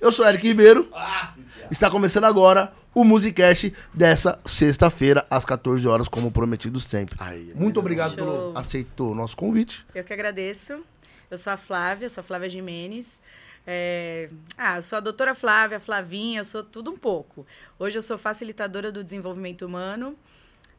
Eu sou Eric Ribeiro. Está começando agora o Musicast dessa sexta-feira, às 14 horas, como prometido sempre. Aí, Muito obrigado Show. pelo aceitou o nosso convite. Eu que agradeço. Eu sou a Flávia, sou a Flávia Jimenez. É, Ah, eu sou a doutora Flávia, Flavinha, eu sou tudo um pouco. Hoje eu sou facilitadora do desenvolvimento humano,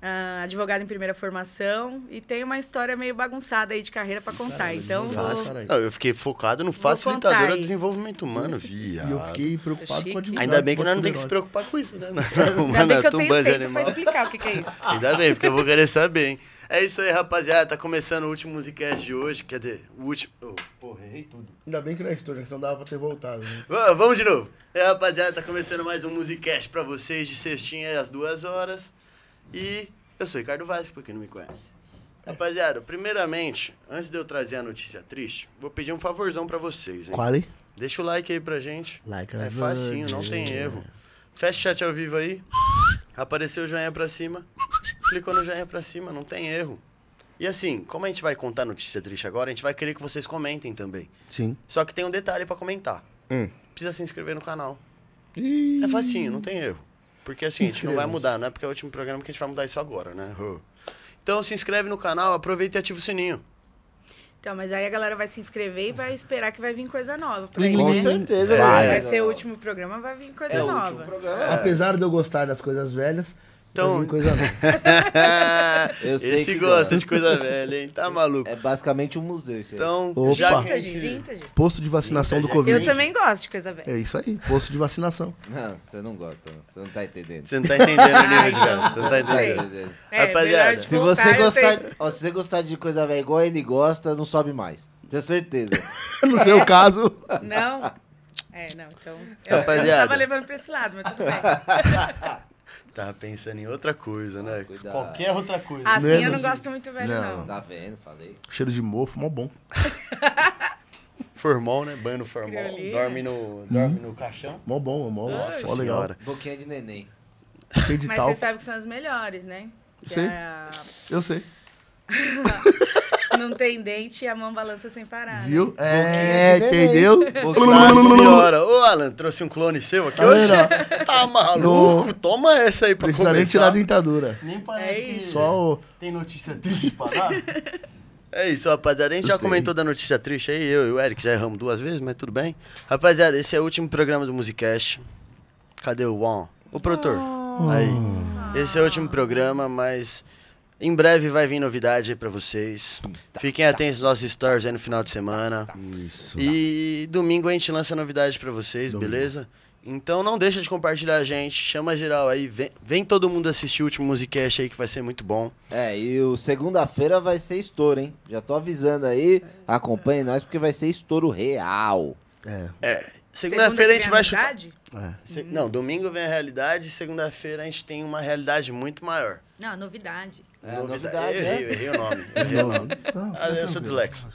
ah, advogada em primeira formação e tenho uma história meio bagunçada aí de carreira para contar. Então, vou... Não, eu fiquei focado no facilitador contar do desenvolvimento humano, viado. E eu fiquei preocupado Chique. com a advogado. Ainda bem que nós não tem que se preocupar com isso, né? Ainda bem que eu tenho tempo para explicar o que, que é isso. Ainda bem, porque eu vou querer saber, hein? É isso aí, rapaziada. Tá começando o último Musicast de hoje. Quer dizer, o último. Oh, porra, errei tudo. Ainda bem que não é história, que não dava pra ter voltado. Né? Va- Vamos de novo. É, rapaziada, tá começando mais um Musicast pra vocês de sextinha às duas horas. E eu sou Ricardo Vaz, pra quem não me conhece. Rapaziada, primeiramente, antes de eu trazer a notícia triste, vou pedir um favorzão pra vocês, hein? Qual aí? Deixa o like aí pra gente. Like é facinho, não tem erro. Fecha o chat ao vivo aí. Apareceu o joinha pra cima. Clicou no joinha pra cima, não tem erro. E assim, como a gente vai contar notícia triste agora, a gente vai querer que vocês comentem também. Sim. Só que tem um detalhe pra comentar. Hum. Precisa se inscrever no canal. Ih, É facinho, não tem erro. Porque assim, a gente não vai mudar, não é porque é o último programa que a gente vai mudar isso agora, né? Então se inscreve no canal, aproveita e ativa o sininho. Então, mas aí a galera vai se inscrever e vai esperar que vai vir coisa nova pra Com né? certeza. Vai. Vai ser o último programa, vai vir coisa É o nova. último programa. Apesar de eu gostar das coisas velhas, Então- coisa. Eu sei Esse que gosta de coisa velha, hein? Tá maluco. É basicamente um museu isso aí. Então, Opa. já Vintage, vintage. Posto de vacinação do Vintage. Covid. Eu também gosto de coisa velha. É isso aí, posto de vacinação. Não, você não gosta, não. você não tá entendendo. Você não tá entendendo o nível de cara. não, Você não tá entendendo. É, Rapaziada, Se voltar, você gostar, ó, se você gostar de coisa velha igual ele gosta, não sobe mais. Tenho certeza. No seu caso, Não? É, não, então. Eu, Rapaziada. eu tava levando pra esse lado, mas tudo bem. Tava pensando em outra coisa, né? Cuidado. Qualquer outra coisa. Assim eu não Menos- gosto muito velho, Não. não. Tá vendo? Falei. cheiro de mofo, mó bom. Formal, né? Banho no formal. Criolinha. Dorme no, dorme no caixão. Mó bom, mó, Nossa mó legal. senhora. Boquinha de neném. Cheio de Mas tal. você sabe que são as melhores, né? Que Sei. é a- Eu sei. Não tem dente e a mão balança sem parar. né? Viu? Boquinha É, entendeu? Nossa senhora. Ô, Alan, trouxe um clone seu aqui hoje? Tá maluco? Toma essa aí pra Precisa nem tirar a dentadura. Nem É parece que isso. Só o... tem notícia triste pra dar. É isso, rapaziada. A gente já comentou da notícia triste aí, eu e o Eric já erramos duas vezes, mas tudo bem. Rapaziada, esse é o último programa do Musicast. Cadê o Juan? O produtor. Aí. Esse é o último programa, mas em breve vai vir novidade aí pra vocês. Fiquem atentos aos nossos stories aí no final de semana. Isso. E domingo a gente lança novidade pra vocês, Domingo. beleza? Então não deixa de compartilhar a gente, chama geral aí, vem, vem todo mundo assistir o último Musicast aí que vai ser muito bom. É, e o segunda-feira vai ser estouro, hein? Já tô avisando aí. Acompanhe nós porque vai ser estouro real. É, É, Segunda segunda-feira a que gente vem vai chutar. novidade? é. Se- Não, domingo vem a realidade, segunda-feira a gente tem uma realidade muito maior. Não, novidade. É, novidade, eu né? errei, eu errei o nome. eu errei o nome. Não, Ah, eu sou dislexo.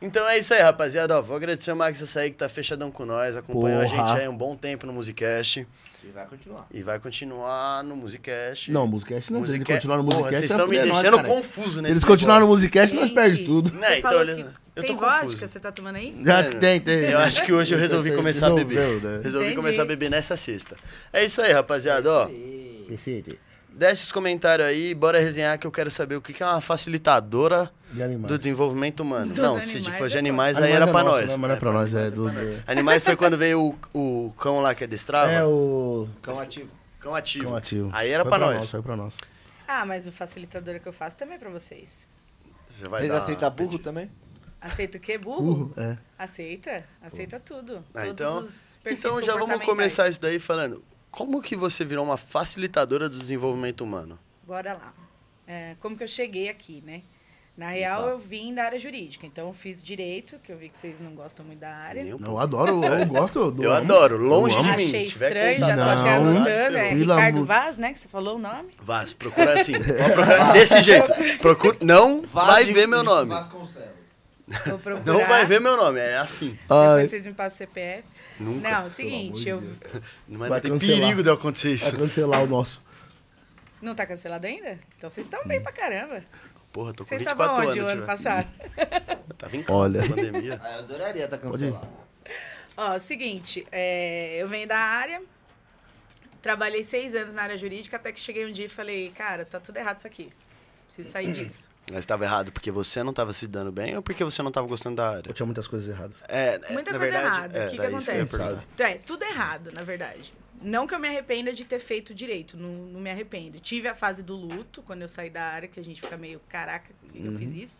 Então é isso aí, rapaziada. Ó, vou agradecer o Max Açaí que tá fechadão com nós, acompanhou a Porra. gente aí há um bom tempo no Musicast E vai continuar. e vai continuar no Musicast. Não, Musicast não. Se eles Musica- continuarem no Porra, Musicast, vocês estão me nós, deixando caralho. confuso Se nesse eles continuarem no. Musicast, nós perdemos tudo. Não, Você então, falou olha, que eu tô tem confuso. vodka, você tá tomando aí? Já É, tem, tem. Eu acho que hoje eu resolvi começar a beber. Resolveu, né? Resolvi Entendi. começar a beber nessa sexta. É isso aí, rapaziada. Ó. desce os comentários aí, bora resenhar que eu quero saber o que que é uma facilitadora De do desenvolvimento humano. Dos não, se for de é animais, Animais aí era é pra nosso, nós. né? Mas não é pra nós, é do... do- Animais foi quando veio o, o cão lá que adestrava. É o... Cão ativo. Cão ativo. Cão ativo. Aí era Foi pra nós. Foi pra nós. Ah, mas o facilitador que eu faço também é pra vocês. Você vai Vocês aceitam burro petista. também? Aceita o quê? Burro? Burro, é. Aceita. Aceita tudo. Ah, Todos então, os perfis então já vamos começar isso daí falando. Como que você virou uma facilitadora do desenvolvimento humano? Bora lá. É, como que eu cheguei aqui, né? Na real, eu vim da área jurídica. Então, eu fiz direito, que eu vi que vocês não gostam muito da área. Não, eu adoro, eu gosto. do- Eu adoro, longe amo. de mim. Achei estranho, já tô aqui Não, anotando. É Ricardo Vaz, né? Que você falou o nome. Vaz, procura assim. Procurar desse jeito. Procura, não vai de- ver meu nome. Vasconcelos. Não vai ver meu nome, é assim. Depois Ai, vocês me passam o CPF. Nunca. Não, é o seguinte, eu... Não vai, Vai ter cancelar. perigo de acontecer vai isso. cancelar o nosso. Não tá cancelado ainda? Então vocês estão bem pra caramba. Porra, tô com Vocês 24 estavam anos. onde o ano tio. passado? Tava em casa, Olha. pandemia. Ah, eu adoraria estar cancelado. Ó, seguinte, é, eu venho da área, trabalhei seis anos na área jurídica, até que cheguei um dia e falei, cara, tá tudo errado isso aqui. Preciso sair disso. Mas estava errado porque você não estava se dando bem ou porque você não estava gostando da área? Eu tinha muitas coisas erradas. É, é, Muita na coisa verdade, errada. É, o que, que acontece? perguntar. É, tudo errado, na verdade. Não que eu me arrependa de ter feito direito, não, não me arrependo. Tive a fase do luto, quando eu saí da área, que a gente fica meio, caraca, que que eu fiz isso?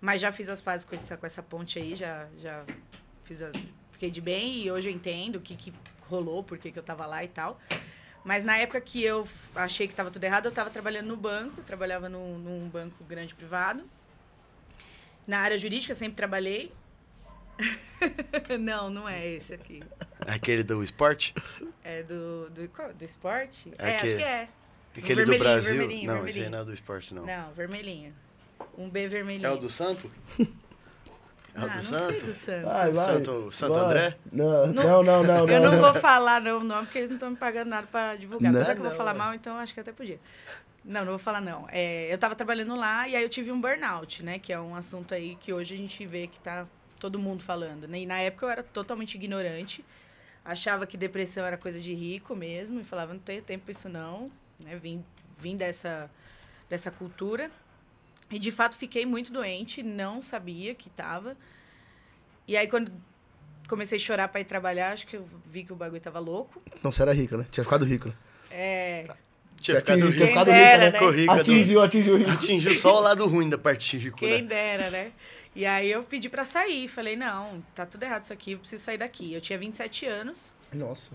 Mas já fiz as pazes com essa, com essa ponte aí, já, já fiz a- fiquei de bem e hoje eu entendo o que, que rolou, por que, que eu tava lá e tal. Mas na época que eu achei que tava tudo errado, eu tava trabalhando no banco, trabalhava num, num banco grande privado. Na área jurídica sempre trabalhei. não, não é esse aqui. Aquele do esporte? É do, do, qual? do esporte? É É, que- acho que é. Aquele do vermelhinho, Brasil? vermelhinho, não, esse aí vermelhinho. não é do esporte, não. Não, vermelhinho. Um B vermelhinho. É o do Santo? É o ah, do não Santo? sei do Santo. Vai, vai. Santo- Santo Vai. André? Não, não, não, não. eu não não. vou falar não, o nome, porque eles não estão me pagando nada pra divulgar. Não, Apesar que eu vou não, falar é. mal, então acho que até podia. Não, não vou falar não. É, eu tava trabalhando lá e aí eu tive um burnout, né? Que é um assunto aí que hoje a gente vê que tá todo mundo falando. Né? E na época eu era totalmente ignorante. Achava que depressão era coisa de rico mesmo. E falava, não tenho tempo pra isso não. Né? Vim, vim dessa, dessa cultura. E de fato fiquei muito doente, não sabia que tava. E aí quando comecei a chorar pra ir trabalhar, acho que eu vi que o bagulho tava louco. Não, você era rica, né? Tinha ficado rico, né? É, Tinha ficado rico. tinha ficado Quem rica, dera, né? né? Ficou rico, Atingiu, atingiu rico. Atingiu só o lado ruim da parte rico, Quem né? dera, né? E aí eu pedi pra sair. Falei, não, tá tudo errado isso aqui, eu preciso sair daqui. Eu tinha 27 anos. Nossa.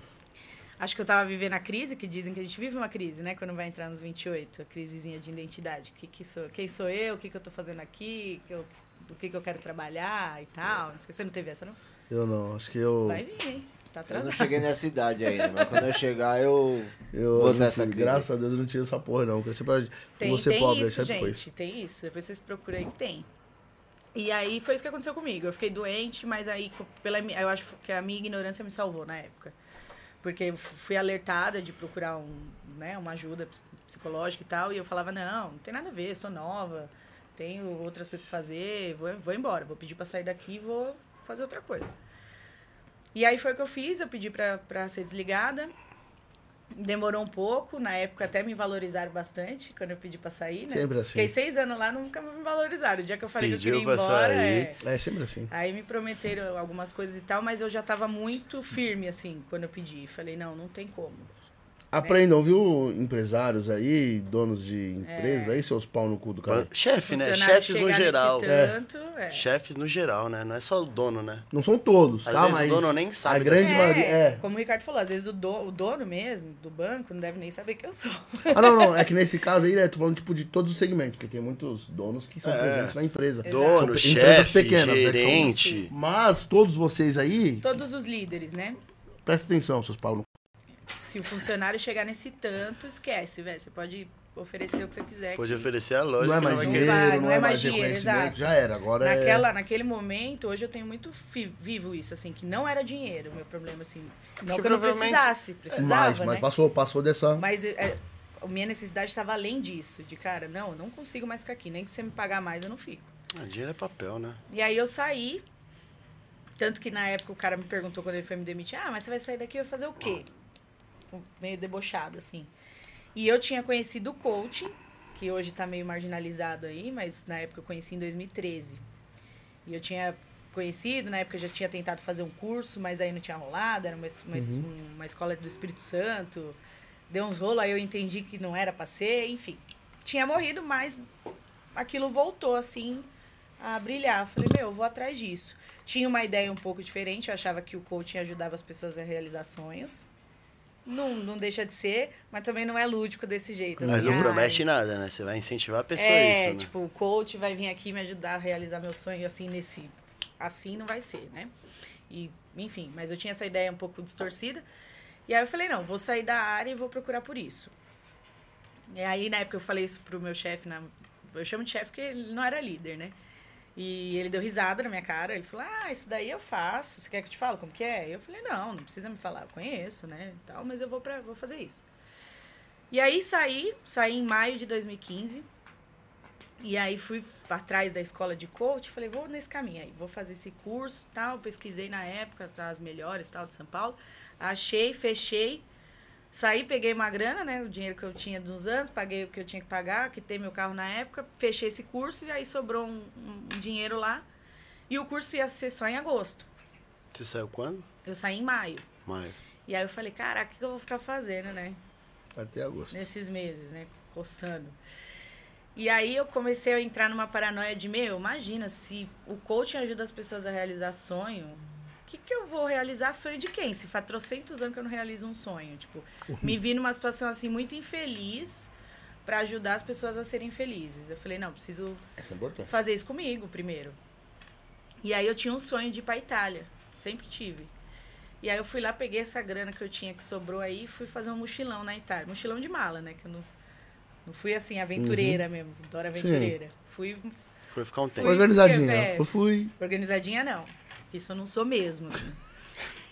Acho que eu tava vivendo a crise, que dizem que a gente vive uma crise, né? Quando vai entrar nos 28, a crisezinha de identidade. Que, que sou, quem sou eu? O que, que eu tô fazendo aqui? Que eu, do que, que eu quero trabalhar e tal. Não sei, você não teve essa, não? Eu não, acho que eu. Vai vir, hein? Tá Eu não cheguei nessa idade ainda, mas quando eu chegar, eu. Eu, Vou não ter essa crise. graças a Deus eu não tinha essa porra, não. Porque sempre Tem, você tem pobre, isso, sempre foi. gente. Tem isso. Depois vocês procuram aí que tem. E aí foi isso que aconteceu comigo. Eu fiquei doente, mas aí pela, eu acho que a minha ignorância me salvou na época. Porque fui alertada de procurar um, né, uma ajuda ps- psicológica e tal. E eu falava, não, não tem nada a ver, sou nova, tenho outras coisas pra fazer, vou, vou embora, vou pedir pra sair daqui e vou fazer outra coisa. E aí foi o que eu fiz, eu pedi pra ser desligada. Demorou um pouco, na época até me valorizaram bastante quando eu pedi pra sair, né? Sempre assim. Fiquei seis anos lá, nunca me valorizaram. O dia que eu falei Pediu que eu queria ir embora, sair. é... É sempre assim. Aí me prometeram algumas coisas e tal, mas eu já tava muito firme, assim, quando eu pedi. Falei, não, não tem como. Aprendam, viu, empresários aí, donos de empresas É. aí, seus pau no cu do cara. Chefe, né? Chefes no geral. Tanto, é. Chefes no geral, né? Não é só o dono, né? Não são todos, Às tá? vezes o Mas dono nem sabe a grande maioria. É. Como o Ricardo falou, às vezes o, do- o dono mesmo do banco não deve nem saber que eu sou. Ah, não, não. É que nesse caso aí, né, tô falando tipo de todos os segmentos, porque tem muitos donos que são É. presentes na empresa. Dono, chefe, né, que são- gerente. Mas todos vocês aí, Todos os líderes, né? presta atenção, seus pau no cu. Se o funcionário chegar nesse tanto, esquece, velho. Você pode oferecer o que você quiser. Pode que- oferecer a loja Não é mais vai dinheiro, vai, não, é mais dinheiro, exato. já era. Agora é. Naquela, naquele momento, hoje eu tenho muito vivo isso, assim, que não era dinheiro o meu problema, assim. Não Porque que eu não precisasse, precisava, Mas, mas né? passou, passou dessa. Mas é, a minha necessidade estava além disso, de cara, não, eu não consigo mais ficar aqui, nem que você me pagar mais, eu não fico. Ah, dinheiro é papel, né? E aí eu saí, tanto que na época o cara me perguntou quando ele foi me demitir, ah, mas você vai sair daqui e vai fazer o quê? Meio debochado, assim. E eu tinha conhecido o coaching, que hoje tá meio marginalizado aí, mas na época eu conheci em 2013. E eu tinha conhecido, na época eu já tinha tentado fazer um curso, mas aí não tinha rolado, era uma, uma, es- uma escola do Espírito Santo. Deu uns rolos, aí eu entendi que não era pra ser, enfim. Tinha morrido, mas aquilo voltou, assim, a brilhar. Falei, meu, eu vou atrás disso. Tinha uma ideia um pouco diferente, eu achava que o coaching ajudava as pessoas a realizar sonhos. Não, não deixa de ser, mas também não é lúdico desse jeito. Mas assim, não ai, promete nada, né? Você vai incentivar a pessoa a é, isso, né? tipo, o coach vai vir aqui me ajudar a realizar meu sonho assim nesse. Assim não vai ser, né? E, enfim, mas eu tinha essa ideia um pouco distorcida. E aí eu falei, não, vou sair da área e vou procurar por isso. E aí, na época, eu falei isso pro meu chefe, na... eu chamo de chefe porque ele não era líder, né? E ele deu risada na minha cara. Ele falou: Ah, isso daí eu faço. Você quer que eu te fale como que é? Eu falei: Não, não precisa me falar. Eu conheço, né? Tal, mas eu vou, pra, vou fazer isso. E aí saí, saí em maio de 2015. E aí fui atrás da escola de coach, falei, vou nesse caminho aí, vou fazer esse curso, tal, pesquisei na época as melhores, tal, de São Paulo. Achei, fechei. Saí, peguei uma grana, né? O dinheiro que eu tinha dos anos, paguei o que eu tinha que pagar, quitei meu carro na época, fechei esse curso e aí sobrou um, um dinheiro lá. E o curso ia ser só em agosto. Você saiu quando? Eu saí em maio. Maio. E aí eu falei, caraca, o que eu vou ficar fazendo, né? Até agosto. Nesses meses, né? Coçando. E aí eu comecei a entrar numa paranoia de, meu, imagina, se o coaching ajuda as pessoas a realizar sonho, que, que eu vou realizar sonho de quem? Se faz trocentos anos que eu não realizo um sonho. Tipo, me vi numa situação assim muito infeliz para ajudar as pessoas a serem felizes. Eu falei, não, preciso é fazer isso comigo primeiro. E aí eu tinha um sonho de ir pra Itália. Sempre tive. E aí eu fui lá, peguei essa grana que eu tinha que sobrou aí e fui fazer um mochilão na Itália. Mochilão de mala, né? Que eu não, não fui assim, aventureira mesmo. Dora aventureira. Fui Foi ficar um tempo. Fui- Organizadinha. É. Eu fui. organizadinha, não. Isso eu não sou mesmo. assim.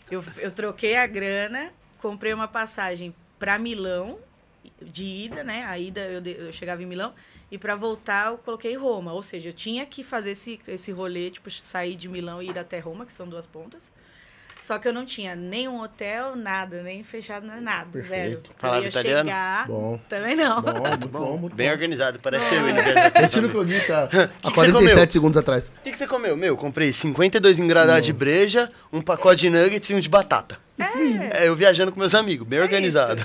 Eu, eu troquei a grana, comprei uma passagem pra Milão, de ida, né? A ida eu, eu chegava em Milão. E pra voltar eu coloquei Roma. Ou seja, eu tinha que fazer esse, esse rolê, tipo, sair de Milão e ir até Roma, que são duas pontas. Só que eu não tinha nenhum hotel, nada, nem fechado, nem nada, Perfeito. zero. Falava eu ia italiano? chegar. Bom. Também não. Bom, muito bom, muito Bem bom. organizado, parece eu. Os Retiro o que eu disse há, há que você 47 comeu? segundos atrás. O que, que você comeu? Meu, comprei 52 engradados de breja, um pacote de nuggets e um de batata. É, eu viajando com meus amigos, bem organizado.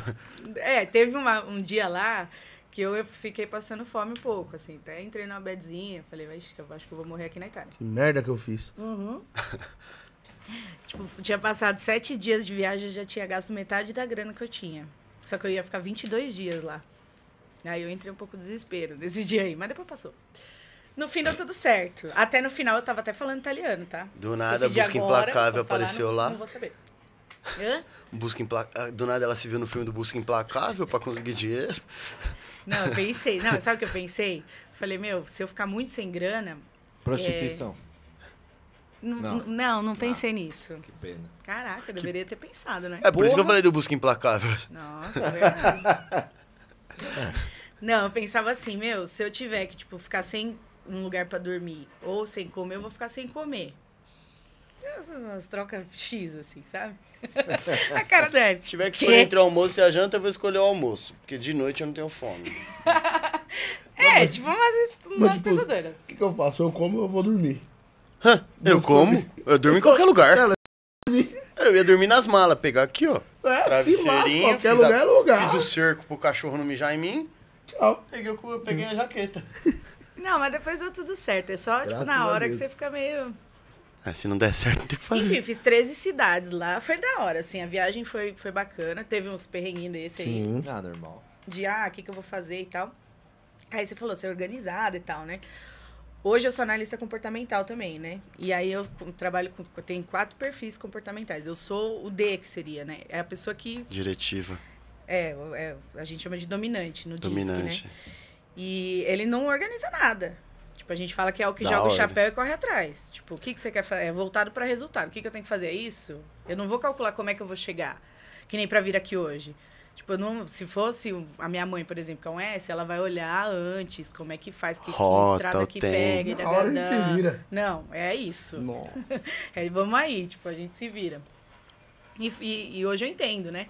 É, teve uma- um dia lá que eu, eu fiquei passando fome um pouco, assim. Até entrei numa bedzinha, falei, vai, acho que eu acho que eu vou morrer aqui na Itália. Que merda que eu fiz. Tipo, tinha passado sete dias de viagem, já tinha gasto metade da grana que eu tinha. Só que eu ia ficar 22 dias lá. Aí eu entrei um pouco de desespero nesse dia aí, mas depois passou. No fim deu tudo certo. Até no final eu tava até falando italiano, tá? Do nada, pedir Busca agora, Implacável falar, apareceu não- lá. Não vou saber. Hã? Busca Impla- ah, Do nada ela se viu no filme do Busca Implacável pra conseguir dinheiro. Não, eu pensei. Não, sabe o que eu pensei? Falei, meu, se eu ficar muito sem grana. Prostituição. Não, Não. não, não, não pensei nisso. Que pena. Caraca, eu deveria ter pensado, né? É por isso que eu Porra. falei do Busca Implacável. Nossa, é verdade. Não, eu pensava assim, meu, se eu tiver que, tipo, ficar sem um lugar pra dormir ou sem comer, eu vou ficar sem comer. Essas umas trocas X, assim, sabe? A cara Ed. Se tiver que escolher entre o almoço e a janta, eu vou escolher o almoço. Porque de noite eu não tenho fome. É, tipo, umas, umas Mas, tipo, pensadoras. O que, que eu faço? Eu como eu vou dormir. Hã? Eu como? Eu durmo em qualquer lugar. Eu ia dormir nas malas, pegar aqui, ó. É, Travesseirinho, qualquer fiz, a- lugar é lugar. fiz o cerco pro cachorro não mijar em mim. Tchau. Peguei, o eu peguei a jaqueta. Não, mas depois deu tudo certo. É só, tipo, na a hora que você fica meio. Ah, se não der certo, tem que fazer. Enfim, fiz 13 cidades lá. Foi da hora, assim. A viagem foi, foi bacana. Teve uns perrenguinhos desse aí. Sim. Ah, normal. de ah, o que, que eu vou fazer e tal. Aí você falou, ser organizada e tal, né? Hoje eu sou analista comportamental também, né? E aí eu trabalho com. Eu tenho quatro perfis comportamentais. Eu sou o D, que seria, né? É a pessoa que. Diretiva, É, é, a gente chama de dominante no DISC, dominante. né? E ele não organiza nada. Tipo, a gente fala que é o que Da joga o chapéu e corre atrás. Tipo, o que, que você quer fazer? É voltado para resultado. O que, que eu tenho que fazer? É isso? Eu não vou calcular como é que eu vou chegar. Que nem para vir aqui hoje. Tipo, não, se fosse a minha mãe, por exemplo, que é um S, ela vai olhar antes como é que faz, que, que Rota, estrada o que tempo. pega. e Na hora a gente vira. Não, é isso. Nossa. Aí vamos aí, tipo, a gente se vira. E, e- e hoje eu entendo, né?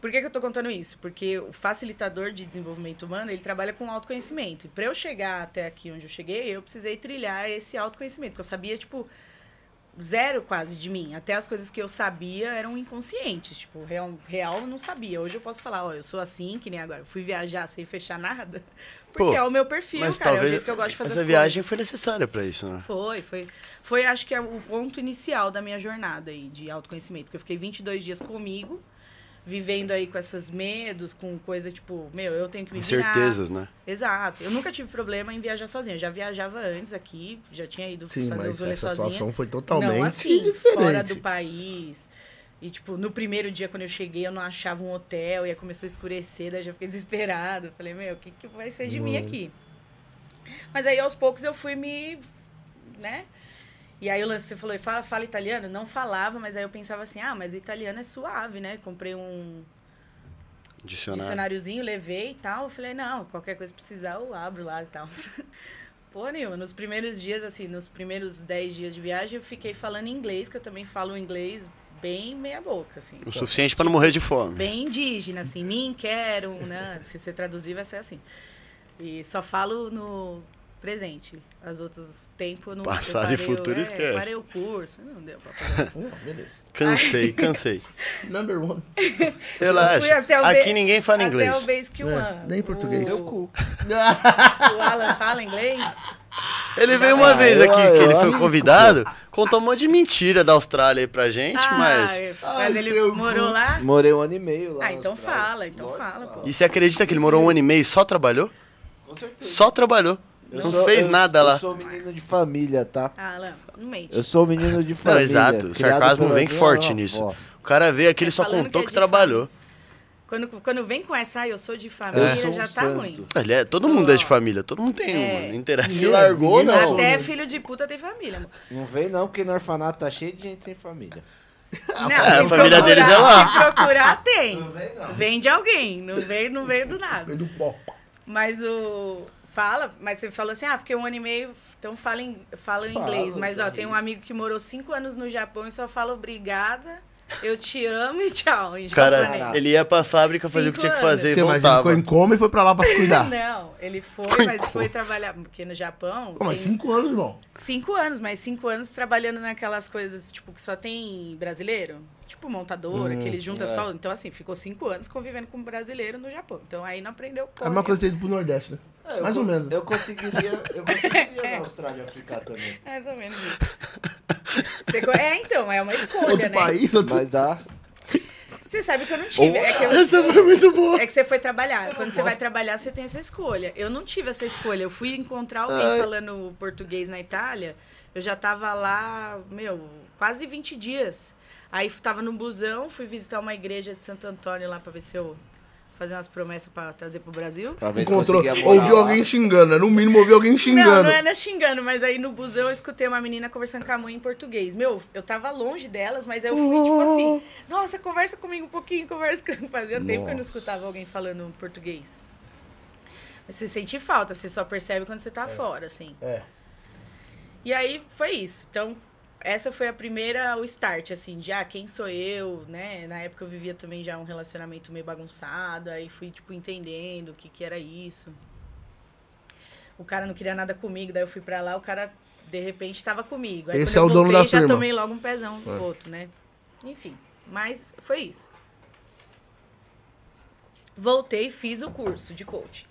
Por que, que eu tô contando isso? Porque o facilitador de desenvolvimento humano, ele trabalha com autoconhecimento. E para eu chegar até aqui onde eu cheguei, eu precisei trilhar esse autoconhecimento. Porque eu sabia, tipo, zero quase de mim. Até as coisas que eu sabia eram inconscientes. Tipo, real, real eu não sabia. Hoje eu posso falar, ó, eu sou assim, que nem agora. Eu fui viajar sem fechar nada. Porque Pô, é o meu perfil, Mas cara. É o talvez jeito que eu gosto de fazer essa viagem coisas. foi necessária pra isso, né? Foi, foi. Foi, acho que, é o ponto inicial da minha jornada aí de autoconhecimento. Porque eu fiquei 22 dias comigo, vivendo aí com esses medos, com coisa tipo, meu, eu tenho que me virar. Incertezas, né? Exato. Eu nunca tive problema em viajar sozinha. Eu já viajava antes aqui, já tinha ido Sim, fazer mas os rolês essa sozinha. situação foi totalmente Não, assim, diferente. fora do país. E, tipo, no primeiro dia, quando eu cheguei, eu não achava um hotel, e aí começou a escurecer, daí já fiquei desesperada. Falei, meu, o que, que vai ser de mim Uhum. aqui? Mas aí, aos poucos, eu fui me... né? E aí, o lance, você falou, fala, fala italiano? Não falava, mas aí eu pensava assim, ah, mas o italiano é suave, né? Comprei um Dicionário. dicionáriozinho, levei e tal. Eu falei, não, qualquer coisa precisar, eu abro lá e tal. Porra nenhuma. Nos primeiros dias, assim, nos primeiros 10 dias de viagem, eu fiquei falando inglês, que eu também falo inglês bem meia boca, assim. O suficiente pra não morrer de fome. Bem indígena, assim, mim, quero, né? Se você traduzir, vai ser assim. E só falo no presente. Os outros tempos não Passado e futuro eu, esquece. parei o curso, não deu pra fazer isso. Não, beleza. Cansei, cansei. Number one. Fui Relaxa. até o Aqui ninguém fala Até inglês. o Basic É, nem português. O, Seu o Alan fala inglês? Ele veio uma Ah, vez eu- aqui, que eu ele foi convidado, contou um monte de mentira da Austrália aí pra gente, Ah, mas. mas Ai, ele morou cu. lá? Morei um ano e meio lá. Ah, então Austrália. fala, então Lógico fala, que pô. E você acredita que ele morou um ano e meio e só trabalhou? Com certeza. Só trabalhou. Eu não sou- fez eu- nada eu lá. sou menino de família, tá? Ah, Alan, não mente. Eu sou menino de família. exato, o sarcasmo vem minha forte avó. nisso. O cara veio aqui, ele Tá só falando contou que é que de trabalhou. Quando, quando vem com essa, ah, eu sou de Eu família, sou um já tá santo. ruim. Ele é, todo Só- mundo é de família, todo mundo tem É. uma. Não interessa se largou não. Até filho de puta tem família, amor. Não vem não, porque no orfanato tá cheio de gente sem família. Não, a se família procurar- deles é lá. Se procurar, tem. Não vem não. Vem de alguém, não veio, não veio do nada. Meio do pó. Mas o. Fala, mas você falou assim, ah, fiquei um ano e meio, então fala, em, fala em Falo, inglês. Mas ó, tem um amigo que morou cinco anos no Japão e só fala obrigada, eu te amo e tchau. Em Cara, ele ia pra fábrica fazer o que tinha que anos. fazer e Porque, mas ele voltava. ficou em coma e foi pra lá pra se cuidar. Não, ele foi, Ficou mas foi trabalhar. Porque no Japão. Pô, mas tem cinco anos, irmão. cinco anos, mas cinco anos trabalhando naquelas coisas, tipo, que só tem brasileiro. Tipo, montadora, Hum, que eles juntam é. só. Então, assim, ficou cinco anos convivendo com brasileiro no Japão. Então, aí não aprendeu É a porra mesma coisa ido pro Nordeste, né? É, Mais ou menos. Eu conseguiria, eu conseguiria na Austrália ficar também. Mais ou menos isso. É, então, é uma escolha, Outro né? país, outro... Mas dá. Você sabe que eu não tive. É que, eu- Essa foi muito boa. é que você foi trabalhar. Quando você vai trabalhar, você tem essa escolha. Eu não tive essa escolha. Eu fui encontrar alguém Ai. falando português na Itália. Eu já tava lá, meu, quase 20 dias. Aí tava no busão, fui visitar uma igreja de Santo Antônio lá pra ver se eu fazer umas promessas pra trazer pro Brasil. Pra ver se Encontrou, ouviu lá. alguém xingando, né? No mínimo ouviu alguém Não, xingando. não era xingando, mas aí no busão eu escutei uma menina conversando com a mãe em português. Meu, eu tava longe delas, mas aí eu fui tipo assim, nossa, conversa comigo um pouquinho, conversa comigo. Fazia tempo que eu não Nossa. escutava alguém falando português. Mas você sente falta, você só percebe quando você tá fora, assim. É. E aí foi isso. Então, essa foi a primeira, o start, assim, de ah, quem sou eu, né? Na época eu vivia também já um relacionamento meio bagunçado, aí fui, tipo, entendendo o que que era isso. O cara não queria nada comigo, daí eu fui pra lá, o cara, de repente, tava comigo. Aí Esse é o dono voltei, da já firma. tomei logo um pezão do outro, né? Enfim, mas foi isso. Voltei, fiz o curso de coaching.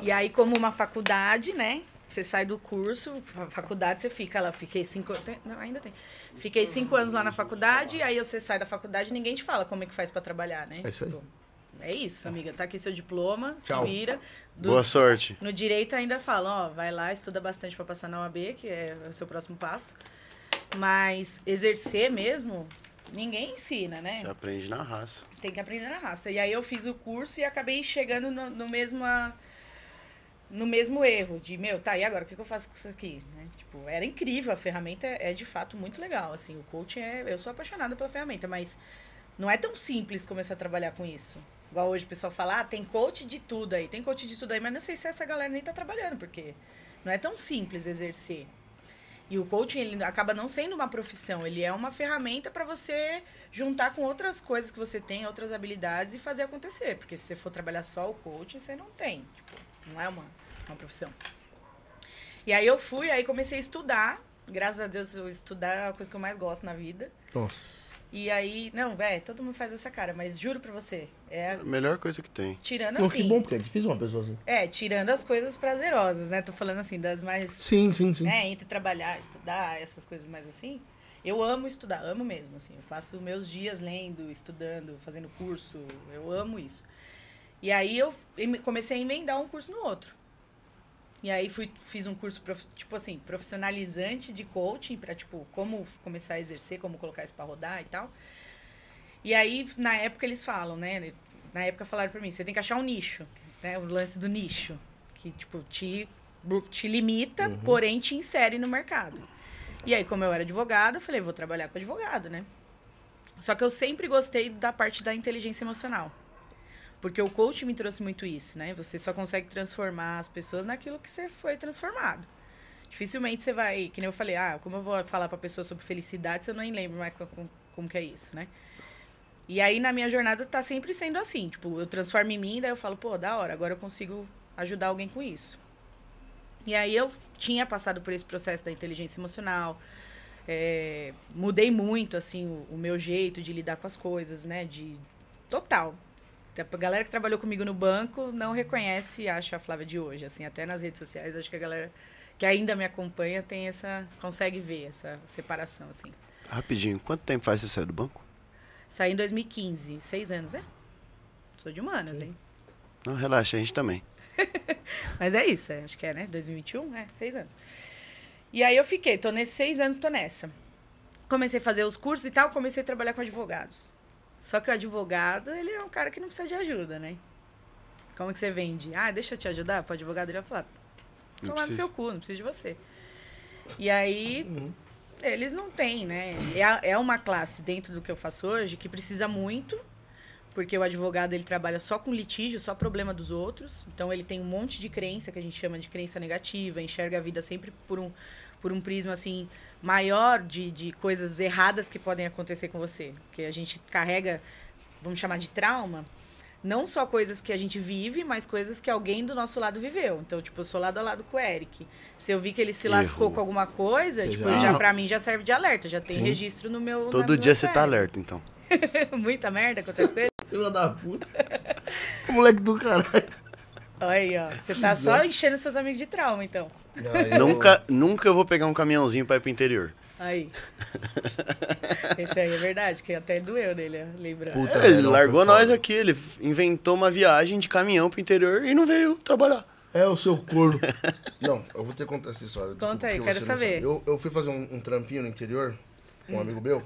E aí, como uma faculdade, né? Você sai do curso, fa- faculdade, você fica lá. Fiquei cinco. tem- Não, ainda tem. Fiquei cinco anos lá na faculdade, aí você sai da faculdade e ninguém te fala como é que faz pra trabalhar, né? É isso aí. Tipo, É isso, amiga. Tá aqui seu diploma, Tchau. se vira. Do- Boa sorte. no direito ainda falam, ó, vai lá, estuda bastante pra passar na OAB, que é o seu próximo passo. Mas exercer mesmo, ninguém ensina, né? Você aprende na raça. Tem que aprender na raça. E aí eu fiz o curso e acabei chegando no, no mesmo a- no mesmo erro de, meu, tá, e agora o que, eu faço com isso aqui? Né? Tipo, era incrível, a ferramenta é, é de fato muito legal, assim, o coaching é, eu sou apaixonada pela ferramenta, mas não é tão simples começar a trabalhar com isso. Igual hoje o pessoal fala, ah, tem coach de tudo aí, tem coach de tudo aí, mas não sei se essa galera nem tá trabalhando, porque não é tão simples exercer. E o coaching, ele acaba não sendo uma profissão, ele é uma ferramenta para você juntar com outras coisas que você tem, outras habilidades e fazer acontecer. Porque se você for trabalhar só o coaching, você não tem. Tipo, não é uma, uma profissão. E aí eu fui, aí comecei a estudar. Graças a Deus, eu estudar é a coisa que eu mais gosto na vida. Nossa. E aí, não, velho, todo mundo faz essa cara, mas juro pra você, é A melhor coisa que tem. tirando Não, assim. que bom, porque é difícil uma pessoa assim. É, tirando as coisas prazerosas, né? Tô falando assim, das mais Sim, sim, sim. né, entre trabalhar, estudar, essas coisas mais assim. Eu amo estudar, amo mesmo, assim. Eu passo meus dias lendo, estudando, fazendo curso. Eu amo isso. E aí eu em- comecei a emendar um curso no outro. E aí fui, fiz um curso, prof- tipo assim, profissionalizante de coaching para tipo, como começar a exercer, como colocar isso pra rodar e tal. E aí, na época, eles falam, né? Na época falaram pra mim, você tem que achar um nicho, né? O lance do nicho. Que, tipo, te, te limita, porém te insere no mercado. E aí, como eu era advogada, eu falei, vou trabalhar com advogado, né? Só que eu sempre gostei da parte da inteligência emocional. Porque o coach me trouxe muito isso, né? Você só consegue transformar as pessoas naquilo que você foi transformado. Dificilmente você vai, que nem eu falei, ah, como eu vou falar pra pessoa sobre felicidade se eu nem lembro mais co- co- como, que é isso, né? E aí na minha jornada tá sempre sendo assim, tipo, eu transformo em mim, daí eu falo, pô, da hora, agora eu consigo ajudar alguém com isso. E aí eu tinha passado por esse processo da inteligência emocional, é, mudei muito, assim, o, o meu jeito de lidar com as coisas, né? De total. A galera que trabalhou comigo no banco não reconhece e acha a Flávia de hoje, assim, até nas redes sociais, acho que a galera que ainda me acompanha tem essa consegue ver essa separação, assim. Rapidinho, quanto tempo faz você sair do banco? Saí em 2015, seis anos, é? Sou de humanas, hein? Não, relaxa, a gente também. Mas é isso, é, acho que é, né? 2021, é, seis anos. E aí eu fiquei, tô nesses seis anos, tô nessa. Comecei a fazer os cursos e tal, comecei a trabalhar com advogados. Só que o advogado, ele é um cara que não precisa de ajuda, né? Como que você vende? Ah, deixa eu te ajudar? Pro advogado ele vai falar, Não tomar no precisa. seu cu, não preciso de você. E aí, eles não têm, né? É, é uma classe dentro do que eu faço hoje que precisa muito, porque o advogado ele trabalha só com litígio, só problema dos outros. Então ele tem um monte de crença que a gente chama de crença negativa, enxerga a vida sempre por um, por um prisma assim maior de, de coisas erradas que podem acontecer com você. Porque a gente carrega, vamos chamar de trauma, não só coisas que a gente vive, mas coisas que alguém do nosso lado viveu. Então, tipo, eu sou lado a lado com o Eric. Se eu vi que ele se lascou Errou. com alguma coisa, Você tipo, já- já pra mim já serve de alerta, já tem Sim. registro no meu Todo dia você tá alerta, então. Muita merda acontece com ele. Filha da puta. Moleque do caralho. Olha aí, ó. Você tá só enchendo seus amigos de trauma, então. Nunca, nunca eu vou pegar um caminhãozinho pra ir pro interior. Aí. Esse aí é verdade, que até doeu nele, ó, lembrando. Puta, É, ele largou foda. nós aqui, ele inventou uma viagem de caminhão pro interior e não veio trabalhar. É o seu corno. Não, eu vou ter que contar essa história. desculpa, Conta aí, quero não saber. sabe. Eu, eu fui fazer um, um trampinho no interior com um amigo meu.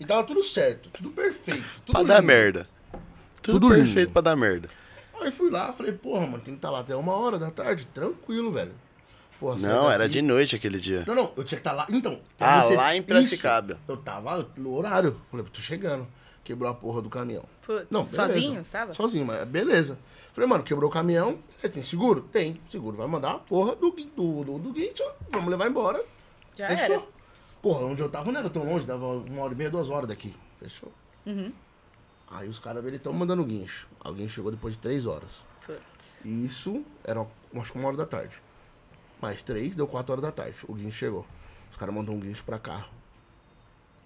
E tava tudo certo, tudo perfeito. Tudo Pra dar lindo. merda. Tudo, Tudo perfeito lindo. pra dar merda. Aí fui lá, falei, porra, mano, tem que estar lá até uma hora da tarde, tranquilo, velho. Porra, Não, era de noite aquele dia. Não, não, eu tinha que estar lá. Então. Ah, você- lá em isso, Piracicaba. eu tava no horário. Falei, tô chegando. Quebrou a porra do caminhão. Putz, Não, beleza. sozinho, sabe? Sozinho, mas beleza. Falei, mano, quebrou o caminhão. é, tem seguro? Tem. Seguro vai mandar a porra do, do, do, do guincho. Vamos levar embora. Já Fechou. era. Porra, onde eu tava não era tão longe, dava uma hora e meia, duas horas daqui. Fechou. Uhum. Aí os caras eles estão mandando guincho. Alguém chegou depois de três horas. Putz. E isso era, acho que uma hora da tarde. Mais três, deu quatro horas da tarde. O guincho chegou. Os caras mandou um guincho pra carro.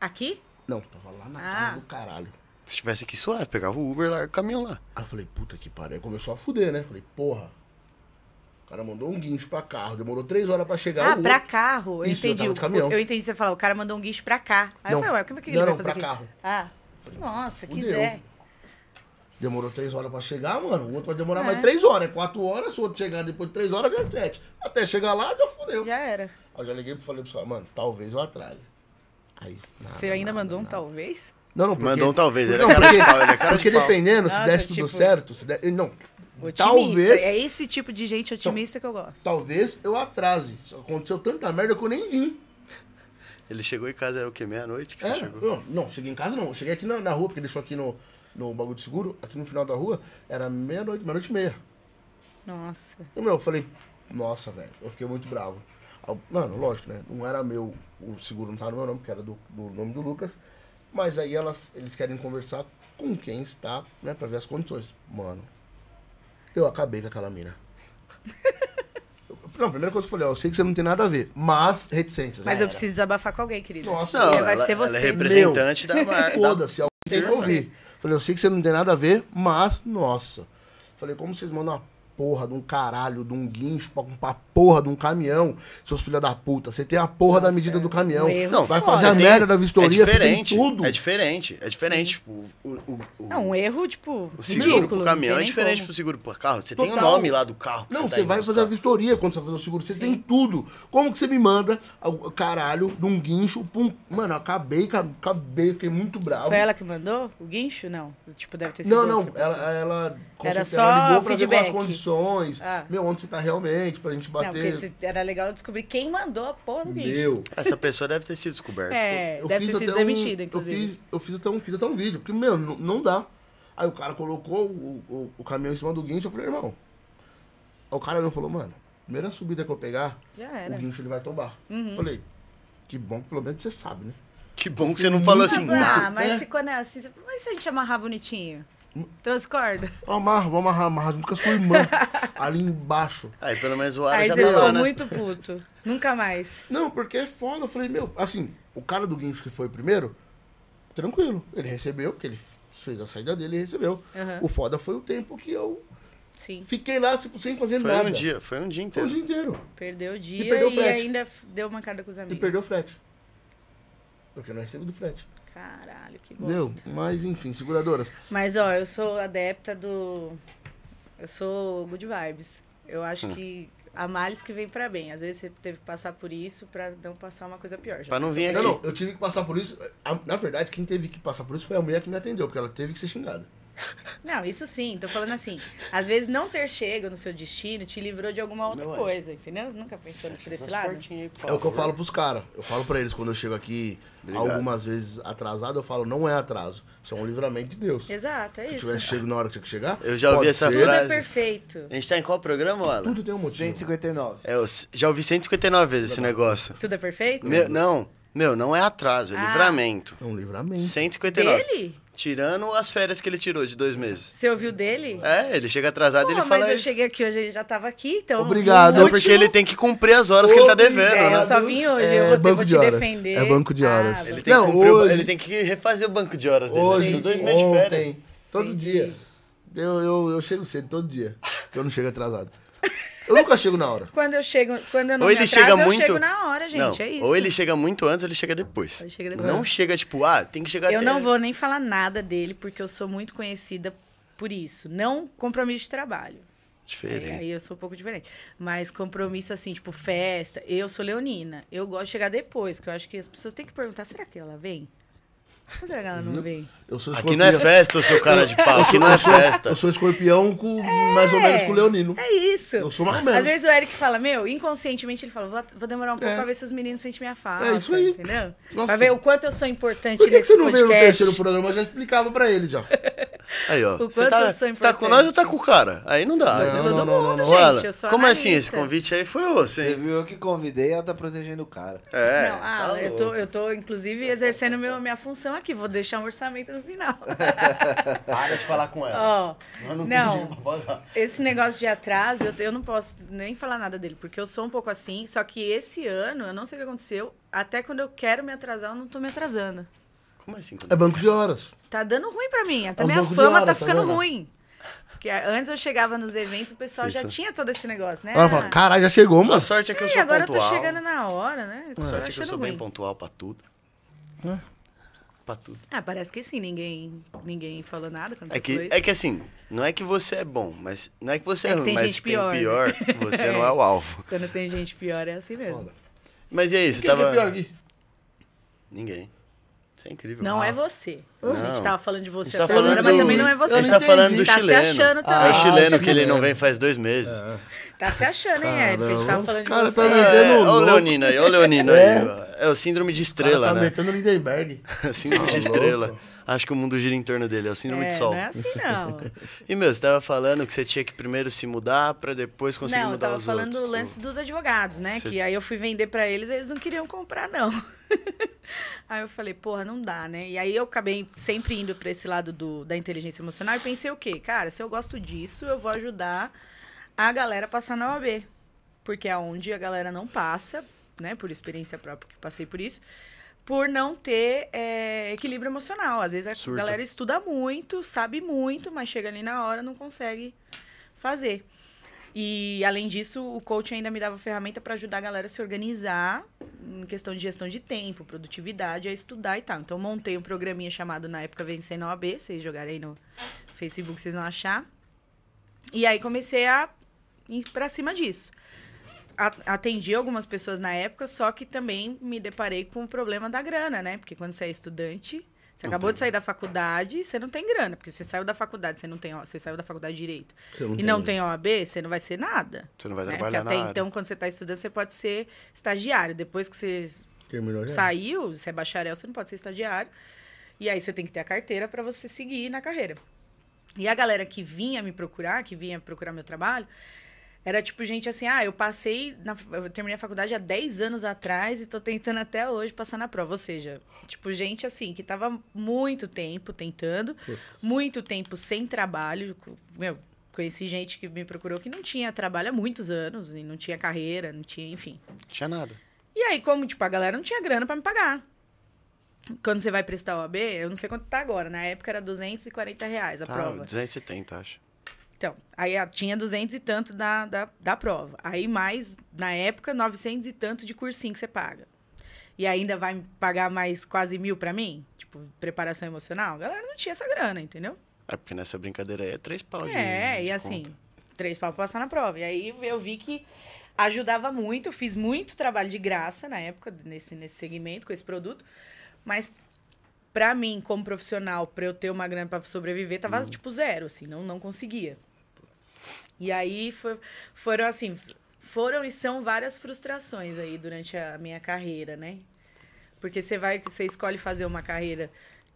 Aqui? Não, tava lá na Ah. casa do caralho. Se tivesse aqui suave, pegava o Uber lá, o caminhão lá. Aí eu falei, puta que pariu. Aí começou a fuder, né? Falei, porra. O cara mandou um guincho pra carro. Demorou três horas pra chegar. Ah, o pra outro- carro. Eu Isso, eu entendi. tava de caminhão. Eu entendi você falar, o cara mandou um guicho pra cá. Aí Não. eu falei, ué, como é que ele Não, vai não, fazer pra aqui? carro. Ah, nossa, Fudeu. quiser. Demorou três horas pra chegar, mano. O outro vai demorar É. mais três horas. É quatro horas. Se o outro chegar depois de três horas, já é sete. Até chegar lá, já fudeu. Já era. Aí eu já liguei e falei pro cara, mano, talvez eu atrase. Aí, nada, Você ainda nada, mandou um nada. talvez? Não, não, porque... Mandou um talvez, ele é Não, cara porque, de pau, ele é cara porque de dependendo, se Nossa, desse tudo tipo- certo, se der... Não, Otimista. talvez... É esse tipo de gente otimista que eu gosto. Talvez eu atrase. Só aconteceu tanta merda que eu nem vim. Ele chegou em casa, era o quê? Meia-noite que você É, chegou? não, não, cheguei em casa não. Eu cheguei aqui na, na rua, porque deixou aqui no, no bagulho de seguro, aqui no final da rua, era meia-noite, meia-noite e meia. Nossa. E, meu, eu falei, nossa, velho, eu fiquei muito bravo. Mano, lógico, né? Não era meu, o seguro não tava no meu nome, porque era do, do nome do Lucas. Mas aí elas, eles querem conversar com quem está, né, pra ver as condições. Mano, eu acabei com aquela mina. Não, a primeira coisa que eu falei, ó, eu sei que você não tem nada a ver, mas reticências. Mas já eu era. preciso desabafar com alguém, querido. Nossa, Não, E vai ela, ser ela é você. representante da marca. Foda-se, alguém tem que Você. ouvir. Falei, eu sei que você não tem nada a ver, mas, nossa. Falei, como vocês mandam uma porra de um caralho, de um guincho pra, pra porra de um caminhão, seus filha da puta? Você tem a porra da Nossa, medida do caminhão. erro Não, vai fazer a Tem- merda da vistoria, é você tem diferente, tudo. É diferente, é diferente. Tipo, o, o, o, Não, um erro, tipo, o seguro ridículo. pro caminhão é diferente como. pro seguro pro carro. Você tem o Total. nome lá do carro. que Não, tá você vai indo fazer a vistoria quando você vai fazer o seguro. Você tem tudo. Como que você me manda o caralho de um guincho? Pum. Mano, eu acabei, ca- acabei, fiquei muito bravo. Foi ela que mandou o guincho? Não. Tipo, deve ter sido Não, não, ela, ela, com Era só ela ligou pra ver feedback. quais condições. Ah. Meu, onde você tá realmente, pra gente Não, bater. porque se- era legal descobrir quem mandou a porra do guincho. Meu. Essa pessoa deve ter sido descoberta. É, Eu deve fiz ter sido até um- demitida, inclusive. Eu fiz, eu fiz até um, fiz até um vídeo, porque, meu, não, não dá. Aí o cara colocou o, o, o caminhão em cima do guincho, eu falei, irmão. Aí o cara não falou, mano, primeira subida que eu pegar, o guincho ele vai tombar. Uhum. Falei, que bom que pelo menos você sabe, né? Que bom que você não falou assim. Ah, mas né? se quando é assim, você- mas se a gente amarrar bonitinho? Transcorda. Amarra, vamos amarrar, amarrar junto com a sua irmã. ali embaixo. Aí pelo menos o ar Aí já você tá ficou lá, né? muito puto. Nunca mais. Não, porque é foda. Eu falei, meu, assim, o cara do guincho que foi primeiro, tranquilo. Ele recebeu, porque ele fez a saída dele e recebeu. Aham. O foda foi o tempo que eu Sim. fiquei lá, tipo, sem fazer Foi nada. um dia, foi um dia Foi o inteiro. dia inteiro. Perdeu o dia e, perdeu o frete. ainda f- deu mancada com os E amigos. perdeu o frete. Porque eu não recebi do frete. Caralho, que Entendeu? bosta. Mas, enfim, seguradoras. Mas, ó, eu sou adepta do... Eu sou good vibes. Eu acho Hum. que há males que vem pra bem. Às vezes você teve que passar por isso pra não passar uma coisa pior. Já Pra não vir aqui. Não, não, eu tive que passar por isso. Na verdade, quem teve que passar por isso foi a mulher que me atendeu, porque ela teve que ser xingada. Não, isso sim, tô falando assim. Às vezes não ter chego no seu destino te livrou de alguma outra Meu anjo. coisa, entendeu? Nunca pensou por esse lado? aí, É o que eu falo pros caras. Eu falo pra eles quando eu chego aqui Obrigado. algumas vezes atrasado, eu falo, não é atraso. Isso é um livramento de Deus. Exato, é Se isso. tivesse chego na hora que tinha que chegar. Eu já ouvi essa ser. Tudo é frase. perfeito. A gente tá em qual programa, Alan? Tudo tem um motivo. 159. É, eu já ouvi 159 vezes esse negócio. Tudo é perfeito? Meu, não, meu, não é atraso, é Ah. livramento. É um livramento. 159. Dele? Tirando as férias que ele tirou de dois meses. Você ouviu dele? É, ele chega atrasado e ele mas fala eu isso. cheguei aqui hoje, ele já tava aqui, então... Obrigado. O porque ele tem que cumprir as horas que ele tá devendo, É, né? eu só vim hoje, É eu vou, ter- banco vou de te horas. defender. É banco de horas. Ah, Ele tem, Não, que cumprir o- hoje- ele tem que refazer o banco de horas dele. Hoje, dois meses de férias. todo Entendi. dia. Eu, eu, eu chego cedo, todo dia. Que eu não chego atrasado. Eu nunca chego na hora. Quando eu chego, quando eu não Ou me ele atraso, chega eu muito. chego na hora, gente, não, é isso. Ou ele chega muito antes ou ele chega depois. Ele chega depois. Não chega tipo, ah, tem que chegar Eu até. não vou nem falar nada dele, porque eu sou muito conhecida por isso. Não compromisso de trabalho. Diferente. É, aí eu sou um pouco diferente. Mas compromisso, assim, tipo, festa. Eu sou leonina. Eu gosto de chegar depois, que eu acho que as pessoas têm que perguntar, será que ela vem? Ou será que ela não vem? Eu sou Aqui não é festa, seu cara de pau. Aqui não é festa. Eu sou escorpião com mais ou menos com o leonino. É isso. Eu sou mais ou menos. Às vezes o Eric fala, meu, inconscientemente ele fala, vou, vou demorar um pouco É. pra ver se os meninos sentem minha falta. É isso aí. Entendeu? Nossa. Pra ver o quanto eu sou importante Por que, que nesse você não veio no podcast. terceiro programa? Eu já explicava pra ele já. Aí, ó. O Você quanto tá, eu sou você tá com nós ou tá com o cara? Aí não dá. Não, Todo não, não, mundo, não, gente. Alan, eu sou como assim? analista. Esse convite aí foi você, Você viu eu que convidei, ela tá protegendo o cara. É. não, ah, tá eu, tô, eu tô, inclusive, exercendo meu, minha função aqui. Vou deixar um orçamento no final. Para de falar com ela. Nós não, não. esse negócio de atraso, eu, eu não posso nem falar nada dele, porque eu sou um pouco assim. Só que esse ano, eu não sei o que aconteceu, até quando eu quero me atrasar, eu não tô me atrasando. Como assim? É banco de horas. Tá dando ruim pra mim. Até É minha fama horas, tá tá ficando vendo? ruim. Porque antes eu chegava nos eventos, o pessoal já Isso. tinha todo esse negócio, né? Ela fala, caralho, já chegou, A mano. sorte é que eu e sou agora pontual. eu tô chegando na hora, né? A sorte é que eu sou ruim. bem pontual pra tudo. Pra tudo. Ah, parece que sim, ninguém, ninguém falou nada quando É você que, falou é que assim, não é que você é bom, mas não é que você é, É que ruim, tem mas gente tem pior, pior, né? você não é o alvo. Quando tem gente pior é assim mesmo. Foda. Mas e aí, você Quem que tava. é pior aqui? Ninguém. Isso é incrível. Não Ah. é você. A Não. gente tava falando de você A tá até falando agora, mas do- também não é você. A gente não tá falando do tá chileno. se achando É também. o chileno Ah, que ele não vem faz dois meses. Tá se achando, hein, Eric? A gente tava falando os de caras você. tá É, olha o. Leonino aí, olha o Leonino É. aí. É o síndrome de O cara estrela, tá né? metendo Lindenberg. síndrome de Tá estrela. louco. Acho que o mundo gira em torno dele, é o síndrome É, de sol. não é assim, não. E, meu, você tava falando que você tinha que primeiro se mudar pra depois conseguir não, eu mudar tava os falando outros. do lance dos advogados, né? Você- Que aí eu fui vender pra eles, eles não queriam comprar, não. aí eu falei, porra, não dá, né? E aí eu acabei sempre indo pra esse lado do, da inteligência emocional e pensei o quê? Cara, se eu gosto disso, eu vou ajudar a galera passar na OAB. Porque é onde a galera não passa, né? Por experiência própria, que passei por isso. Por não ter é, equilíbrio emocional. Às vezes a Surta. galera estuda muito, sabe muito, mas chega ali na hora não consegue fazer. E, além disso, o coach ainda me dava ferramenta para ajudar a galera a se organizar em questão de gestão de tempo, produtividade, a estudar e tal. Então, eu montei um programinha chamado, na época, Vencendo a OAB. Vocês jogarem aí no Facebook, vocês vão achar. E aí, comecei a pra cima disso. Atendi algumas pessoas na época, só que também me deparei com o problema da grana, né? Porque quando você é estudante, você Não acabou tem. de sair da faculdade, você não tem grana, porque você saiu da faculdade, você não tem, você saiu da faculdade de direito não e tem- não tem OAB, você não vai ser nada. Você não vai né? trabalhar Porque até nada. então, quando você está estudando, você pode ser estagiário. Depois que você Terminou já? saiu, você é bacharel, você não pode ser estagiário. E aí você tem que ter a carteira para você seguir na carreira. E a galera que vinha me procurar, que vinha procurar meu trabalho, era tipo gente assim, ah, eu passei, na, eu terminei a faculdade há 10 anos atrás e tô tentando até hoje passar na prova. Ou seja, tipo, gente assim, que tava muito tempo tentando, muito tempo sem trabalho. Meu, conheci gente que me procurou que não tinha trabalho há muitos anos, e não tinha carreira, não tinha, enfim. Tinha nada. E aí, como, tipo, a galera não tinha grana pra me pagar. Quando você vai prestar o AB, eu não sei quanto tá agora. Na época era 240 reais a Tá, prova. 270, acho. Então, aí ah, tinha 200 e tanto da, da, da prova. Aí mais, na época, 900 e tanto de cursinho que você paga. E ainda vai pagar mais quase mil pra mim? Tipo, preparação emocional? A galera não tinha essa grana, entendeu? É porque nessa brincadeira aí é três pau de É, e assim, conta. três pau pra passar na prova. E aí eu vi que ajudava muito, fiz muito trabalho de graça na época, nesse, nesse segmento, com esse produto. Mas pra mim, como profissional, pra eu ter uma grana pra sobreviver, tava tipo zero, assim, não, não conseguia. E aí foi, foram assim, foram e são várias frustrações aí durante a minha carreira, né? Porque você vai, você escolhe fazer uma carreira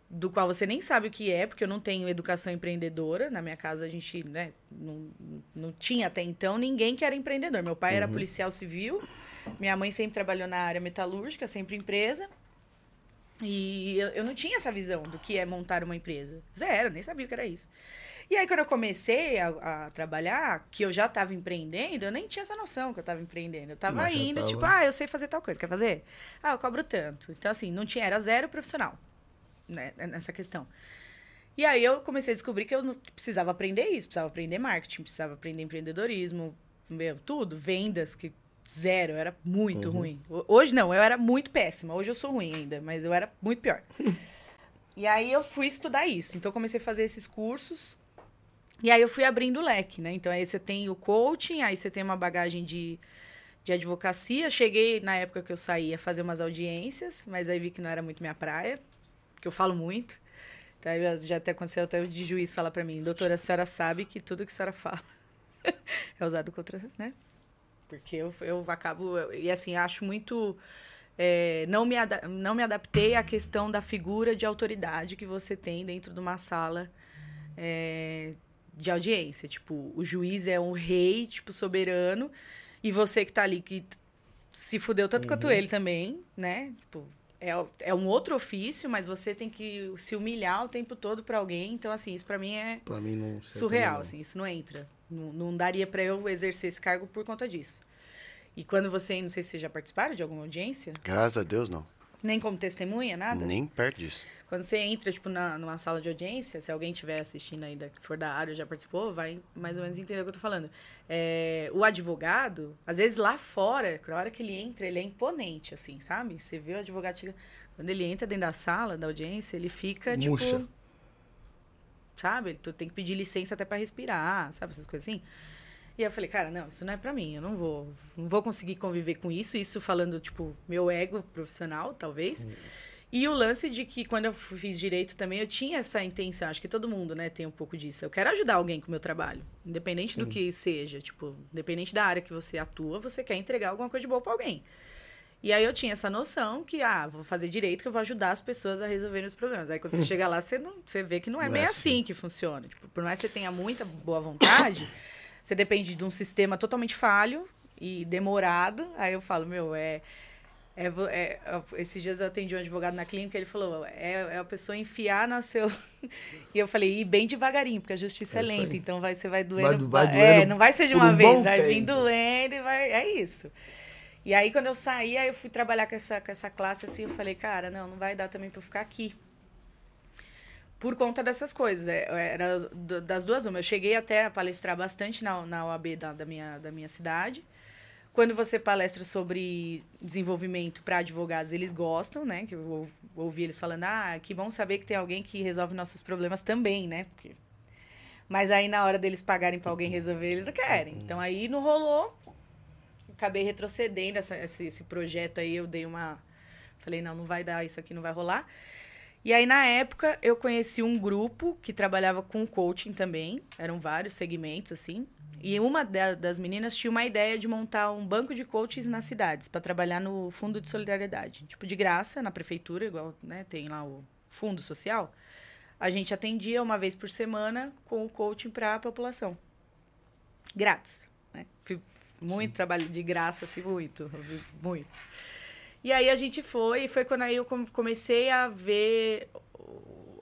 do qual você nem sabe o que é, porque eu não tenho educação empreendedora. Na minha casa a gente, né, não, não tinha até então ninguém que era empreendedor. Meu pai era policial civil, minha mãe sempre trabalhou na área metalúrgica, sempre empresa. E eu, eu não tinha essa visão do que é montar uma empresa. Zero, nem sabia o que era isso. E aí, quando eu comecei a, a trabalhar, que eu já estava empreendendo, eu nem tinha essa noção que eu estava empreendendo. Eu estava indo, tava. tipo, ah, eu sei fazer tal coisa, quer fazer? Ah, eu cobro tanto. Então, assim, não tinha, era zero profissional né, nessa questão. E aí eu comecei a descobrir que eu precisava aprender isso, precisava aprender marketing, precisava aprender empreendedorismo, meu, tudo, vendas, que zero, eu era muito ruim. Ho- Hoje não, eu era muito péssima. Hoje eu sou ruim ainda, mas eu era muito pior. e aí eu fui estudar isso. Então eu comecei a fazer esses cursos. E aí eu fui abrindo o leque, né? Então aí você tem o coaching, aí você tem uma bagagem de, de advocacia. Cheguei na época que eu saí a fazer umas audiências, mas aí vi que não era muito minha praia, que eu falo muito. Então aí já- até aconteceu até o de juiz falar pra mim, doutora, a senhora sabe que tudo que a senhora fala é usado contra, né? Porque eu, eu acabo. E assim, acho muito. é, não, me não me adaptei à questão da figura de autoridade que você tem dentro de uma sala é, de audiência. Tipo, o juiz é um rei, tipo, soberano, e você que tá ali que se fudeu tanto quanto ele também, né? Tipo, é, é um outro ofício, mas você tem que se humilhar o tempo todo pra alguém. Então, assim, isso pra mim é Pra mim não sei surreal, assim, isso não entra. Não, não daria pra eu exercer esse cargo por conta disso. E quando você, não sei se vocês já participaram de alguma audiência, Graças a Deus, não. nem como testemunha, nada. Nem perto disso. Quando você entra, tipo, na, numa sala de audiência, se alguém estiver assistindo ainda, que for da área, já participou, vai mais ou menos entender o que eu tô falando. É, o advogado, às vezes lá fora, na hora que ele entra, ele é imponente, assim, sabe? Você vê o advogado chega... Quando ele entra dentro da sala da audiência, ele fica, Murcha. tipo... Sabe? Tu tem que pedir licença até pra respirar, sabe? Essas coisas assim. E eu falei, cara, não, isso não é pra mim. Eu não vou, não vou conseguir conviver com isso. Isso falando, tipo, meu ego profissional, talvez. E o lance de que quando eu fiz direito também, eu tinha essa intenção. Acho que todo mundo, né, tem um pouco disso. Eu quero ajudar alguém com o meu trabalho. Independente do que seja. Tipo, independente da área que você atua, você quer entregar alguma coisa de boa pra alguém. E aí eu tinha essa noção que, ah, vou fazer direito que eu vou ajudar as pessoas a resolverem os problemas. Aí quando você chega lá, você, não, você vê que não é Não bem é assim. que funciona. Tipo, por mais que você tenha muita boa vontade, você depende de um sistema totalmente falho e demorado. Aí eu falo, meu, é... é, é- esses dias eu atendi um advogado na clínica, ele falou, é, é a pessoa enfiar na seu... e eu falei, e bem devagarinho, porque a justiça é, É lenta, então vai, você vai doendo... vai é, doendo não vai ser de uma um vez, vai vir doendo e vai... É isso. E aí, quando eu saí, aí eu fui trabalhar com essa, com essa classe, assim, eu falei, cara, não, não vai dar também pra eu ficar aqui. Por conta dessas coisas. É, Era do- das duas uma. Eu cheguei até a palestrar bastante na, na OAB da, da, minha, da minha cidade. Quando você palestra sobre desenvolvimento para advogados, eles gostam, né? Que eu ou- ouvi eles falando, ah, que bom saber que tem alguém que resolve nossos problemas também, né? Porque... Mas aí, na hora deles pagarem para alguém resolver, eles não querem. Então, aí não rolou. Acabei retrocedendo essa, esse, esse projeto aí. Eu dei uma... Falei, não, não vai dar, isso aqui não vai rolar. E aí, na época, eu conheci um grupo que trabalhava com coaching também. Eram vários segmentos, assim. E uma da- das meninas tinha uma ideia de montar um banco de coaches nas cidades para trabalhar no Fundo de Solidariedade. Tipo, de graça, na prefeitura, igual né, tem lá o Fundo Social. a gente atendia uma vez por semana com o coaching para a população. Grátis. Né? Muito trabalho de graça, assim, muito, muito. E aí a gente foi, e foi quando aí eu com- comecei a ver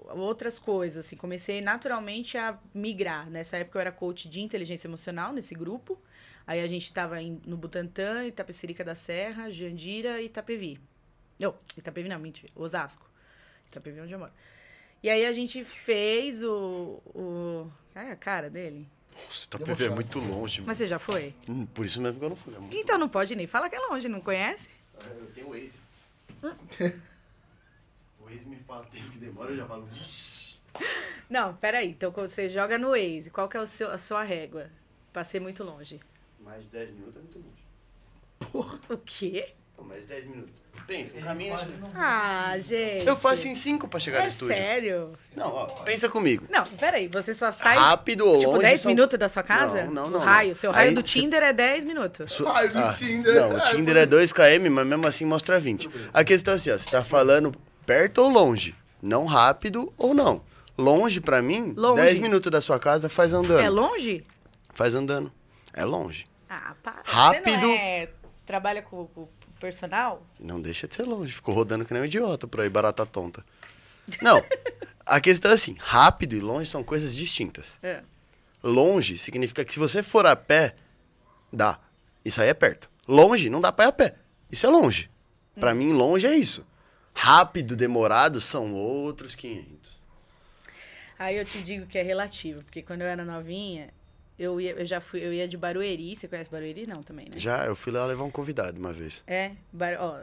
outras coisas, assim, comecei naturalmente a migrar. Nessa época eu era coach de inteligência emocional nesse grupo. Aí a gente estava no Butantã, Itapecerica da Serra, Jandira e Itapevi. Não, Itapevi não, mentira, Osasco. Itapevi é onde eu moro. E aí a gente fez o. o... Ah, a cara dele. Nossa, Itapevi é muito longe, mano. Mas você já foi? Hum, Por isso mesmo que eu não fui. É muito... Então não pode nem falar que é longe, não conhece? Eu tenho o Waze. o Waze me fala o tempo que demora, eu já falo. "Ixi". Não, peraí. Então quando você joga no Waze, qual que é o seu, a sua régua? Pra ser muito longe. Mais de 10 minutos é muito longe. O quê? Mais de 10 minutos. Pensa, um caminho. Ah, gente. Eu faço em 5 pra chegar É no estúdio. sério? Não, ó, pensa comigo. Não, peraí. Você só sai. Rápido ou Tipo, longe. 10 são- minutos da sua casa? Não, não, O não. raio. não. Seu raio Aí do Tinder é 10 minutos. Su- Raio do Ah, Tinder. Não, o Tinder é 2km, mas mesmo assim mostra 20. A questão é assim, ó, você tá falando perto ou longe? Não rápido ou não. Longe, pra mim, Longe. 10 minutos da sua casa faz andando. É longe? Faz andando. É longe. Ah, para. Rápido. Você não é... trabalha com, com personal? Não deixa de ser longe. Ficou rodando que nem um idiota por aí, barata tonta. Não. a questão é assim, rápido e longe são coisas distintas. É. Longe significa que se você for a pé, dá. Isso aí é perto. Longe, não dá pra ir a pé. Isso é longe. Pra mim, longe é isso. Rápido, demorado, são outros 500. Aí eu te digo que é relativo, porque quando eu era novinha, eu, ia, eu já fui, eu ia de Barueri. Você conhece Barueri? Não, também, né? Já, eu fui lá levar um convidado uma vez. É, Bar- ó,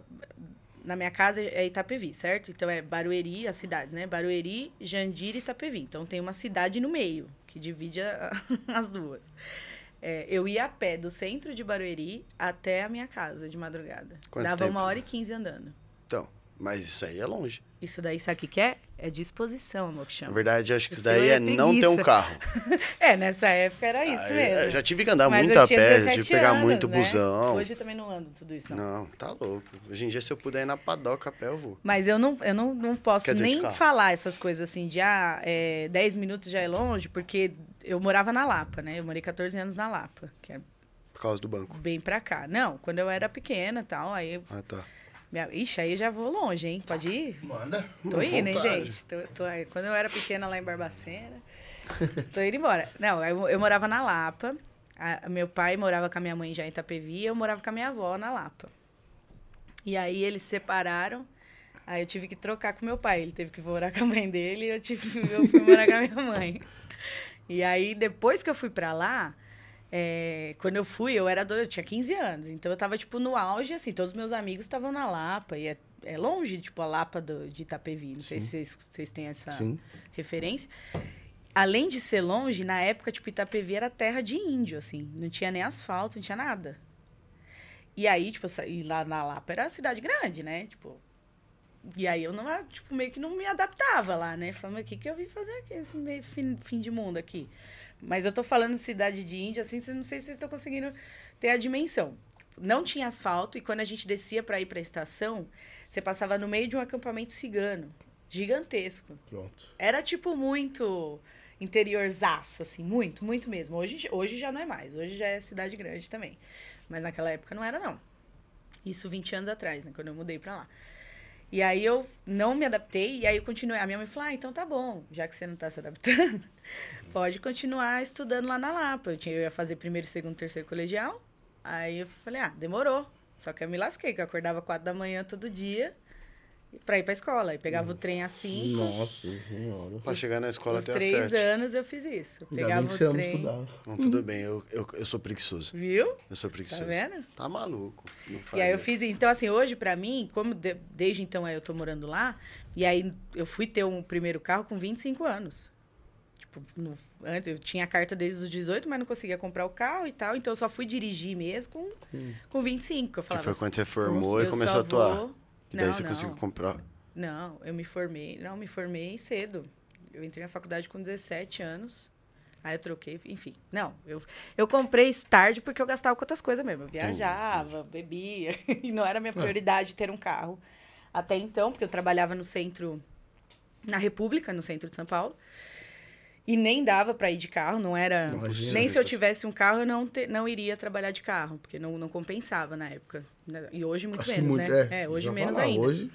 na minha casa é Itapevi, certo? Então é Barueri, as cidades, né? Barueri, Jandira e Itapevi. Então tem uma cidade no meio, que divide a- as duas. É, eu ia a pé do centro de Barueri até a minha casa de madrugada. Quanto Dava tempo? uma hora e quinze andando. Então, mas isso aí é longe. Isso daí, sabe o que que é? É disposição, amor, que Na chama. verdade, acho que isso daí é é não ter um carro. É, nessa época era isso Ah, mesmo. eu já tive que andar Mas muito a pé, 17 tive que pegar anos, muito né? busão. Hoje eu também não ando tudo isso, não. Não, tá louco. Hoje em dia, se eu puder ir na padoca a pé, eu vou. Mas eu não, eu não, não posso Quer nem falar essas coisas assim de ah, é, 10 minutos já é longe, porque eu morava na Lapa, né? Eu morei 14 anos na Lapa, que é Por causa do banco. bem pra cá. Não, quando eu era pequena e tal, aí. eu- Ah, tá. Minha, ixi, aí eu já vou longe, hein? Pode ir? Manda. Tô indo, hein, vontade. gente? Tô, tô. Quando eu era pequena lá em Barbacena, tô indo embora. Não, eu, eu morava na Lapa. a- meu pai morava com a minha mãe já em Itapevi e eu morava com a minha avó na Lapa. E aí eles se separaram. Aí eu tive que trocar com meu pai. Ele teve que morar com a mãe dele e eu, tive, eu fui morar com a minha mãe. E aí, depois que eu fui pra lá, é, quando eu fui, eu era eu tinha 15 anos. Então eu tava, tipo, no auge, assim, todos os meus amigos estavam na Lapa. E é, é longe, tipo, a Lapa do, de Itapevi. Não sei se vocês, vocês têm essa Sim. referência. Além de ser longe, na época, tipo, Itapevi era terra de índio, assim. Não tinha nem asfalto, não tinha nada. E aí, tipo, saí lá na Lapa era cidade grande, né? Tipo. E aí eu não, tipo, meio que não me adaptava lá, né? Falando, o que, que eu vim fazer aqui, esse meio fim, fim de mundo aqui? Mas eu tô falando cidade de índia, assim, não sei se vocês estão conseguindo ter a dimensão. Não tinha asfalto, e quando a gente descia para ir pra estação, você passava no meio de um acampamento cigano. Gigantesco. Pronto. Era, tipo, muito interiorzaço, assim, muito, muito mesmo. Hoje, hoje já não é mais, hoje já é cidade grande também. Mas naquela época não era, não. Isso 20 anos atrás, né, quando eu mudei pra lá. E aí eu não me adaptei, e aí eu continuei. A minha mãe falou, ah, então tá bom, já que você não tá se adaptando, pode continuar estudando lá na Lapa. Eu, tinha, eu ia fazer primeiro, segundo, terceiro colegial. Aí eu falei, ah, demorou. Só que eu me lasquei, que eu acordava quatro da manhã todo dia pra ir pra escola. Aí pegava o trem assim. Nossa senhora. Pra chegar na escola até às três sete. anos eu fiz isso. Ainda Pegava bem que o trem. estudar. Não, tudo bem, eu, eu, eu sou preguiçoso. Viu? Eu sou preguiçoso. vendo? Tá maluco. Não E aí eu fiz. Então, assim, hoje pra mim, como de- desde então eu tô morando lá, e aí eu fui ter um primeiro carro com 25 anos. Tipo, no- antes eu tinha a carta desde os 18, mas não conseguia comprar o carro e tal. Então eu só fui dirigir mesmo com, com 25. Eu Que falava, foi quando você formou e começou a atuar. vou- E daí Não, você não. conseguiu comprar. Não, eu me formei. Não, me formei cedo. Eu entrei na faculdade com 17 anos. Aí eu troquei, enfim. Não, eu, eu comprei tarde porque eu gastava com outras coisas mesmo. Eu viajava, bebia. E não era minha prioridade ter um carro. Até então, porque eu trabalhava no centro na República, no centro de São Paulo. E nem dava para ir de carro, não era. Imagina. nem se eu tivesse um carro, eu não, te- não iria trabalhar de carro, porque não, não compensava na época. E hoje muito Acho menos, muito- né? é, hoje já menos falar, ainda. Hoje,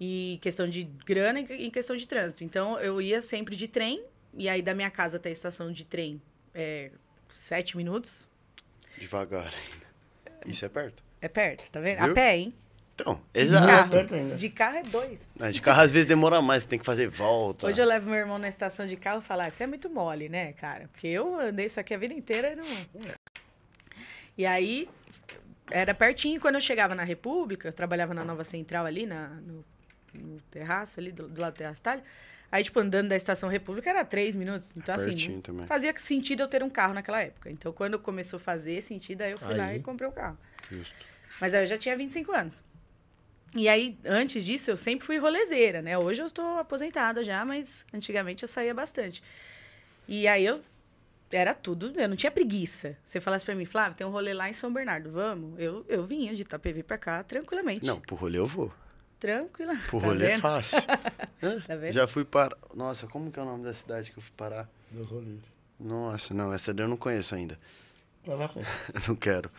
E questão de grana e e questão de trânsito. Então, eu ia sempre de trem, e aí da minha casa até a estação de trem é sete minutos. Devagar ainda. Isso é perto. É perto, tá vendo? Viu? A pé, hein? Então, exato. perto ainda. De carro é dois. Não, De carro às vezes demora mais, tem que fazer volta. Hoje eu levo meu irmão na estação de carro e falo, ah, você é muito mole, né, cara? Porque eu andei isso aqui a vida inteira e não... E aí, era pertinho. Quando eu chegava na República, eu trabalhava na Nova Central ali, na, no, no terraço ali, do, do lado do Terraço Itália. Aí, tipo, andando da Estação República era três minutos. Então, assim, Pertinho não também. fazia sentido eu ter um carro naquela época. Então, quando começou a fazer sentido, aí eu fui lá Aí. e comprei o carro. Justo. Mas aí eu já tinha 25 anos. E aí, antes disso, eu sempre fui rolezeira, né? Hoje eu estou aposentada já, mas antigamente eu saía bastante. E aí eu era tudo, eu não tinha preguiça. Você falasse pra mim, Flávio, tem um rolê lá em São Bernardo, vamos? Eu, eu vinha de Itapevi pra cá tranquilamente. Não, pro rolê eu vou. Tranquila. Pro Tá rolê é vendo? fácil. Hã? Tá vendo? Já fui para. Nossa, como que é o nome da cidade que eu fui parar? Deus o livre. Nossa, não, essa daí eu não conheço ainda. Eu não quero.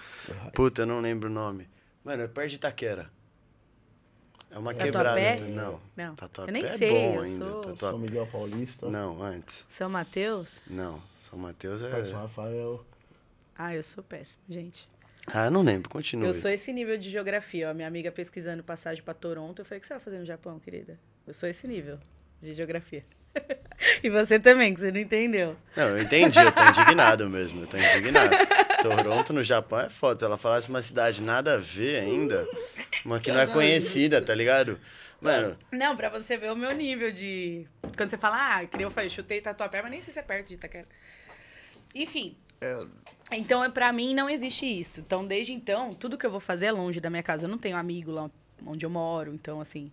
Puta, eu não lembro o nome. Mano, é perto de Itaquera. É uma quebrada. Tatuapé? Não. Não. Tatuapé Eu nem é sei, bom eu ainda. sou- Tatuapé- São Miguel Paulista. Não, antes. São Mateus? Não, São Mateus é. São Rafael. Ah, eu sou péssimo, gente. Ah, eu não lembro, continua. Eu sou esse nível de geografia, ó. Minha amiga pesquisando passagem pra Toronto, eu falei, o que você vai fazer no Japão, querida? Eu sou esse nível de geografia. e você também, que você não entendeu. Não, eu entendi, eu tô indignado mesmo, eu tô indignado. Toronto, no Japão, é foda. Se ela falasse uma cidade nada a ver ainda, uma que não é conhecida, tá ligado? Mano, Não, pra você ver o meu nível de. Quando você fala, ah, que nem eu falei, chutei tatuapé, mas nem sei se é perto de Itaquera. Enfim. Então, é, pra mim, não existe isso. Então, desde então, tudo que eu vou fazer é longe da minha casa. Eu não tenho amigo lá onde eu moro. Então, assim,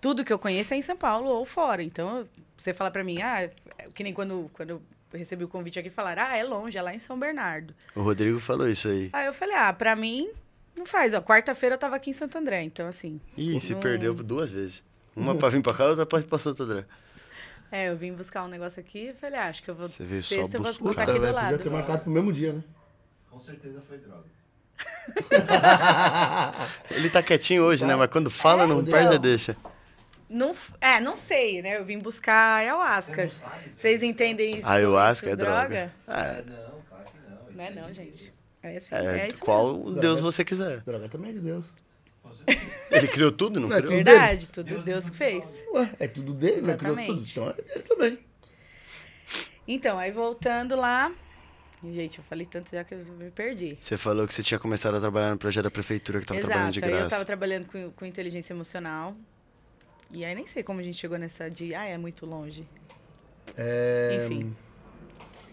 tudo que eu conheço é em São Paulo ou fora. Então, você fala pra mim, ah, é que nem quando, quando eu recebi o convite aqui, falaram, ah, é longe, é lá em São Bernardo. o Rodrigo falou isso aí. Aí eu falei, ah, pra mim, não faz. Ó, quarta-feira eu tava aqui em Santo André. Então, assim, Ih, se Não- perdeu duas vezes. Uma pra vir pra cá, outra pra ir pra Santo André. É, eu vim buscar um negócio aqui e falei, ah, acho que eu vou. Você veio só sexta eu vou buscar. botar aqui do velho, lado. podia ter marcado pro mesmo dia, né? Com certeza foi droga. Ele tá quietinho hoje, né? Mas quando fala, não Rodrigo. perde a deixa. Não, é, não sei, né? Eu vim buscar ayahuasca. Vocês entendem isso? Ayahuasca é droga. É, não, claro que não. Isso Não é aí não, gente. É assim, é, É, isso qual mesmo. Deus você quiser. Droga também é de Deus. Ele criou tudo, não Não é criou? tudo Verdade, tudo Deus que fez. Ué, é tudo dele, né? Criou tudo. Exatamente. Então é dele também. Então, aí voltando lá. Gente, eu falei tanto já que eu me perdi. Você falou que você tinha começado a trabalhar no projeto da prefeitura, que tava trabalhando de aí eu graça. tava trabalhando com, com inteligência emocional. E aí nem sei como a gente chegou nessa de, ah, é muito longe. É, Enfim.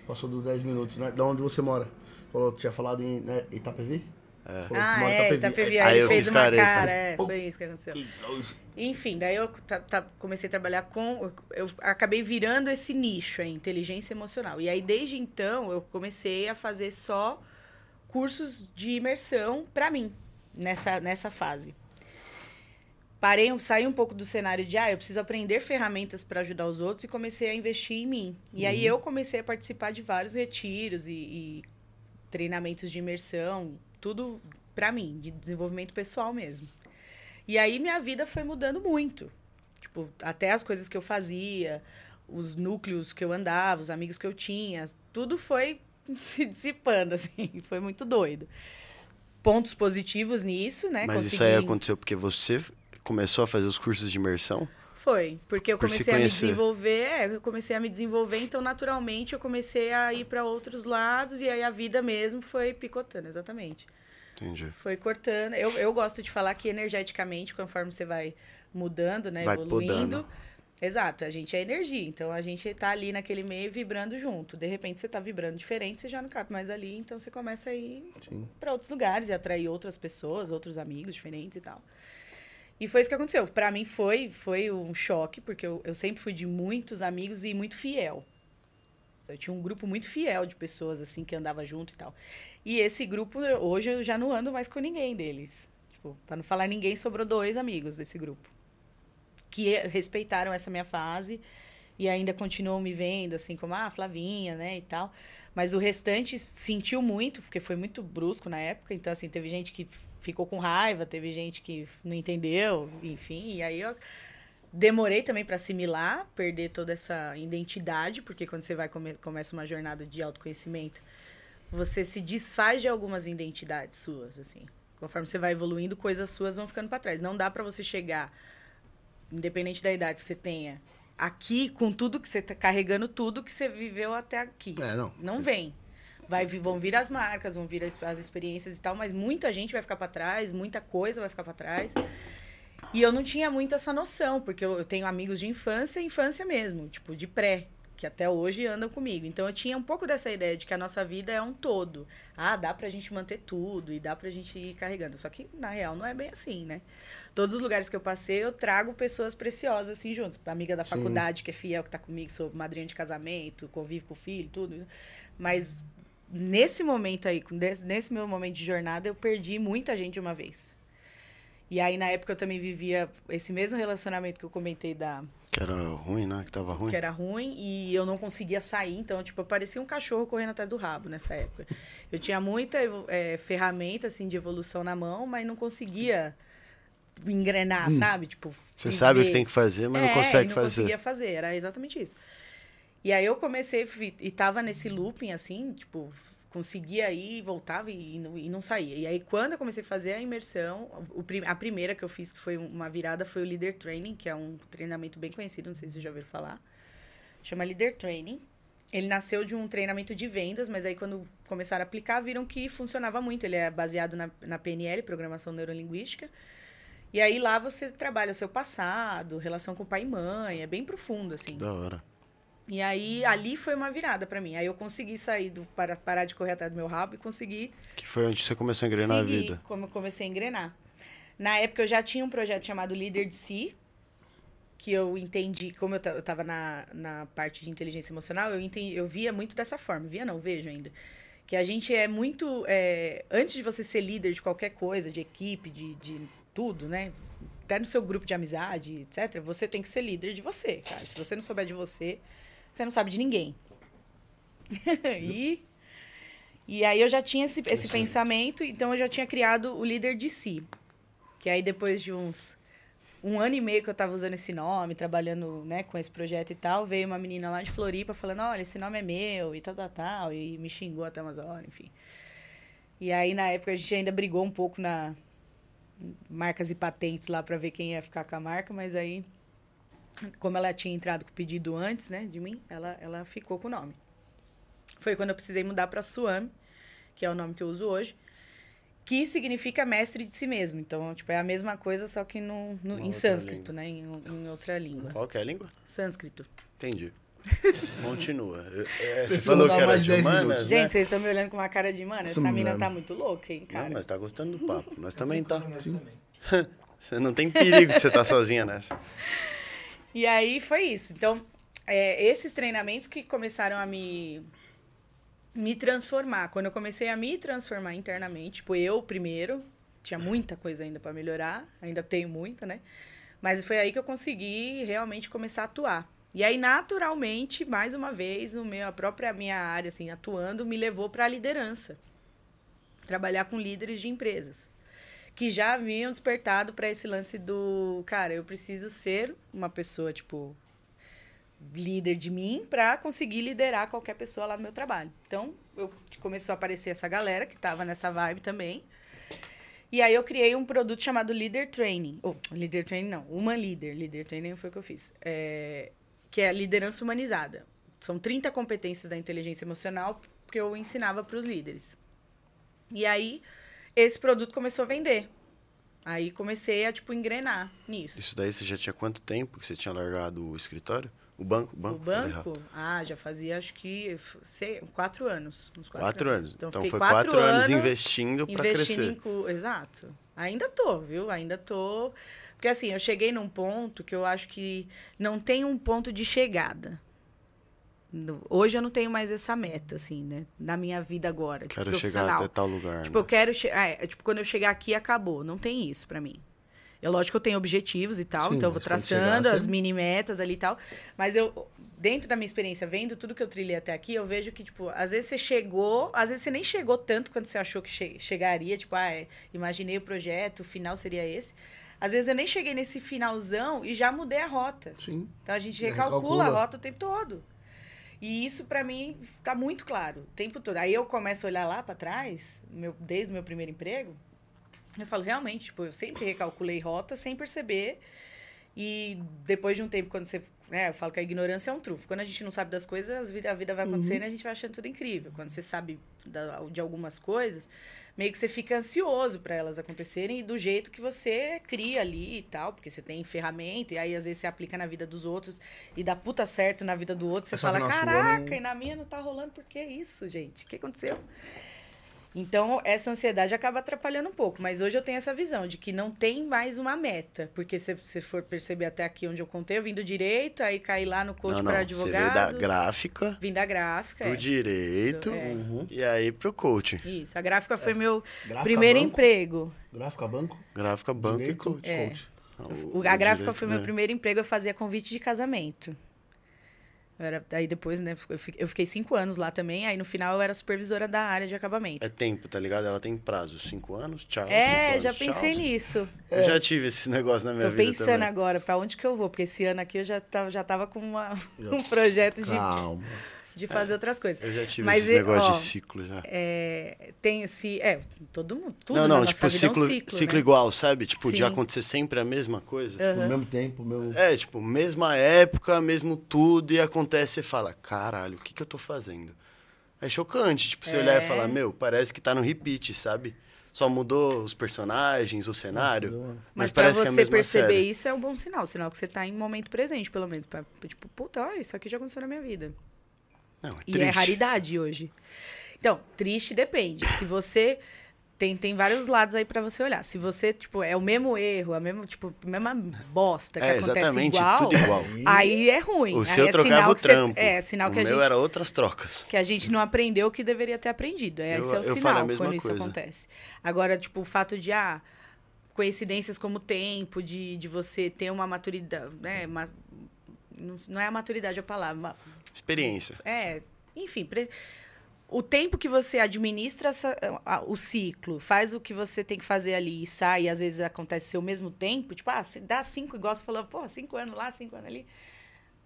Passou dos 10 minutos, né? Da onde você mora? Falou, tinha falado em né, Itapevi? É. Falou Ah, é, Itapevi. Aí Aí eu fez fiz uma careta. cara, é, foi isso que aconteceu. Enfim, daí eu ta- ta- comecei a trabalhar com. Eu acabei virando esse nicho, a inteligência emocional. E aí, desde então, eu comecei a fazer só cursos de imersão pra mim, nessa, nessa fase. Parei, saí um pouco do cenário de, ah, eu preciso aprender ferramentas para ajudar os outros e comecei a investir em mim. E aí eu comecei a participar de vários retiros e, e treinamentos de imersão, tudo pra mim, de desenvolvimento pessoal mesmo. E aí minha vida foi mudando muito. Tipo, até as coisas que eu fazia, os núcleos que eu andava, os amigos que eu tinha, tudo foi se dissipando, assim. Foi muito doido. Pontos positivos nisso, né? Mas isso Consegui- aí aconteceu porque você começou a fazer os cursos de imersão? Foi, porque eu Por comecei a me desenvolver, é, eu comecei a me desenvolver, então naturalmente eu comecei a ir para outros lados e aí a vida mesmo foi picotando, exatamente. Entendi. Foi cortando. Eu, eu gosto de falar que energeticamente, conforme você vai mudando, né, Vai evoluindo. podando. Exato, a gente é energia, então a gente tá ali naquele meio vibrando junto. De repente você tá vibrando diferente, você já não cabe mais ali, então você começa a ir para outros lugares e atrair outras pessoas, outros amigos diferentes e tal. E foi isso que aconteceu. Para mim foi foi um choque, porque eu, eu sempre fui de muitos amigos e muito fiel. Eu tinha um grupo muito fiel de pessoas assim que andava junto e tal. E esse grupo hoje eu já não ando mais com ninguém deles. Tipo, para não falar ninguém, sobrou dois amigos desse grupo. que respeitaram essa minha fase e ainda continuam me vendo, assim, como, ah, Flavinha, né, e tal. Mas o restante sentiu muito, porque foi muito brusco na época. Então, assim, teve gente que ficou com raiva, teve gente que não entendeu, enfim. E aí eu demorei também para assimilar, perder toda essa identidade, porque quando você vai come começa uma jornada de autoconhecimento, você se desfaz de algumas identidades suas, assim. Conforme você vai evoluindo, coisas suas vão ficando para trás. Não dá para você chegar, independente da idade que você tenha, aqui com tudo que você tá carregando tudo que você viveu até aqui. É, não. Não vem. Vai, vão vir as marcas, vão vir as, as experiências e tal, mas muita gente vai ficar para trás, muita coisa vai ficar para trás. E eu não tinha muito essa noção, porque eu, eu tenho amigos de infância, infância mesmo, tipo, de pré que até hoje andam comigo. Então eu tinha um pouco dessa ideia de que a nossa vida é um todo. Ah, dá pra gente manter tudo e dá pra gente ir carregando. Só que na real não é bem assim, né? Todos os lugares que eu passei, eu trago pessoas preciosas assim juntos. Amiga da Sim. faculdade que é fiel, que tá comigo, sou madrinha de casamento, convivo com o filho, tudo. Mas nesse momento aí, nesse meu momento de jornada, eu perdi muita gente de uma vez. E aí, na época, eu também vivia esse mesmo relacionamento que eu comentei da. Que era ruim, né? Que tava ruim. Que era ruim e eu não conseguia sair. Então, tipo, eu parecia um cachorro correndo atrás do rabo nessa época. Eu tinha muita é, ferramenta, assim, de evolução na mão, mas não conseguia engrenar, hum. sabe? Tipo, Você viver. sabe o que tem que fazer, mas é, não consegue não fazer. não conseguia fazer. Era exatamente isso. E aí eu comecei e tava nesse looping, assim, tipo, conseguia ir, voltava e, e não saía. E aí, quando eu comecei a fazer a imersão, a primeira que eu fiz, que foi uma virada, foi o Leader Training, que é um treinamento bem conhecido, não sei se vocês já ouviram falar. Chama Leader Training. Ele nasceu de um treinamento de vendas, mas aí quando começaram a aplicar, viram que funcionava muito. Ele é baseado na, na PNL, Programação Neurolinguística. E aí lá você trabalha seu passado, relação com pai e mãe, é bem profundo, assim. Da hora. E aí, ali foi uma virada para mim. Aí eu consegui sair do para parar de correr atrás do meu rabo e consegui. Que foi onde você começou a engrenar seguir, a vida. Como eu comecei a engrenar. Na época eu já tinha um projeto chamado Líder de Si, que eu entendi, como eu estava na, na parte de inteligência emocional, eu entendi, eu via muito dessa forma. Via não, vejo ainda. Que a gente é muito. É, antes de você ser líder de qualquer coisa, de equipe, de, de tudo, né? Até no seu grupo de amizade, etc., você tem que ser líder de você, cara. Se você não souber de você, você não sabe de ninguém. e, e aí eu já tinha esse, esse pensamento, então eu já tinha criado o líder de si. Que aí depois de uns um ano e meio que eu tava usando esse nome, trabalhando né, com esse projeto e tal, veio uma menina lá de Floripa falando, olha, esse nome é meu e tal, tal, tal, e me xingou até umas horas, enfim. E aí, na época, a gente ainda brigou um pouco na marcas e patentes lá para ver quem ia ficar com a marca, mas aí como ela tinha entrado com o pedido antes, né, de mim, ela, ela ficou com o nome. Foi quando eu precisei mudar para Suami, que é o nome que eu uso hoje, que significa mestre de si mesmo. Então, tipo, é a mesma coisa, só que no, no em sânscrito, língua. né, em, em, outra língua. Qual que é a língua? Sânscrito. Entendi. Continua. É, você falou que era de humanas, né? Gente, vocês estão me olhando com uma cara de humana. Essa mina tá muito louca, hein, cara? Não, mas tá gostando do papo. Nós também tá. Sim. você não tem perigo de você estar tá sozinha nessa. E aí foi isso. Então, é, esses treinamentos que começaram a me me transformar. Quando eu comecei a me transformar internamente, tipo, eu primeiro, tinha muita coisa ainda para melhorar, ainda tenho muita, né? Mas foi aí que eu consegui realmente começar a atuar. E aí, naturalmente, mais uma vez, no meu, a própria minha área, assim, atuando, me levou para a liderança. Trabalhar com líderes de empresas que já haviam despertado para esse lance do, cara, eu preciso ser uma pessoa, tipo, líder de mim para conseguir liderar qualquer pessoa lá no meu trabalho. Então, eu começou a aparecer essa galera que estava nessa vibe também. E aí eu criei um produto chamado Leader Training. Ou, oh, Leader Training não, uma Leader. Leader Training foi o que eu fiz. É, que é liderança humanizada. São 30 competências da inteligência emocional que eu ensinava para os líderes. E aí esse produto começou a vender. Aí comecei a, tipo, engrenar nisso. Isso daí você já tinha quanto tempo que você tinha largado o escritório? O banco? O banco? O banco? Ah, já fazia acho que sei, quatro anos. Uns quatro, quatro anos. anos. Então, então foi quatro, quatro anos, anos investindo para crescer. Em, exato. Ainda tô, viu? Ainda tô. Porque assim, eu cheguei num ponto que eu acho que não tem um ponto de chegada. Hoje eu não tenho mais essa meta, assim, né? Na minha vida agora. Quero chegar até tal lugar. Tipo, né? eu quero. É, tipo, quando eu chegar aqui, acabou. Não tem isso para mim. Eu, lógico que eu tenho objetivos e tal, Sim, então eu vou chegar, traçando você- as mini metas ali e tal. Mas eu, dentro da minha experiência, vendo tudo que eu trilhei até aqui, eu vejo que, tipo, às vezes você chegou, às vezes você nem chegou tanto quanto você achou que che- chegaria. Tipo, ah, é, imaginei o projeto, o final seria esse. Às vezes eu nem cheguei nesse finalzão e já mudei a rota. Sim. Então a gente recalcula, recalcula. a rota o tempo todo. E isso pra mim tá muito claro, o tempo todo. Aí eu começo a olhar lá pra trás, meu, desde o meu primeiro emprego, eu falo, realmente, tipo, eu sempre recalculei rota sem perceber. E depois de um tempo, quando você. Né, eu falo que a ignorância é um trunfo. Quando a gente não sabe das coisas, a vida, a vida vai acontecendo e a gente vai achando tudo incrível. Quando você sabe de algumas coisas, meio que você fica ansioso para elas acontecerem e do jeito que você cria ali e tal, porque você tem ferramenta e aí às vezes você aplica na vida dos outros e dá puta certo na vida do outro, você Só fala, caraca, não- e na minha não tá rolando, por que isso, gente? O que aconteceu? Então, essa ansiedade acaba atrapalhando um pouco. Mas hoje eu tenho essa visão de que não tem mais uma meta. Porque se você for perceber até aqui onde eu contei, eu vim do direito, aí caí lá no coach para advogados. veio da gráfica Vim da gráfica. pro é. direito É. Uhum. e aí pro coaching. Isso, a gráfica foi meu Gráfica primeiro banco? emprego. Gráfica banco. Gráfica, banco e direito, coaching. É. coach. Não, O- a gráfica direito, foi meu né? primeiro emprego, eu fazia convite de casamento. Eu era, aí depois, né, eu fi- eu fiquei cinco anos lá também, aí no final eu era supervisora da área de acabamento. É tempo, tá ligado? Ela tem prazo. Cinco anos? Tchau. É, cinco já anos, pensei tchau. nisso. Eu já tive esse negócio na minha Tô vida pensando também. agora pra onde que eu vou, porque esse ano aqui eu já tava, já tava com uma- um projeto de, Calma. De fazer outras coisas. Eu já tive Mas esse negócio ó, de ciclo já. É, tem esse. É, todo mundo. Tudo não, na não, nossa tipo, vida é um ciclo, ciclo. ciclo né? igual, sabe? Tipo, de Sim. acontecer sempre a mesma coisa. É. Ao mesmo tempo, mesmo. É, tipo, mesma época, mesmo tudo, e acontece, você fala, caralho, o que que eu tô fazendo? É chocante, tipo, você olhar e É. falar, meu, parece que tá no repeat, sabe? Só mudou os personagens, o cenário, Nossa, mas, Mas pra parece que é a você mesma perceber série. isso é um bom sinal. Sinal que você tá em momento presente, pelo menos. Pra, tipo, puta, ó, isso aqui já aconteceu na minha vida. Não, é E é raridade hoje. Então, triste depende. Se você. Tem, tem vários lados aí pra você olhar. Se você, tipo, é o mesmo erro, a mesma, tipo, a mesma bosta que É, acontece igual, tudo igual. aí é ruim. O seu é trocava o que você- trampo. é, sinal o que a meu gente era outras trocas. que a gente não aprendeu o que deveria ter aprendido. É, Eu- esse é o eu falo a sinal quando isso coisa. acontece. Agora, tipo, o fato de, ah, coincidências como tempo, de, de você ter uma maturidade, né? uma- não, é a maturidade a palavra, Experiência. é, enfim, pre- o tempo que você administra essa- a- o ciclo, faz o que você tem que fazer ali e sai, e às vezes acontece ser o mesmo tempo, tipo, ah, se dá cinco, igual você falou, pô, cinco anos lá, cinco anos ali.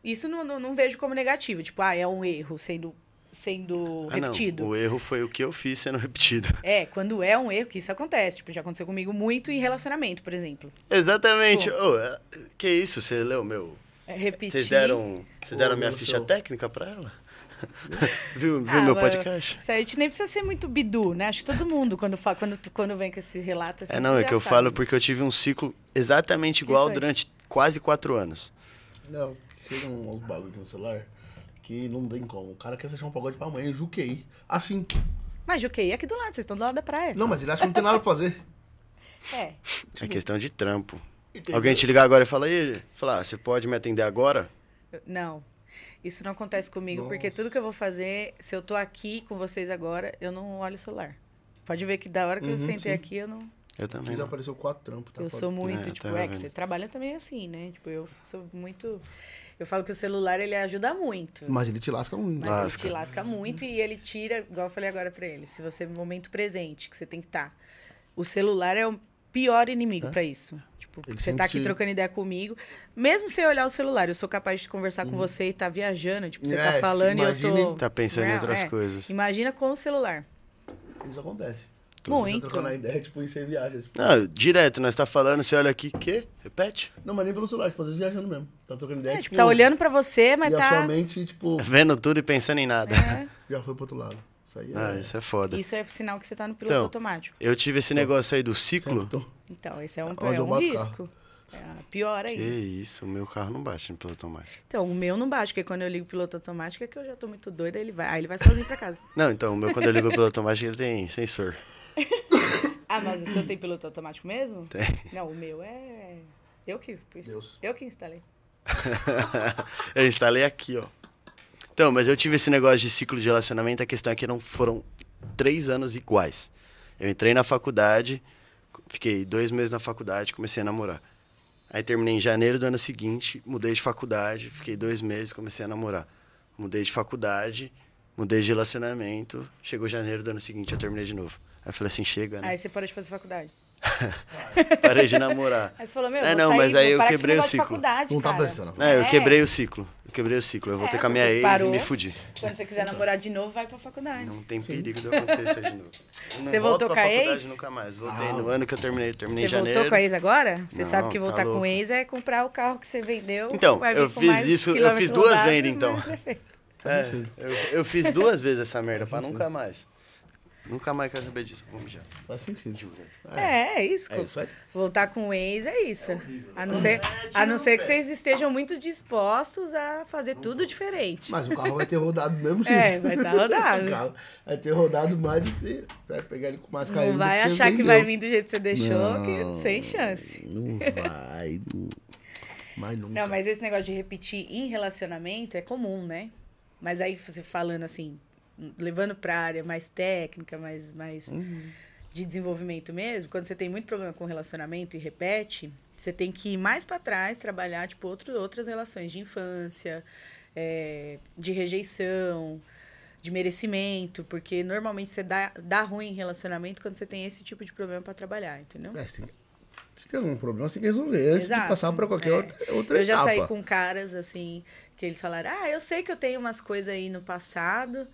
Isso não, não, não vejo como negativo, tipo, ah, é um erro sendo, sendo Ah, não, repetido. o erro foi o que eu fiz sendo repetido. É, quando é um erro, que isso acontece. Tipo, já aconteceu comigo muito em relacionamento, por exemplo. Exatamente. É- que isso, você leu meu... É, repetir. Vocês deram, vocês deram Ô, minha ficha show. técnica pra ela? viu viu Ah, meu podcast? Isso aí a gente nem precisa ser muito bidu, né? Acho que todo mundo, quando, fa- quando, quando vem com esse relato assim. É, não, você é que eu falo porque eu tive um ciclo exatamente igual durante quase quatro anos. Não, chega um bagulho aqui no celular que não tem como. O cara quer fechar um pagode pra amanhã, Juquei. Assim. Mas Juquei é aqui do lado, vocês estão do lado da praia. Não, mas ele acha que não tem nada pra fazer. É. É questão de trampo. Entendeu? Alguém te ligar agora e fala, aí, falar, ah, você pode me atender agora? Eu- Não. Isso não acontece comigo, porque Nossa. tudo que eu vou fazer, se eu tô aqui com vocês agora, eu não olho o celular. Pode ver que da hora que eu Uhum, sentei sim. aqui, eu não. Eu Aqui também já não. apareceu quatro trampos. Tá eu sou muito, É, tipo, é que você trabalha também assim, né? Tipo, eu sou muito. Eu falo que o celular ele ajuda muito. Mas ele te lasca muito. Mas Lasca. ele te lasca muito e ele tira, igual eu falei agora pra ele, se você no momento presente, que você tem que estar. O celular é o pior inimigo É. pra isso. Tipo, Ele você tá aqui te- trocando ideia comigo, mesmo sem olhar o celular, eu sou capaz de conversar com você e tá viajando, tipo, você Uhum. É, tá falando e eu tô Tá pensando em Não, outras é. coisas. Imagina com o celular. Isso acontece. Muito. Você trocando a ideia, tipo, e você viaja. Tipo, Não, direto, nós tá falando, você olha aqui, quê? Repete? não, mas nem pelo celular, tipo, às vezes viajando mesmo. Tá trocando ideia, É, tipo, tipo, tá olhando pra você, mas e a tá sua mente, tipo, Vendo tudo e pensando em nada. É, já foi pro outro lado. Isso aí é... Ah, isso é foda. isso é sinal que você tá no piloto Então, automático. Eu tive esse negócio aí do ciclo. Então, Então, esse é um, Onde é um risco. É pior Que ainda. isso, o meu carro não bate no piloto automático. Então, o meu não bate, porque quando eu ligo o piloto automático é que eu já tô muito doida, ele vai. Aí ele vai sozinho pra casa. Não, então, o meu, quando eu ligo o piloto automático, ele tem sensor. Ah, mas o seu tem piloto automático mesmo? Tem. Não, o meu é. Eu que. Deus. Eu que instalei. eu instalei aqui, ó. Então, mas eu tive esse negócio de ciclo de relacionamento, a questão é que não foram três anos iguais. Eu entrei na faculdade, Fiquei dois meses na faculdade, comecei a namorar. Aí terminei em janeiro do ano seguinte, mudei de faculdade, fiquei dois meses, comecei a namorar. Mudei de faculdade, mudei de relacionamento, chegou janeiro do ano seguinte, eu terminei de novo. Aí eu falei assim, chega, né? Aí você parou de fazer faculdade. Parei de namorar. Aí você falou, meu, É, não, mas aí eu com quebrei o ciclo. faculdade, Não tá prestando. É, eu É. quebrei o ciclo. Eu quebrei o ciclo. Eu voltei É, com a minha ex parou. e me fudi. Quando você quiser namorar de novo, vai pra faculdade. Não tem perigo de eu acontecer isso aí de novo. Você volto voltou com a ex? nunca mais. Voltei no ano que eu terminei. Terminei Você em janeiro. voltou com a ex agora? Você Não, sabe que tá voltar com louco. ex é comprar o carro que você vendeu. Então, eu com fiz isso- eu fiz duas vendas, então. mas. É, eu, eu fiz duas vezes essa merda pra nunca mais. Nunca mais quero saber disso. Vamos já. Faz sentido. É, é isso. É isso aí. Voltar com o ex é isso. A não ser, a não ser que vocês estejam muito dispostos a fazer tudo diferente. Mas o carro vai ter rodado do mesmo jeito. É, vai tá rodado. o carro vai ter rodado mais do que você. Você vai pegar ele com mais caído Não vai achar que vai vir do jeito que você deixou, Não. que sem chance. Não vai. Mas nunca. Não, mas esse negócio de repetir em relacionamento é comum, né? Mas aí você falando assim, levando pra área mais técnica, mais, mais Uhum. de desenvolvimento mesmo, quando você tem muito problema com relacionamento e repete, você tem que ir mais pra trás, trabalhar, tipo, outro, outras relações de infância, é, de rejeição, de merecimento, porque normalmente você dá, dá ruim em relacionamento quando você tem esse tipo de problema pra trabalhar, entendeu? É, tem- se tem algum problema, você tem que resolver antes de Exato. passar pra qualquer É. outra, outra Eu já etapa. saí com caras, assim, que eles falaram, ah, eu sei que eu tenho umas coisas aí no passado,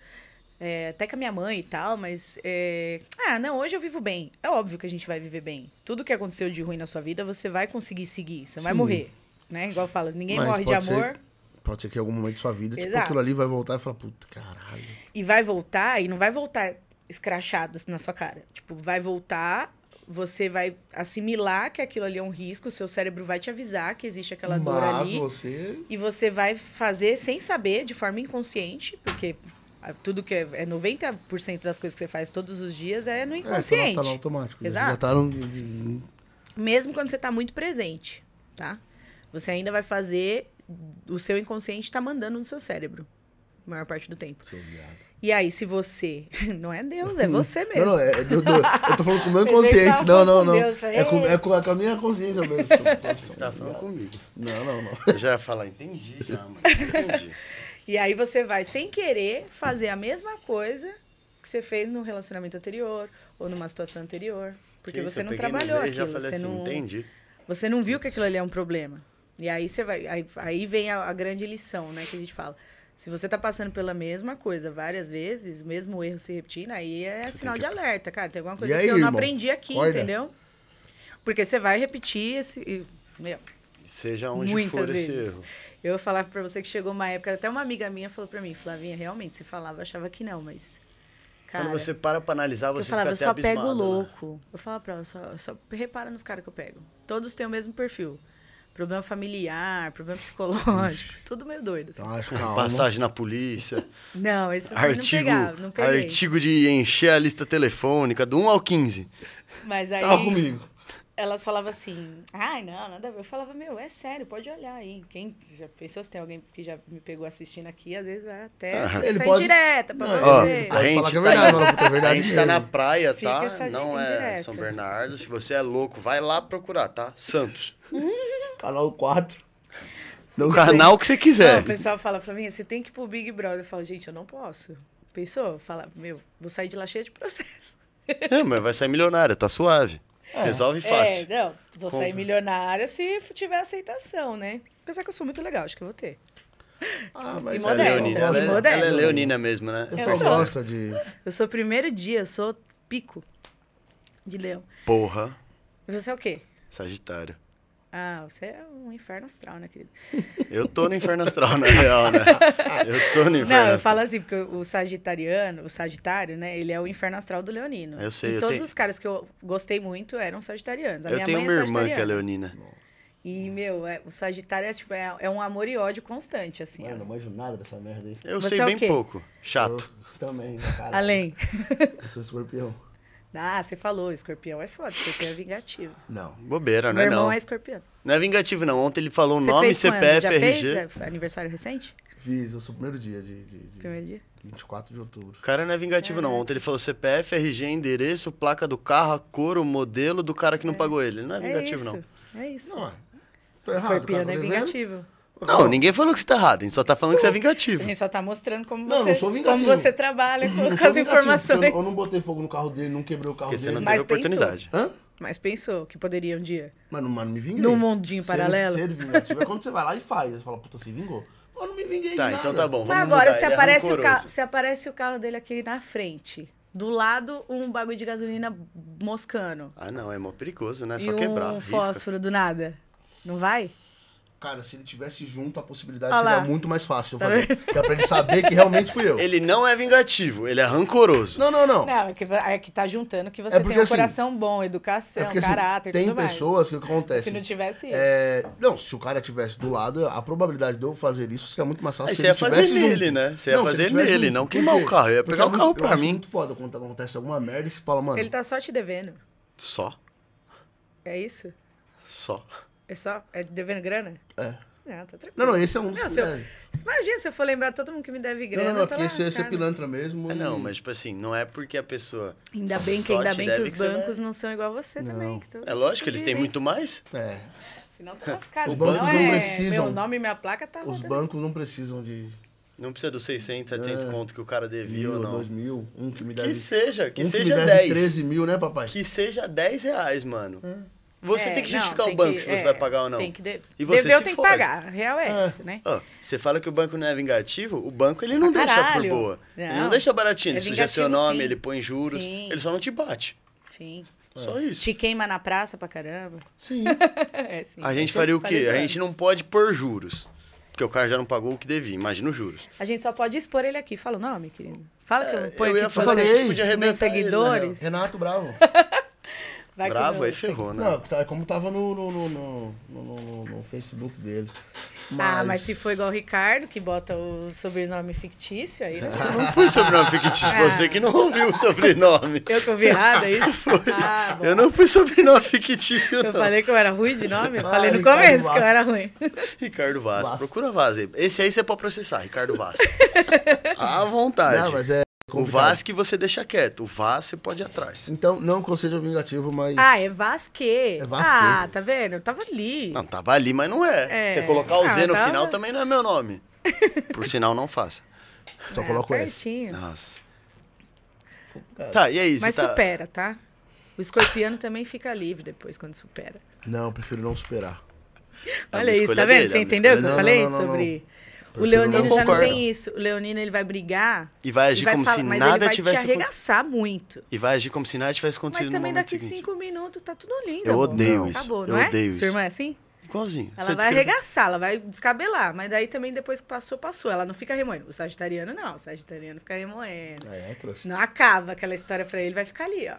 é, até com a minha mãe e tal, mas, é, ah, não, hoje eu vivo bem. É óbvio que a gente vai viver bem. Tudo que aconteceu de ruim na sua vida, você vai conseguir seguir, você vai Sim. morrer, né? Igual fala, ninguém Mas morre de pode ser- amor Pode ser que em algum momento da sua vida, tipo, Exato. aquilo ali vai voltar e falar, puta, caralho. e vai voltar, e não vai voltar escrachado na sua cara. Tipo, vai voltar... Você vai assimilar que aquilo ali é um risco, seu cérebro vai te avisar que existe aquela dor Mas ali. você... E você vai fazer sem saber, de forma inconsciente, porque tudo que é, é 90% das coisas que você faz todos os dias é no É, tá, inconsciente. tá no automático. né? Exato. já tá no... Mesmo quando você tá muito presente, tá? Você ainda vai fazer o seu inconsciente tá mandando no seu cérebro, a maior parte do tempo. E aí, se você. Não é Deus, é você mesmo. Não, não, é, é do- do- eu tô falando com o meu que inconsciente. Não, não, não. Deus, É com, é, com, é com a minha consciência mesmo. Você tá falando comigo. Não, não, não. Eu já ia falar, entendi já, mano. Entendi. E aí você vai, sem querer, fazer a mesma coisa que você fez no relacionamento anterior ou numa situação anterior. Porque Que você isso, eu não trabalhou aquilo. já falei você, assim, não, entendi. você não viu que aquilo ali é um problema. E aí você vai. Aí, aí vem a, a grande lição, né, que a gente fala. Se você tá passando pela mesma coisa várias vezes, o mesmo erro se repetindo, aí é sinal que- de alerta, cara. Tem alguma coisa E que aí, eu não irmão? aprendi aqui, entendeu? Porque você vai repetir esse. Meu, Seja onde for esse vezes. erro. Eu falava pra você que chegou uma época, até uma amiga minha falou pra mim, Flavinha, realmente, você falava, eu achava que não, mas. Cara, Quando você para pra analisar, eu você falava, eu fica só até pego abismado, né? louco. Eu falava pra ela, só, eu só repara nos caras que eu pego. Todos têm o mesmo perfil. Problema familiar, problema psicológico, tudo meio doido. assim. Então, acho calma. Passagem na polícia, Não, esse eu não artigo, pegava, não peguei. artigo de encher a lista telefônica, do 1 ao 15. Mas aí Tava comigo. Elas falavam assim, ai, não, nada a ver. Eu falava, meu, é sério, pode olhar aí. Quem já pensou se tem alguém que já me pegou assistindo aqui, às vezes vai até Ele sair pode- direta pra Não, Ó, você. a Pode gente falar que é tá verdade, puta, é verdade a gente tá na praia, tá? Não é indireta. São Bernardo. Se você é louco, vai lá procurar, tá? Santos. Canal 4. Não O sei. canal que você Não, quiser. o pessoal fala pra mim, você tem que ir pro Big Brother. Eu falo, gente, eu não posso. Pensou? Fala, meu, vou sair de lá cheia de processo. É, mas vai sair milionária, tá suave. Resolve fácil. É, não, vou sair Compra. milionária se tiver aceitação, né? Apesar que eu sou muito legal, acho que eu vou ter. Ah, mas E é modesta, leonina, e ela, é, modesta. ela é leonina mesmo, né? Eu Eu só sou. gosto de... Eu sou primeiro dia, eu sou pico de leão. Porra, E você é o quê? Sagitário. Ah, você é um inferno astral, né, querido? Eu tô no inferno astral, na real, né? Eu tô no inferno Não, eu astral. falo assim, porque o sagitariano, o sagitário, né, ele é o inferno astral do leonino. Eu sei, E eu todos tenho- os caras que eu gostei muito eram sagitarianos. A Eu minha tenho mãe uma é irmã que é leonina. E, meu, é- o sagitário é, tipo, é, é um amor e ódio constante, assim. Mano, ó. não manjo nada dessa merda aí. Eu Você sei é bem pouco. Chato. Eu também, cara. Além. Eu sou escorpião. Ah, você falou, escorpião é foda, escorpião é vingativo. Não. Bobeira, não Meu é irmão não. é escorpião. Não é vingativo, não. Ontem ele falou o Você nome? CPF, Já RG. fez é, aniversário recente? Fiz, eu sou o primeiro dia de, de, de Primeiro dia. 24 de outubro. O cara não é vingativo, não. Ontem ele falou CPF, RG, endereço, placa do carro, a cor, o modelo do cara que não pagou ele. Não é É vingativo, isso. não. É isso. Não, é. Tô errado, Escorpiano cara, é tô devendo. vingativo. Não, ninguém falou que você tá errado. A gente só tá falando que você é A vingativo. gente só tá mostrando como, Não, você, não sou vingativo. como você trabalha com, Não com sou as vingativo, informações. Eu, eu não botei fogo no carro dele, não quebrei o carro Porque você dele. não Mas teve pensou. oportunidade. Hã? Mas pensou que poderia um dia. Mas não, não me vinguei. Num mundinho Ser- paralelo? Ser vingativo é quando você vai lá e faz. Você fala, puta, se vingou. Eu não me vinguei Tá, nada. então tá bom. Vamos Mas agora, mudar. se é aparece, o rancoroso. carro, se aparece o carro dele aqui na frente, do lado um bagulho de gasolina moscando Ah, não, é mó perigoso, né? e Só um quebrar, risca. fósforo do nada, não vai? Cara, se ele tivesse junto, a possibilidade Olha seria muito mais fácil eu Tá fazer. Que é pra ele saber que realmente fui eu. Ele não é vingativo, ele é rancoroso. Não, não, não. Não, é que, é que tá juntando que você É porque, tem um assim, coração bom, educação, É porque assim, caráter, tem mais. pessoas que o que acontece. Se não tivesse isso. É, não, se o cara tivesse do lado, a probabilidade de eu fazer isso seria muito mais fácil. Aí se você ele ia fazer nele, junto. né? Você ia fazer nele, junto. não queimar o carro. Eu ia pegar é o carro pra eu mim. muito foda quando acontece alguma merda e você fala, mano. Ele tá só te devendo. Só. É isso? Só. É só? É devendo grana? É. Não, tá tranquilo. Não, não, esse é um dos Não, que eu- deve. Imagina se eu for lembrar todo mundo que me deve grana. não, não, porque esse, esse é lascada. pilantra mesmo. É, e- não, mas tipo assim, não é porque a pessoa. Ainda bem que, ainda bem que os vai- bancos não são igual a você Não. também. que É lógico, eles têm muito mais. É. Senão tá lascado. Os Senão bancos é não precisam- meu nome e minha placa tá Os rodando. bancos não precisam de Não precisa dos 600, 700 É. conto que o cara devia mil, ou não. dois mil, um que me deve. Que seja, que um seja me deve 10. 13 mil, né, papai? Que seja 10 reais, mano. Você É, tem que não, justificar tem o banco que- se você é, vai pagar ou não. Tem que de... E você Dever eu se tenho que pagar. A real é, É. essa, né? Ó, você fala que o banco não é vingativo, o banco ele não Pra deixa caralho. por boa. Ele não Não. deixa baratinho, ele É suja seu nome, sim. ele põe juros, Sim. ele só não te bate. Sim. Só isso. Te queima na praça pra caramba. Sim. é, sim. A gente faria o quê? A zoando. gente não pode pôr juros. Porque o cara já não pagou o que devia, imagina os juros. A gente só pode expor ele aqui. Fala o nome, querido. Fala que eu É, ponho eu ia aqui pra fazer, você. a gente podia Meus arrebentar ele, seguidores. Renato Bravo. Vai Bravo, aí ferrou, né? Não, tá, como tava no, no, no, no, no- no- no Facebook dele. Ah, mas se for igual o Ricardo, que bota o sobrenome fictício, aí... né? Eu não pus sobrenome fictício, Ah. você que não ouviu o sobrenome. Eu que ouvi errado, é isso? Ah. Eu não pus sobrenome fictício, Eu não. falei que eu era ruim de nome? Eu Vai, falei no Ricardo começo que eu Vaz. era ruim. Ricardo Vaz. Vaz. Procura Vaz aí. Esse aí você pode processar, Ricardo Vaz. à vontade. Não, mas é o complicado. Vaz que você deixa quieto. O Vaz você pode ir atrás. Então, não seja vingativo, mas. Ah, é Vasque. É Vasque. Ah, tá vendo? Eu tava ali. Não, tava ali, mas não é. É. Você colocar o Ah, Z no tava- final também não é meu nome. Por sinal, não faça. Só Ah, coloco S. pertinho. Nossa. Tá, e aí? Mas você tá... supera, tá? O escorpiano também fica livre depois quando supera. Não, eu prefiro não superar. Olha isso, tá vendo? dele, Você entendeu o que eu falei Não, não, não, sobre. O Leonino já não tem isso. O Leonino ele vai brigar. E vai agir e vai como falar- se mas nada ele vai tivesse te acontecido. arregaçar muito. E vai agir como se nada tivesse Mas acontecido no também daqui seguinte. cinco minutos tá tudo lindo. Eu amor. odeio isso. Acabou, Eu não é? odeio Sua isso. irmã é assim? Igualzinho. Ela Você vai descreve- arregaçar, ela vai descabelar. Mas daí também depois que passou, passou. Ela não fica remoendo. O sagitariano não. O sagitariano fica remoendo. É, é, trouxa. Não acaba aquela história pra ele, vai ficar ali, ó.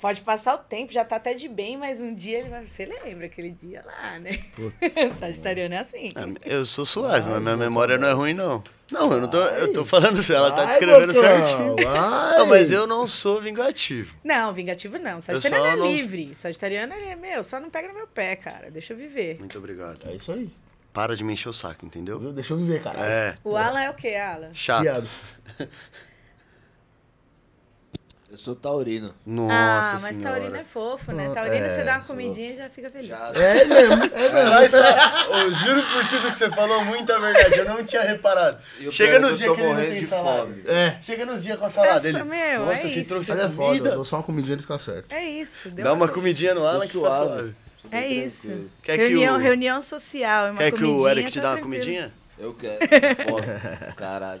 Pode passar o tempo, já tá até de bem, mas um dia ele vai. Você lembra aquele dia lá, né? O Sagitariano é assim. Ah, Eu sou suave, mas minha memória não é ruim, não. Não, eu não tô. Eu tô falando, ela tá descrevendo certinho. Não, mas eu não sou vingativo. Não, vingativo não. Sagitariano é não- livre. Sagitariano ele é meu, só não pega no meu pé, cara. Deixa eu viver. Muito obrigado. É isso aí. Para de me encher o saco, entendeu? Deixa eu viver, cara. É, O Alan é o quê, Alan? chato. Eu sou taurino. Nossa ah, mas senhora. Taurino é fofo, né? Taurino é, você dá uma sou. comidinha e já fica feliz. Já É mesmo, é mesmo. Eu juro por tudo que você falou, muita verdade. Eu não tinha reparado. O Chega nos que dias que ele não tem salada. É. Chega nos dias com a salada. Nossa, Ele, meu, Nossa, é você isso. trouxe Ele é foda, eu comida. dou só uma comidinha e fica certo. É isso. deu Dá uma coisa. comidinha no Alan que fica suave. É isso. Quer que reunião, o- reunião social. é Uma Quer que o Eric te tá dá uma comidinha? Eu quero. Foda. Caralho.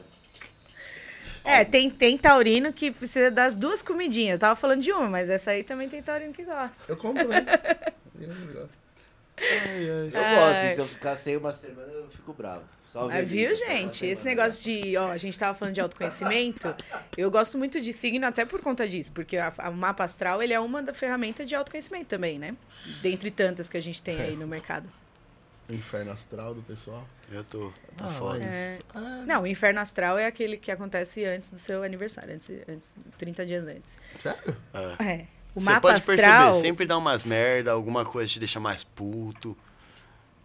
É, tem, tem taurino que precisa das duas comidinhas. Eu tava falando de uma, mas essa aí também tem taurino que gosta. Eu como também. Eu Ai. gosto. E se eu ficar sem uma semana, eu fico bravo. Só Veneza, viu, tá gente? Esse negócio de. Ó, a gente tava falando de autoconhecimento. Eu gosto muito de signo até por conta disso, porque o mapa astral ele é uma da ferramenta de autoconhecimento também, né? Dentre tantas que a gente tem aí no mercado. Inferno astral do pessoal. Eu tô. Tá Ah, foda. É. Ah, Não, o inferno astral é aquele que acontece antes do seu aniversário, antes, antes 30 dias antes. sério? É. É. O Você mapa pode astral. perceber, sempre dá umas merda, alguma coisa te deixa mais puto.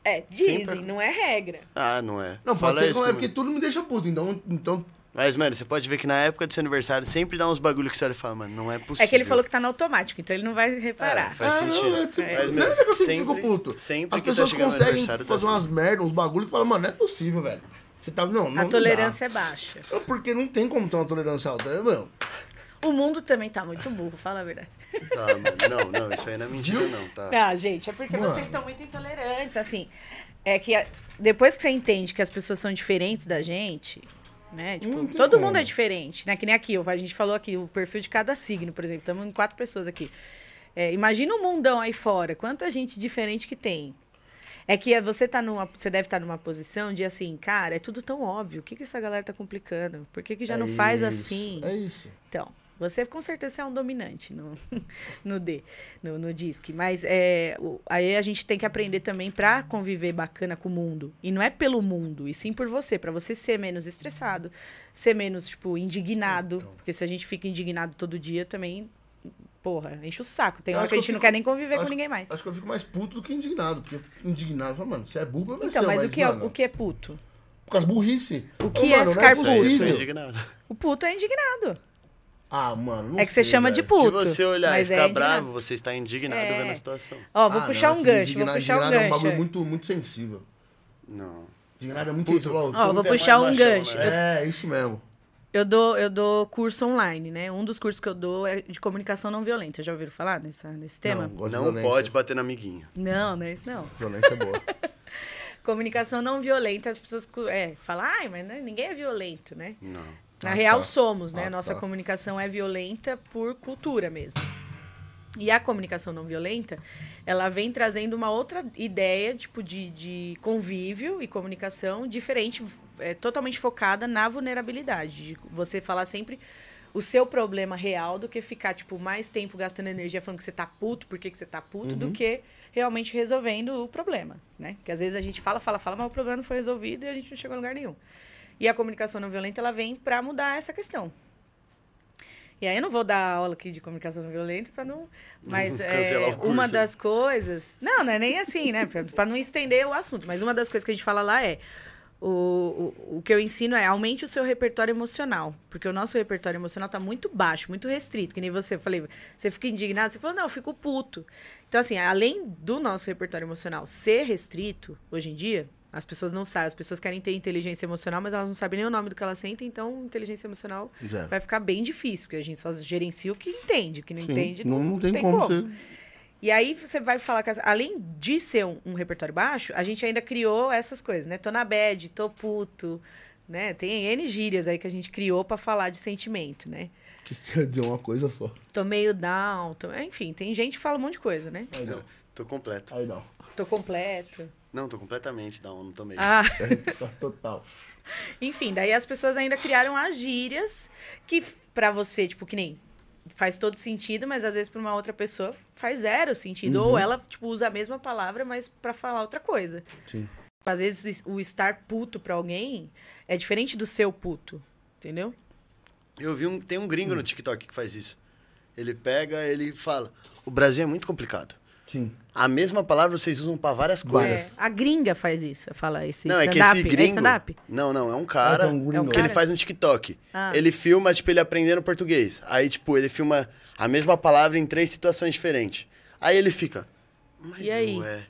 É, dizem, Sempre- não é regra. Ah, não é. Não, Fala pode ser isso que não é porque tudo me deixa puto. Então, então Mas, mano, você pode ver que na época do seu aniversário sempre dá uns bagulho que você olha e fala, mano, não é possível. É que ele falou que tá no automático, então ele não vai É, reparar. faz Ah, sentido. não, é tipo- não meu, é que eu sempre fico puto. Sempre As que tá pessoas no conseguem aniversário, tá fazer umas assim. merdas, uns bagulho que falam, mano, não é possível, velho. Você tá. Não, não. A não tolerância é baixa. dá. Porque não tem como ter uma tolerância alta, né, meu? O mundo também tá muito burro, fala a verdade. Tá, mano, não, não, isso aí não é mentira, não, tá? Não, gente, é porque Mano. vocês estão muito intolerantes. Assim, é que depois que você entende que as pessoas são diferentes da gente, né? Tipo, todo mundo é diferente, né? Que nem aqui, a gente falou aqui, o perfil de cada signo, por exemplo. Estamos em quatro pessoas aqui. É, imagina um mundão aí fora, quanta gente diferente que tem. É que você tá numa. Você deve estar numa posição de assim, cara, é tudo tão óbvio. O que, que essa galera tá complicando? Por que, que já É não faz isso, assim? É isso. Então, você com certeza é um dominante no, no D, no, no DISC. Mas é, o- aí a gente tem que aprender também pra conviver bacana com o mundo. E não é pelo mundo, e sim por você. Pra você ser menos estressado, ser menos, tipo, indignado. Então. Porque se a gente fica indignado todo dia também, porra, enche o saco. Tem Eu hora que a gente não fico- quer nem conviver com acho- ninguém mais. Acho que eu fico mais puto do que indignado. Porque indignado, eu falo, mano, você é burro, mas Então, você, mas o que, é, o que é puto? Por causa burrice. O Ô, que é mano, ficar não é eu tô possível. indignado. O puto é indignado. Ah, mano, não é que você sei, chama de velho. puto. Se você olhar e mas é ficar indignado. bravo, você está indignado É. vendo a situação. Ó, vou Ah, puxar não, um é gancho, vou puxar um indignado é um gancho. bagulho muito, muito sensível. Não. Indignado é muito Puto. sensível. Ó, vou Puto é puxar um gancho. né? É, isso mesmo. Eu dou, eu dou curso online, né? Um dos cursos que eu dou é de comunicação não violenta. Já ouviram falar nessa, nesse tema? Não, de Não pode bater no amiguinho. Não, não é isso não. Violência é boa. Comunicação não violenta, as pessoas é, falam, ai, mas né, ninguém é violento, né? Não. Na Ah, real, tá. somos, né? Ah, Nossa tá. comunicação é violenta por cultura mesmo. E a comunicação não violenta, ela vem trazendo uma outra ideia, tipo, de, de convívio e comunicação diferente, é, totalmente focada na vulnerabilidade. De você falar sempre o seu problema real do que ficar, tipo, mais tempo gastando energia falando que você tá puto, por que você tá puto, do que realmente resolvendo o problema, né? Porque às vezes a gente fala, fala, fala, mas o problema não foi resolvido e a gente não chegou a lugar nenhum. E a comunicação não violenta, ela vem para mudar essa questão. E aí eu não vou dar aula aqui de comunicação não violenta para não, mas é, uma das coisas, não, não é nem assim, né, para não estender o assunto, mas uma das coisas que a gente fala lá é o, o, o que eu ensino é aumente o seu repertório emocional, porque o nosso repertório emocional tá muito baixo, muito restrito, que nem você, eu falei, você fica indignado, você falou, não, eu fico puto. Então, assim, além do nosso repertório emocional ser restrito, hoje em dia, as pessoas não sabem, as pessoas querem ter inteligência emocional, mas elas não sabem nem o nome do que elas sentem, então inteligência emocional Zero. vai ficar bem difícil, porque a gente só gerencia o que entende, o que não Sim, entende não, não tem, como, você. e aí você vai falar que, além de ser um, um repertório baixo, a gente ainda criou essas coisas, né? Tô na bad, tô puto, né? Tem N gírias aí que a gente criou pra falar de sentimento, né? Que quer dizer uma coisa só. Tô meio down, tô... enfim, tem gente que fala um monte de coisa, né? Aí não. Não, tô completo. Aí não. Tô completo. Não, tô completamente down, não tô meio. Ah, Total. enfim, daí as pessoas ainda criaram as gírias que pra você, tipo, que nem faz todo sentido, mas às vezes pra uma outra pessoa faz zero sentido. Ou ela, tipo, usa a mesma palavra, mas pra falar outra coisa. Sim. Às vezes o estar puto pra alguém é diferente do seu puto, entendeu? Eu vi um. Tem um gringo no TikTok que faz isso. Ele pega, ele fala: O Brasil é muito complicado. Sim. A mesma palavra vocês usam pra várias coisas. É, a gringa faz isso, fala esse Não, é que esse gringo. stand-up? não, não, é um cara tem um gringo. que ele faz no TikTok. Ah. Ele filma, tipo, ele aprendendo português. Aí, tipo, ele filma a mesma palavra em três situações diferentes. Aí ele fica. Mas E aí? ué.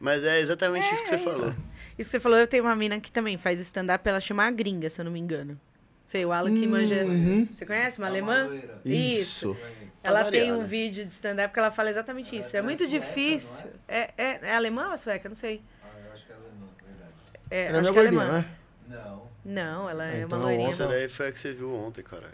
Mas é exatamente isso que você É falou. Isso que você falou, eu tenho uma mina que também faz stand-up, ela chama a gringa, se eu não me engano. Sei, o Alan que manja. Você conhece uma alemã? loira. Isso. Isso. Ela Tá tem um vídeo de stand-up que ela fala exatamente isso. É muito difícil. É, é, é alemã ou sueca? Não sei. Ah, eu acho que é alemã, verdade. É, Ela é acho é gordinha, alemã. né? Não. Não, ela é, É, uma então, loirinha. Essa boa. daí foi a que você viu ontem, caralho.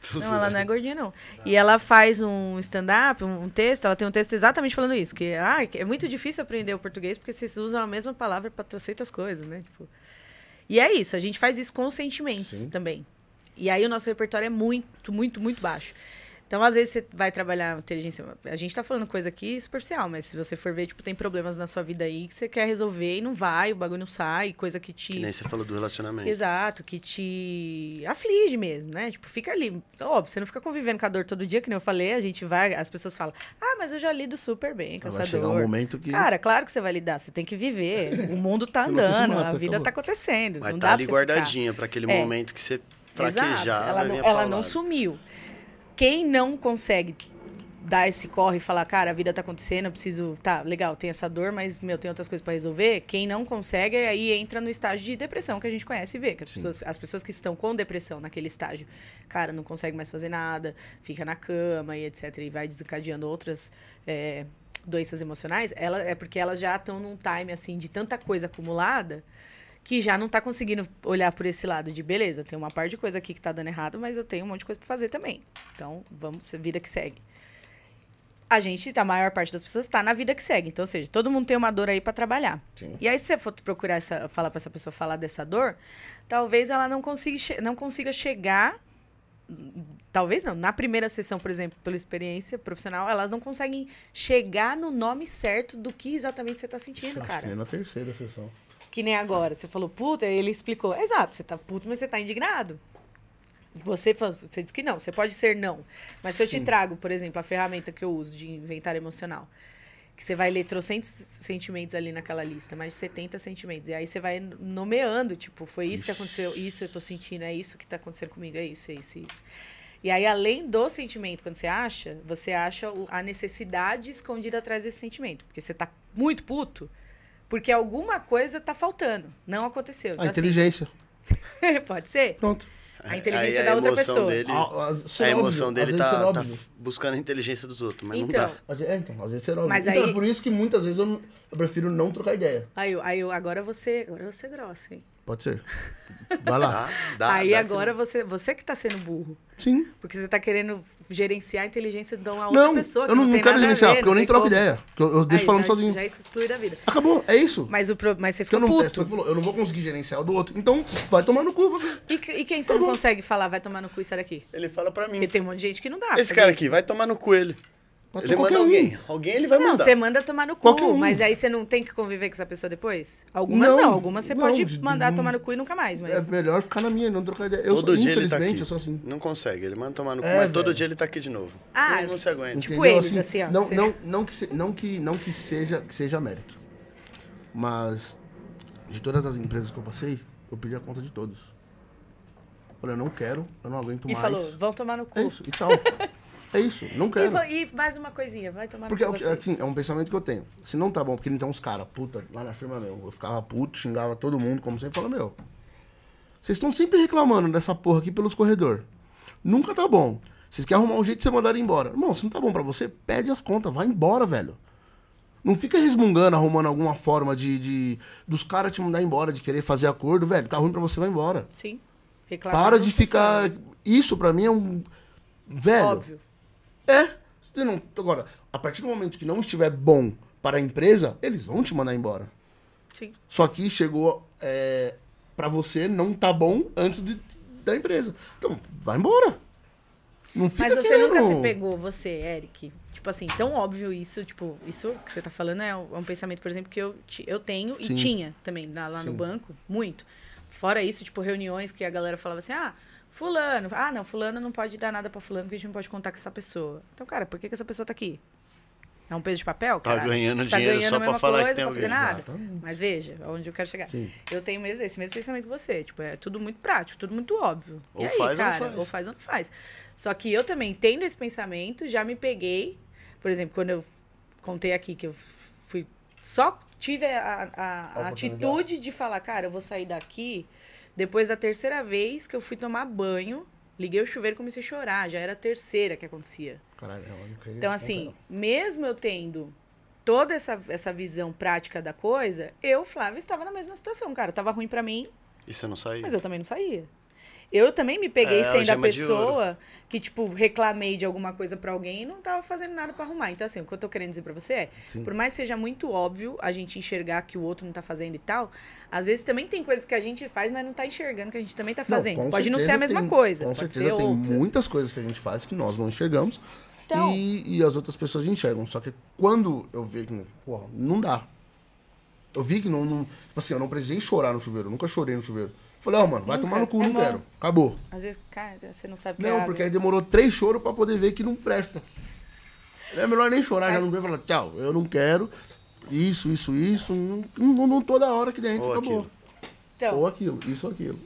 Não, ela não é gordinha, não. E ela faz um stand-up, um texto, ela tem um texto exatamente falando isso, que ah, é muito difícil aprender o português porque vocês usam a mesma palavra para trocentas coisas, né? Tipo, e é isso, a gente faz isso com os sentimentos Sim. também. E aí o nosso repertório é muito, muito, muito baixo. Então, às vezes, você vai trabalhar inteligência. A gente tá falando coisa aqui superficial, mas se você for ver, tipo, tem problemas na sua vida aí que você quer resolver e não vai, o bagulho não sai, coisa que te. Que nem você falou do relacionamento. Exato, que te aflige mesmo, né? Tipo, fica ali. Óbvio, você não fica convivendo com a dor todo dia, que nem eu falei, a gente vai, as pessoas falam, ah, mas eu já lido super bem com Vai essa chegar dor. um momento que. Cara, claro que você vai lidar, você tem que viver. O mundo tá andando, mata, a vida acabou. tá acontecendo. Vai não estar dá ali guardadinha pra aquele É. momento que você Exato, fraquejar. Ela, vai não, ela não sumiu. Quem não consegue dar esse corre e falar, cara, a vida tá acontecendo, eu preciso. Tá, legal, tem essa dor, mas, meu, tem outras coisas pra resolver. Quem não consegue, aí entra no estágio de depressão que a gente conhece e vê. Que as, pessoas, as pessoas que estão com depressão naquele estágio, cara, não consegue mais fazer nada, fica na cama e etc. E vai desencadeando outras. é, doenças emocionais, ela, é porque elas já estão num time assim de tanta coisa acumulada que já não tá conseguindo olhar por esse lado de beleza, tem uma parte de coisa aqui que tá dando errado, mas eu tenho um monte de coisa pra fazer também. Então, vamos, vida que segue. A gente, a maior parte das pessoas tá na vida que segue. Então, ou seja, todo mundo tem uma dor aí pra trabalhar. Sim. E aí, se você for procurar essa, falar pra essa pessoa falar dessa dor, talvez ela não consiga, não consiga chegar. Talvez não. Na primeira sessão, por exemplo, pela experiência profissional, elas não conseguem chegar no nome certo do que exatamente você tá sentindo, Acho cara. que nem na terceira sessão. Que nem agora. Você falou, puta, aí ele explicou. Exato, você tá puto, mas você tá indignado. Você, você disse que não, você pode ser não. Mas se eu te Sim. trago, por exemplo, a ferramenta que eu uso de inventário emocional, que você vai ler trocentos sentimentos ali naquela lista, mais de 70 sentimentos. E aí você vai nomeando, tipo, foi isso que Ixi. aconteceu, isso eu tô sentindo, é isso que tá acontecendo comigo, é isso, é isso, é isso. E aí, além do sentimento, quando você acha, você acha a necessidade escondida atrás desse sentimento. Porque você tá muito puto, porque alguma coisa tá faltando. Não aconteceu. A Então, assim, inteligência. Pode ser? Pronto. A inteligência Aí da a outra pessoa. Dele, A, a, ser a emoção dele tá, tá óbvio. buscando a inteligência dos outros, mas Então. não dá. Às vezes- É, então, às vezes ser óbvio. Mas então aí- é por isso que muitas vezes eu, eu prefiro não trocar ideia. Aí, eu- aí agora você, agora você é grossa, hein? Pode ser. Vai lá. Dá, dá, aí dá agora você, você que tá sendo burro. Sim. Porque você tá querendo gerenciar a inteligência de uma outra Não, pessoa. Que eu não, não, não quero gerenciar, ver, porque eu nem troco como. ideia. porque Eu, eu deixo Aí, falando já, sozinho. Já exclui da vida. Acabou, é isso. Mas, o, pro- mas você Porque eu fica não, é, você puto. falou, eu não vou conseguir gerenciar o do outro. Então, vai tomar no cu você. E, e quem você não consegue falar, vai tomar no cu e sai daqui? Ele fala pra Porque mim. tem um monte de gente que não dá. Esse cara isso. aqui, vai tomar no cu ele. Ele manda qualquer um. alguém. Alguém ele vai Não, mandar. você manda tomar no cu, um. mas aí você não tem que conviver com essa pessoa depois? Algumas Não, não, algumas você não, pode de- mandar não. tomar no cu e nunca mais, mas... É melhor ficar na minha, não trocar ideia. Eu todo sou, dia ele tá aqui. eu sou assim. Não consegue, ele manda tomar no cu, É, mas todo velho. dia ele tá aqui de novo. Ah, Ele não se aguenta. Tipo Entendeu? eles, assim, ó, Não, você- não, não, que, se- não, que, não que, seja, que seja mérito. Mas, de todas as empresas que eu passei, eu pedi a conta de todos. Falei, eu não quero, eu não aguento E mais. falou, vão tomar no cu. É isso, e tchau. é isso, não E, quero. va- e mais uma coisinha, vai tomar Porque é, assim, é um pensamento que eu tenho. Se não tá bom, porque não tem uns caras, puta, lá na firma meu, eu ficava puto, xingava todo mundo, como sempre, fala, meu. Vocês estão sempre reclamando dessa porra aqui pelos corredores. Nunca tá bom. Vocês querem arrumar um jeito de você mandar ele embora. Irmão, se não tá bom pra você, pede as contas, vai embora, velho. Não fica resmungando, arrumando alguma forma de, de dos caras te mandar embora, de querer fazer acordo, velho. Tá ruim pra você, vai embora. Sim. Reclamar Para de ficar. funciona. Isso pra mim é um. Velho. Óbvio. É. Você não... Agora, a partir do momento que não estiver bom para a empresa, eles vão te mandar embora. Sim. Só que chegou é, para você não tá bom antes de- da empresa. Então, vai embora. Não fica Mas você querendo- nunca se pegou, você, Eric. Tipo assim, tão óbvio isso, tipo, isso que você tá falando é um, é um pensamento, por exemplo, que eu, eu tenho e Sim. tinha também lá, lá no banco, muito. Fora isso, tipo, reuniões que a galera falava assim, ah, fulano, ah, não, fulano não pode dar nada pra fulano porque a gente não pode contar com essa pessoa. Então, cara, por que, que essa pessoa tá aqui? É um peso de papel, Tá cara? ganhando dinheiro só a pra mesma falar que coisa, tem pra fazer nada. Exatamente. Mas veja, aonde eu quero chegar. Sim. Eu tenho mesmo, esse mesmo pensamento que você. Tipo, é tudo muito prático, tudo muito óbvio. Ou e aí, faz ou não cara, faz. ou faz ou não faz. Só que eu também, tendo esse pensamento, já me peguei. Por exemplo, quando eu contei aqui que eu fui. Só tive a, a- a atitude de falar, cara, eu vou sair daqui. Depois da terceira vez que eu fui tomar banho, liguei o chuveiro e comecei a chorar. Já era a terceira que acontecia. Caralho, eu não queria Então, esse assim, mesmo eu tendo toda essa, essa visão prática da coisa, eu, Flávia, estava na mesma situação, cara. Tava ruim pra mim, E você não saiu? mas eu também não saía. Eu também me peguei É, sendo a pessoa que, tipo, reclamei de alguma coisa pra alguém e não tava fazendo nada pra arrumar. Então, assim, o que eu tô querendo dizer pra você é, Sim. por mais que seja muito óbvio a gente enxergar que o outro não tá fazendo e tal, às vezes também tem coisas que a gente faz, mas não tá enxergando que a gente também tá fazendo. com pode não ser a mesma tem- coisa, Com pode certeza ser tem outras. muitas coisas que a gente faz que nós não enxergamos Então- e, e as outras pessoas enxergam. Só que quando eu vi que, porra, não dá. Eu vi que não, não. Tipo assim, eu não precisei chorar no chuveiro, eu nunca chorei no chuveiro. Falei, ó, mano, vai Nunca. tomar no cu, É não bom. quero. Acabou. Às vezes, cara, você não sabe o que é Não, água. porque aí demorou três choros pra poder ver que não presta. É melhor nem chorar, já Mas- não ver e falar, tchau, eu não quero. Isso, isso, isso. Não, não, não tô da hora aqui dentro, Ou acabou. aquilo. Então, Ou aquilo, isso ou aquilo.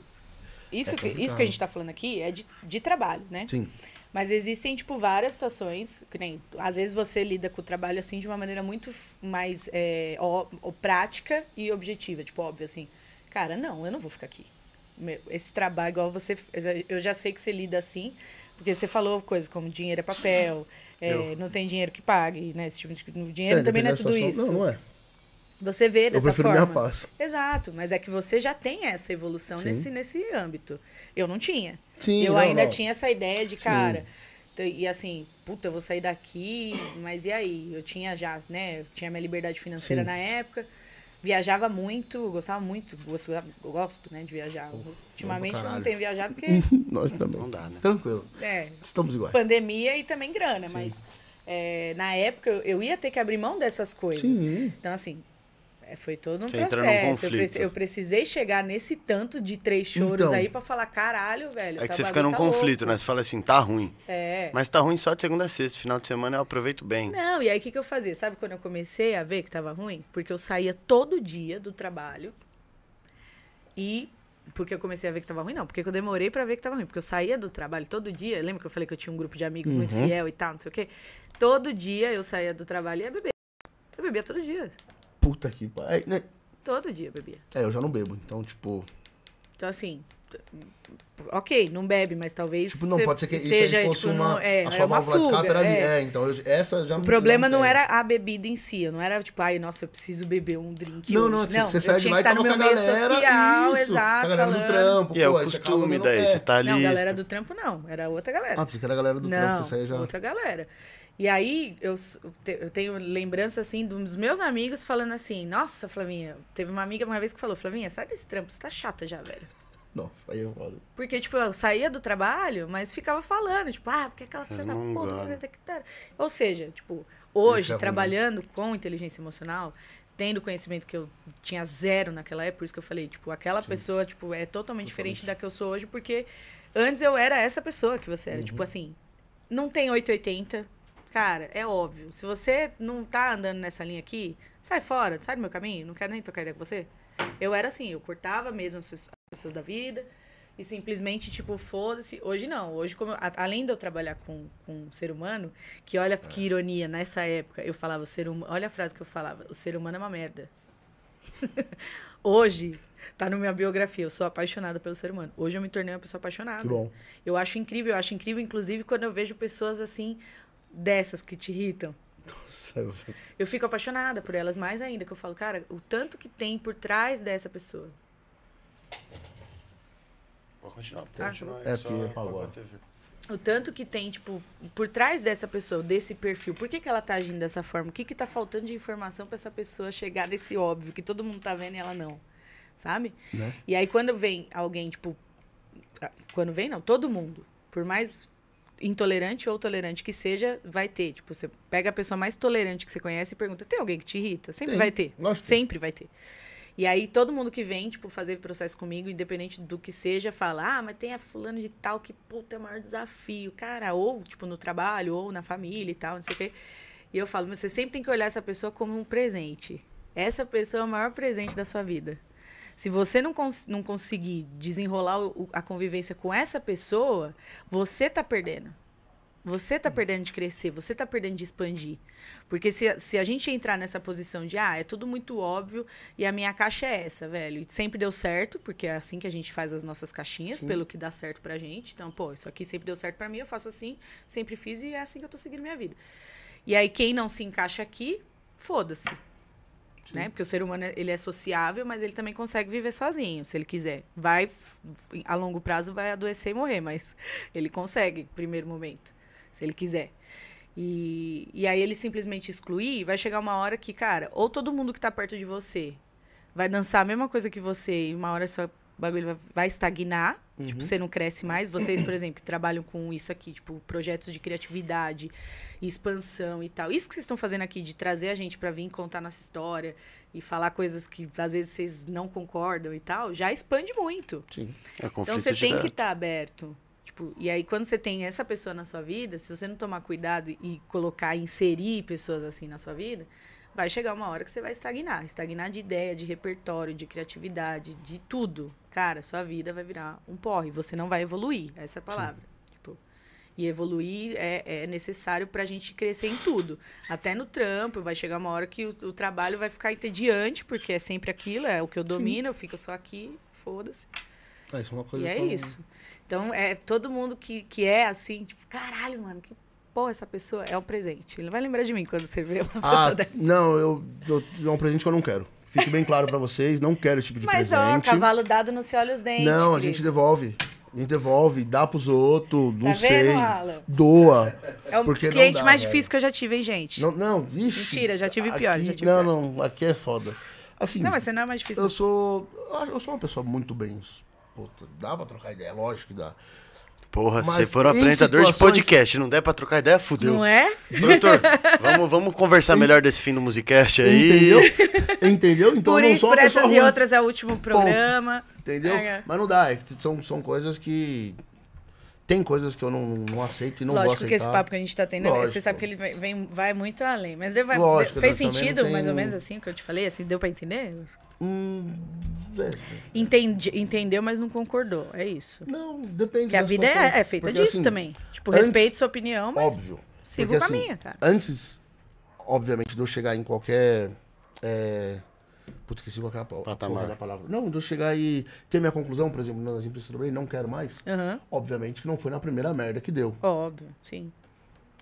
isso, é que, isso que a gente tá falando aqui é de, de trabalho, né? Sim. Mas existem, tipo, várias situações, que nem, às vezes você lida com o trabalho, assim, de uma maneira muito mais é, ó- ó, prática e objetiva. Tipo, óbvio, assim, cara, não, eu não vou ficar aqui. Esse trabalho, igual você, eu já sei que você lida assim, porque você falou coisas como dinheiro é papel, é, Eu. não tem dinheiro que pague, né? Esse tipo de dinheiro É, também não é tudo da isso. situação- Não, não é. Você vê Eu dessa prefiro forma. minha paz. Exato, mas é que você já tem essa evolução Sim. nesse, nesse âmbito. Eu não tinha. Sim, eu não, ainda não. tinha essa ideia de, Sim. cara. t- E assim, puta, eu vou sair daqui, mas e aí? Eu tinha já, né? Eu tinha minha liberdade financeira Sim. na época. Viajava muito, gostava muito, gosto, eu gosto, né, de viajar. Ultimamente não tenho viajado porque Nós também. Não dá, né? Tranquilo. é, Estamos iguais. pandemia e também grana, mas é, na época eu, eu ia ter que abrir mão dessas coisas. Sim. Então, assim, foi todo um Você entra num processo. Eu, conflito. preci- eu precisei chegar nesse tanto de três choros Então. aí pra falar, caralho, velho. É tá que você bagulho fica num tá conflito, louco. né? Você fala assim, tá ruim. É. Mas tá ruim só de segunda a sexta. Final de semana eu aproveito bem. Não, e aí o que, que eu fazia? Sabe quando eu comecei a ver que tava ruim? Porque eu saía todo dia do trabalho e. Porque eu comecei a ver que tava ruim? Não, porque eu demorei pra ver que tava ruim. Porque eu saía do trabalho todo dia. Lembra que eu falei que eu tinha um grupo de amigos muito Uhum. fiel e tal, não sei o quê? Todo dia eu saía do trabalho e ia beber. Eu bebia todo dia. Puta que pariu. né? Todo dia bebia. É, eu já não bebo. Então, tipo. Então, assim, ok, não bebe, mas talvez Tipo, não, você pode ser que isso esteja, aí fosse tipo, uma. é, a sua é uma válvula de escape fuga. era ali. é. É, então eu- essa já O não- problema não tem. era a bebida em si, eu não era tipo, ai, nossa, eu preciso beber um drink Não, hoje. não, é que você sai de tinha lá e que estar tava no com a meu meio galera. social, isso, exato, com a galera do falando. trampo. E é pô, o você acaba costume daí, é. você tá ali. Não, galera do trampo não, era outra galera. Ah, pensei que era a galera do trampo, não, você saía já. outra galera. E aí, eu, eu tenho lembrança, assim, dos meus amigos falando assim, nossa, Flavinha, teve uma amiga uma vez que falou, Flavinha, sai desse trampo, você tá chata já, velho. Nossa, aí eu foda. Porque, tipo, eu saía do trabalho, mas ficava falando, tipo, ah, porque aquela filha da puta. Ou seja, tipo, hoje, é trabalhando com inteligência emocional, tendo conhecimento que eu tinha zero naquela época, por isso que eu falei, tipo, aquela pessoa, tipo, é totalmente diferente da que eu sou hoje, porque antes eu era essa pessoa que você era. Uhum. Tipo assim, não tem 880. Cara, é óbvio. Se você não tá andando nessa linha aqui, sai fora, sai do meu caminho, não quero nem trocar ideia com você. Eu era assim, eu cortava mesmo as pessoas- as pessoas da vida e simplesmente, tipo, foda-se. Hoje não. Hoje, como eu- além de eu trabalhar com, com um ser humano, que olha que ironia, nessa época, eu falava, o ser humano. Olha a frase que eu falava, o ser humano é uma merda. Hoje, tá na minha biografia, eu sou apaixonada pelo ser humano. Hoje eu me tornei uma pessoa apaixonada. Que bom. Eu acho incrível, eu acho incrível, inclusive, quando eu vejo pessoas assim, dessas que te irritam. Nossa, eu- Eu fico apaixonada por elas mais ainda, que eu falo, cara, o tanto que tem por trás dessa pessoa. Pode continuar, Ah, pode continuar. é só apagou. a TV. O tanto que tem, tipo, por trás dessa pessoa, desse perfil. Por que, que ela tá agindo dessa forma? O que que tá faltando de informação pra essa pessoa chegar nesse óbvio que todo mundo tá vendo e ela não? Sabe? Né? E aí quando vem alguém, tipo, ah, quando vem não, todo mundo, por mais intolerante ou tolerante que seja, vai ter, tipo, você pega a pessoa mais tolerante que você conhece e pergunta: "Tem alguém que te irrita?" Sempre Tem, vai ter. que Sempre vai ter. E aí todo mundo que vem, tipo, fazer processo comigo, independente do que seja, fala: "Ah, mas tem a fulano de tal que puta é o maior desafio". Cara, ou tipo no trabalho, ou na família e tal, não sei o quê. E eu falo: "Mas você sempre tem que olhar essa pessoa como um presente. Essa pessoa é o maior presente da sua vida. Se você não, cons não conseguir desenrolar o- a convivência com essa pessoa, você tá perdendo. Você tá perdendo de crescer, você tá perdendo de expandir. Porque se, se a gente entrar nessa posição de, ah, é tudo muito óbvio e a minha caixa é essa, velho. E sempre deu certo, porque é assim que a gente faz as nossas caixinhas, pelo que dá certo pra gente. Então, pô, isso aqui sempre deu certo pra mim, eu faço assim, sempre fiz e é assim que eu tô seguindo minha vida. E aí, quem não se encaixa aqui, foda-se. Né? Porque o ser humano, ele é sociável, mas ele também consegue viver sozinho, se ele quiser. Vai, a longo prazo, vai adoecer e morrer, mas ele consegue, primeiro momento, se ele quiser. E, e aí ele simplesmente excluir, vai chegar uma hora que, cara, ou todo mundo que tá perto de você vai dançar a mesma coisa que você e uma hora seu bagulho vai, estagnar, tipo, você não cresce mais. Vocês, por exemplo, que trabalham com isso aqui, tipo, projetos de criatividade, expansão e tal. Isso que vocês estão fazendo aqui, de trazer a gente pra vir contar nossa história e falar coisas que às vezes vocês não concordam e tal, já expande muito. Sim. É Então você tem que direto. estar aberto. Tipo, e aí quando você tem essa pessoa na sua vida, se você não tomar cuidado e colocar, inserir pessoas assim na sua vida, vai chegar uma hora que você vai estagnar. Estagnar de ideia, de repertório, de criatividade, de tudo. Cara, sua vida vai virar um porre. Você não vai evoluir. Essa é a palavra. Tipo, e evoluir é, é necessário pra gente crescer em tudo. Até no trampo, vai chegar uma hora que o, o trabalho vai ficar entediante, porque é sempre aquilo, é o que eu domino, eu fico só aqui, foda-se. Ah, isso é uma coisa E é eu- isso. Então, é todo mundo que, que é assim, tipo, caralho, mano, que porra essa pessoa é um presente. Ele vai lembrar de mim quando você vê uma pessoa Ah, dessa. não, eu, eu, é um presente que eu não quero. Fique bem claro pra vocês, não quero esse tipo de Mas, presente. ó, cavalo dado não se olha os dentes. não, a querido. gente devolve. A gente devolve, dá pros outros, não Tá sei. vendo, Alan? Doa. É o porque cliente dá, mais velho. difícil que eu já tive, hein, gente? Não, não, vixe. Mentira, já tive pior, aqui- já tive Não, pior. não, aqui é foda. Assim, Não, mas você não é mais difícil. eu sou. Eu sou uma pessoa muito bem. Puta, dá pra trocar ideia, lógico que dá. Porra, Mas se for um apresentador de situações- podcast, não der pra trocar ideia, fudeu. Não é? Doutor, vamos, vamos conversar melhor desse fim do Musicast aí. Entendeu? Entendeu? Então por eu não isso, sou por essas e ruim. outras é o último programa. Entendeu? É. Mas não dá, é são, são coisas que. Tem coisas que eu não, não aceito e não Lógico vou que esse papo que a gente tá tendo, Lógico. você sabe que ele vem, vem- vai muito além. Mas vai, Lógico, fez sentido, mais ou menos assim, o que eu te falei? Assim, deu pra entender? Hum, é, Entendi, entendeu, mas não concordou. É isso. não, depende Porque a da vida é, é feita Porque, disso assim, também. Tipo, antes- respeito sua opinião, mas Óbvio. siga Porque, o assim, caminho, cara. Antes, obviamente, de eu chegar em qualquer. É... Putz, esqueci qual que é Patamar. da palavra. Não, de eu chegar e ter minha conclusão, por exemplo, nas empresas que eu trabalhei, não quero mais. Aham, Obviamente que não foi na primeira merda que deu. óbvio, sim.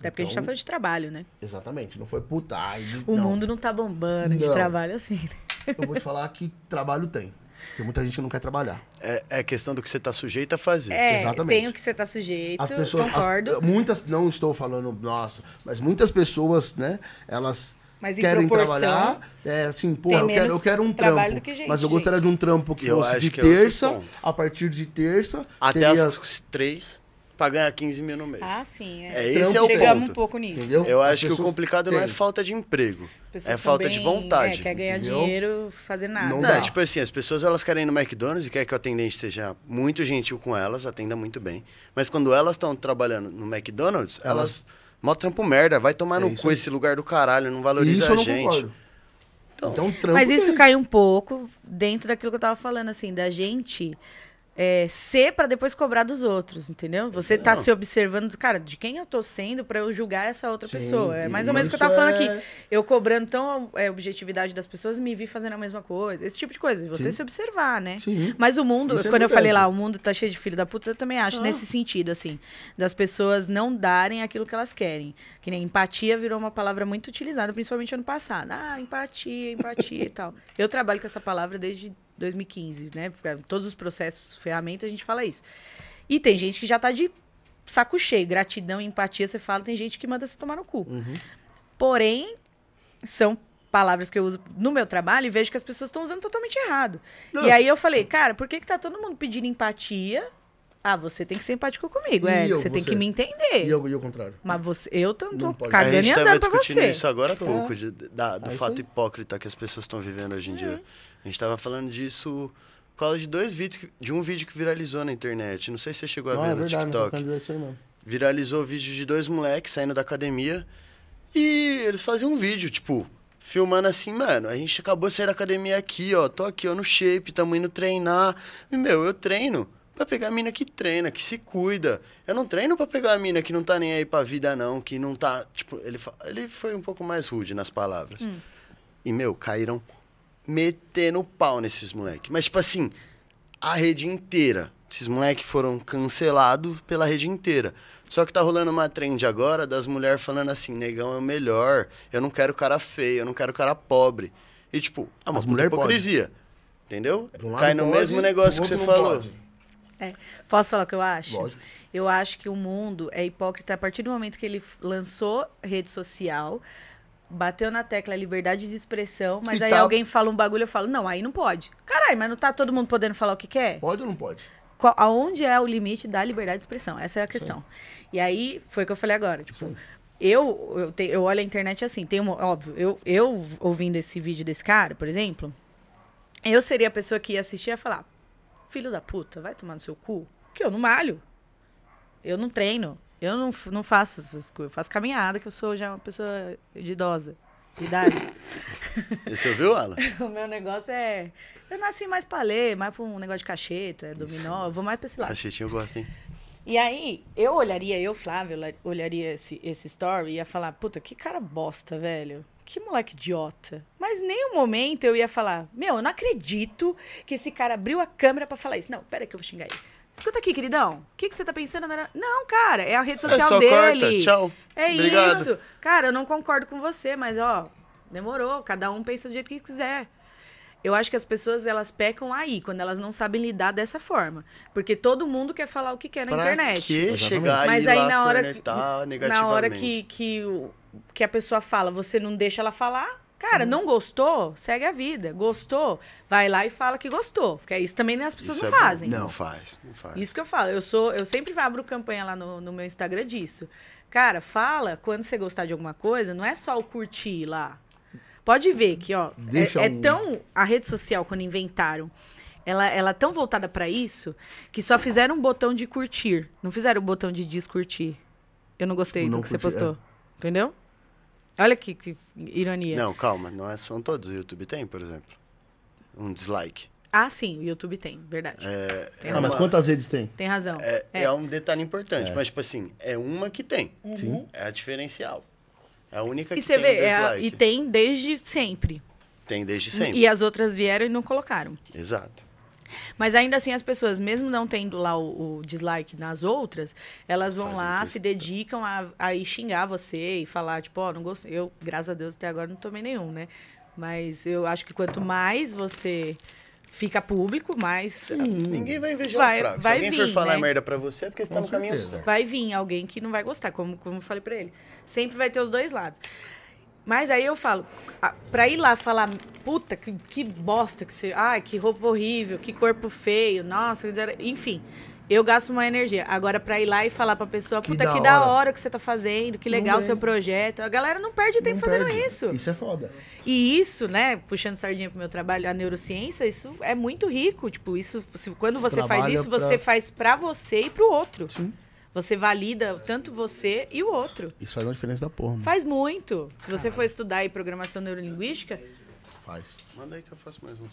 Até porque a gente tá Então- falando de trabalho, né? Exatamente. Não foi puta. Ai, O não. mundo não tá bombando de Não. trabalho assim. né? Eu vou te falar que trabalho tem. Tem muita gente que não quer trabalhar. É, é questão do que você tá sujeito a fazer. É, Exatamente. tem o que você tá sujeito, As pessoas. as- concordo. muitas. Não estou falando, nossa, mas muitas pessoas, né? Elas. Mas em querem proporção, trabalhar, é assim, tem eu quero, eu quero um trampo. gente, mas eu gente. gostaria de um trampo que Eu fosse acho de que é terça, ponto. a partir de terça. Até seria, as três pra ganhar 15 mil no mês. Ah, sim. É, É, esse é o Chegamos ponto. um pouco nisso. Entendeu? Eu As acho que o complicado não é falta de emprego. É falta de vontade. É, quer ganhar entendeu? dinheiro, fazer nada. Não Não, dá. é, tipo assim, as pessoas elas querem ir no McDonald's e quer que o atendente seja muito gentil com elas, atenda muito bem. Mas quando elas estão trabalhando no McDonald's, elas. Mó trampo merda, vai tomar É no cu aí. esse lugar do caralho, não valoriza isso eu a não gente. Então, trampo Mas isso tem. cai um pouco dentro daquilo que eu tava falando, assim, da gente é, ser pra depois cobrar dos outros, entendeu? Você tá se observando, cara, de quem eu tô sendo pra eu julgar essa outra Sim, pessoa. É mais ou menos o que eu tava falando é- aqui. Eu cobrando tão é, objetividade das pessoas e me vi fazendo a mesma coisa. Esse tipo de coisa. Você Sim. se observar, né? Sim. Mas o mundo, Isso é quando eu falei lá, o mundo tá cheio de filho da puta, eu também acho Ah. nesse sentido, assim, das pessoas não darem aquilo que elas querem. Que nem empatia virou uma palavra muito utilizada, principalmente ano passado. Ah, empatia, empatia e tal. Eu trabalho com essa palavra desde 2015, né? Todos os processos, ferramentas, a gente fala isso. E tem gente que já tá de saco cheio. Gratidão e empatia, você fala, tem gente que manda se tomar no cu. Uhum. Porém, são palavras que eu uso no meu trabalho e vejo que as pessoas estão usando totalmente errado. Não. E aí eu falei, cara, por que, que tá todo mundo pedindo empatia? Ah, você tem que ser empático comigo, é. eu, Você tem você? que me entender. E eu, e o contrário. Mas você, eu tô, Não tô pode. A cagando e gente tava andando pra discutindo você. isso agora há pouco, de- da- do É isso fato aí. hipócrita que as pessoas estão vivendo hoje em Uhum. dia. A gente tava falando disso por causa de dois vídeos, que- de um vídeo que viralizou na internet. Não sei se você chegou a Não, ver é no verdade, não TikTok. isso aí mesmo. viralizou vídeo de dois moleques saindo da academia e eles faziam um vídeo, tipo, filmando assim, mano, a gente acabou de sair da academia aqui, ó, tô aqui, ó, no shape, tamo indo treinar. E, meu, eu treino pra pegar a mina que treina, que se cuida. Eu não treino pra pegar a mina que não tá nem aí pra vida, não, que não tá, tipo, ele, ele foi um pouco mais rude nas palavras. E, meu, caíram metendo pau nesses moleques. Mas, tipo assim, a rede inteira. Esses moleques foram cancelados pela rede inteira. Só que tá rolando uma trend agora das mulheres falando assim, negão é o melhor, eu não quero cara feio, eu não quero cara pobre. E, tipo, é uma As puta mulher pode. hipocrisia. Entendeu? De um Cai no pode, mesmo negócio que você falou. pode. É. Posso falar o que eu acho? Lógico. Eu acho que o mundo é hipócrita a partir do momento que ele lançou rede social, bateu na tecla liberdade de expressão, mas E aí tá- alguém fala um bagulho, eu falo, não, aí não pode. Caralho, mas não tá todo mundo podendo falar o que quer? Pode ou não pode? Qual- aonde é o limite da liberdade de expressão? Essa é a questão. E aí, foi o que eu falei agora. Tipo, eu, eu, te- eu olho a internet assim, tem uma, óbvio, eu, eu ouvindo esse vídeo desse cara, por exemplo, eu seria a pessoa que ia assistir e ia falar, filho da puta, vai tomar no seu cu, que eu não malho. Eu não treino. Eu não, não faço essas coisas. Eu faço caminhada, que eu sou já uma pessoa de idosa. De idade. Você ouviu, Alan? o meu negócio é. Eu nasci mais pra ler, mais pra um negócio de cacheta, dominó. Eu vou mais pra esse lado. Cachetinho eu gosto, hein? E aí, eu olharia, eu, Flávio, olha- olharia esse, esse story e ia falar, puta, que cara bosta, velho. Que moleque idiota. Mas em nenhum momento eu ia falar, meu, eu não acredito que esse cara abriu a câmera pra falar isso. Não, pera que eu vou xingar ele. Escuta aqui, queridão. O que, que você tá pensando? Não, cara, é a rede social só dele. corta, tchau. É Obrigado. isso. Cara, eu não concordo com você, mas ó, demorou. Cada um pensa do jeito que quiser. Eu acho que as pessoas elas pecam aí, quando elas não sabem lidar dessa forma. Porque todo mundo quer falar o que quer na pra internet. que chegar Mas aí, na hora, que, na hora que, que, o- que a pessoa fala, você não deixa ela falar, cara, não gostou, segue a vida. Gostou, vai lá e fala que gostou. Porque isso também as pessoas Isso não é fazem. Não faz, não faz. Isso que eu falo. Eu sou, eu sempre abro campanha lá no, no meu Instagram disso. Cara, fala quando você gostar de alguma coisa, não é só o curtir lá. Pode ver que, ó, Deixa é, é um- tão a rede social quando inventaram, ela ela é tão voltada pra isso que só fizeram um botão de curtir, não fizeram o botão de descurtir. Eu não gostei Não do que você curtir, postou. Entendeu? Olha que, que ironia. Não, calma, não é, são todos. O YouTube tem, por exemplo. Um dislike. Ah, sim, o YouTube tem, verdade. É, Tem Ah, mas razão. quantas redes tem? Tem razão. é, É. é um detalhe importante, mas tipo assim, é uma que tem. Sim. É a diferencial. É a única E que você tem vê, um é a- dislike. e tem desde sempre. Tem desde sempre. E as outras vieram e não colocaram. Exato. Mas ainda assim, as pessoas, mesmo não tendo lá o, o dislike nas outras, elas vão Fazem lá, questão. se dedicam a, a ir xingar você e falar, tipo, ó, não gostei. Eu, graças a Deus, até agora não tomei nenhum, né? Mas eu acho que quanto mais você fica público, mais Ninguém vai invejar Vai- o fraco. Se vai alguém for vir, falar né? merda pra você, é porque você tá Com no caminho certeza. certo. vai vir alguém que não vai gostar, como, como eu falei pra ele. Sempre vai ter os dois lados. Mas aí eu falo, pra ir lá falar, puta, que, que bosta que você. Ai, que roupa horrível, que corpo feio, nossa, enfim. Eu gasto uma energia. Agora, pra ir lá e falar pra pessoa, Que puta, da que da hora. que você tá fazendo, que legal o seu projeto. A galera não perde tempo Não fazendo perde. isso. Isso é foda. E isso, né, puxando sardinha pro meu trabalho, a neurociência, isso é muito rico. Tipo, isso, se- quando você faz Trabalha isso, pra- você faz pra você e pro outro. Sim. Você valida tanto você e o outro. Isso faz uma diferença da porra, mano. Faz muito. Se você for estudar aí programação neurolinguística, Faz. Manda aí que eu faço mais um.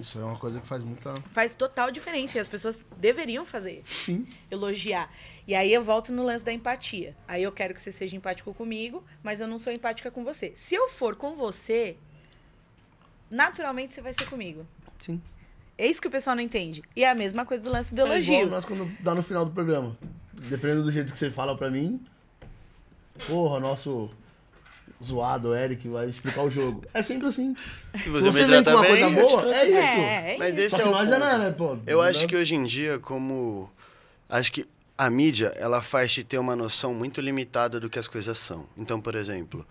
Isso é uma coisa que faz muita. faz total diferença. E as pessoas deveriam fazer. Sim. Elogiar. E aí eu volto no lance da empatia. Aí eu quero que você seja empático comigo, mas eu não sou empática com você. Se eu for com você, naturalmente você vai ser comigo. Sim. É isso que o pessoal não entende. E é a mesma coisa do lance do É igual elogio. nós quando dá no final do programa. Dependendo do jeito que você fala pra mim. Porra, nosso zoado Eric vai explicar o jogo. É sempre assim. Se Se você, você me vem com trata uma bem, coisa boa, é isso. É, é Mas isso. esse Só é o nós ponto. é não, né, pô? Eu acho que hoje em dia, como. Acho que a mídia, ela faz te ter uma noção muito limitada do que as coisas são. Então, por exemplo,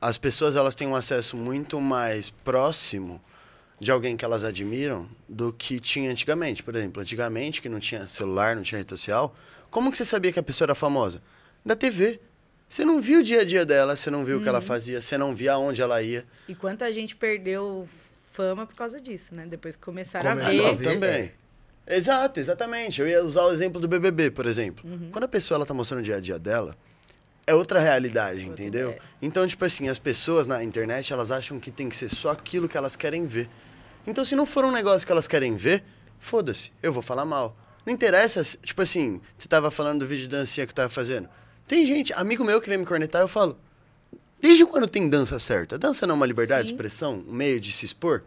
as pessoas elas têm um acesso muito mais próximo de alguém que elas admiram do que tinha antigamente. Por exemplo, antigamente, que não tinha celular, não tinha rede social, como que você sabia que a pessoa era famosa? Da TV. Você não viu o dia a dia dela, você não viu o que ela Uhum. fazia, você não via aonde ela ia. E quanta gente perdeu fama por causa disso, né? Depois que começaram a Começou ver. a ver. também. Exato, exatamente. Eu ia usar o exemplo do BBB, por exemplo. Uhum. Quando a pessoa ela tá mostrando o dia a dia dela, é outra realidade, entendeu? é. Então, tipo assim, as pessoas na internet, elas acham que tem que ser só aquilo que elas querem ver. Então, se não for um negócio que elas querem ver, foda-se, eu vou falar mal. Não interessa, tipo assim, você tava falando do vídeo de dancinha que eu tava fazendo. Tem gente, amigo meu que vem me cornetar, eu falo, desde quando tem dança certa? Dança não é uma liberdade de Sim. expressão, um meio de se expor?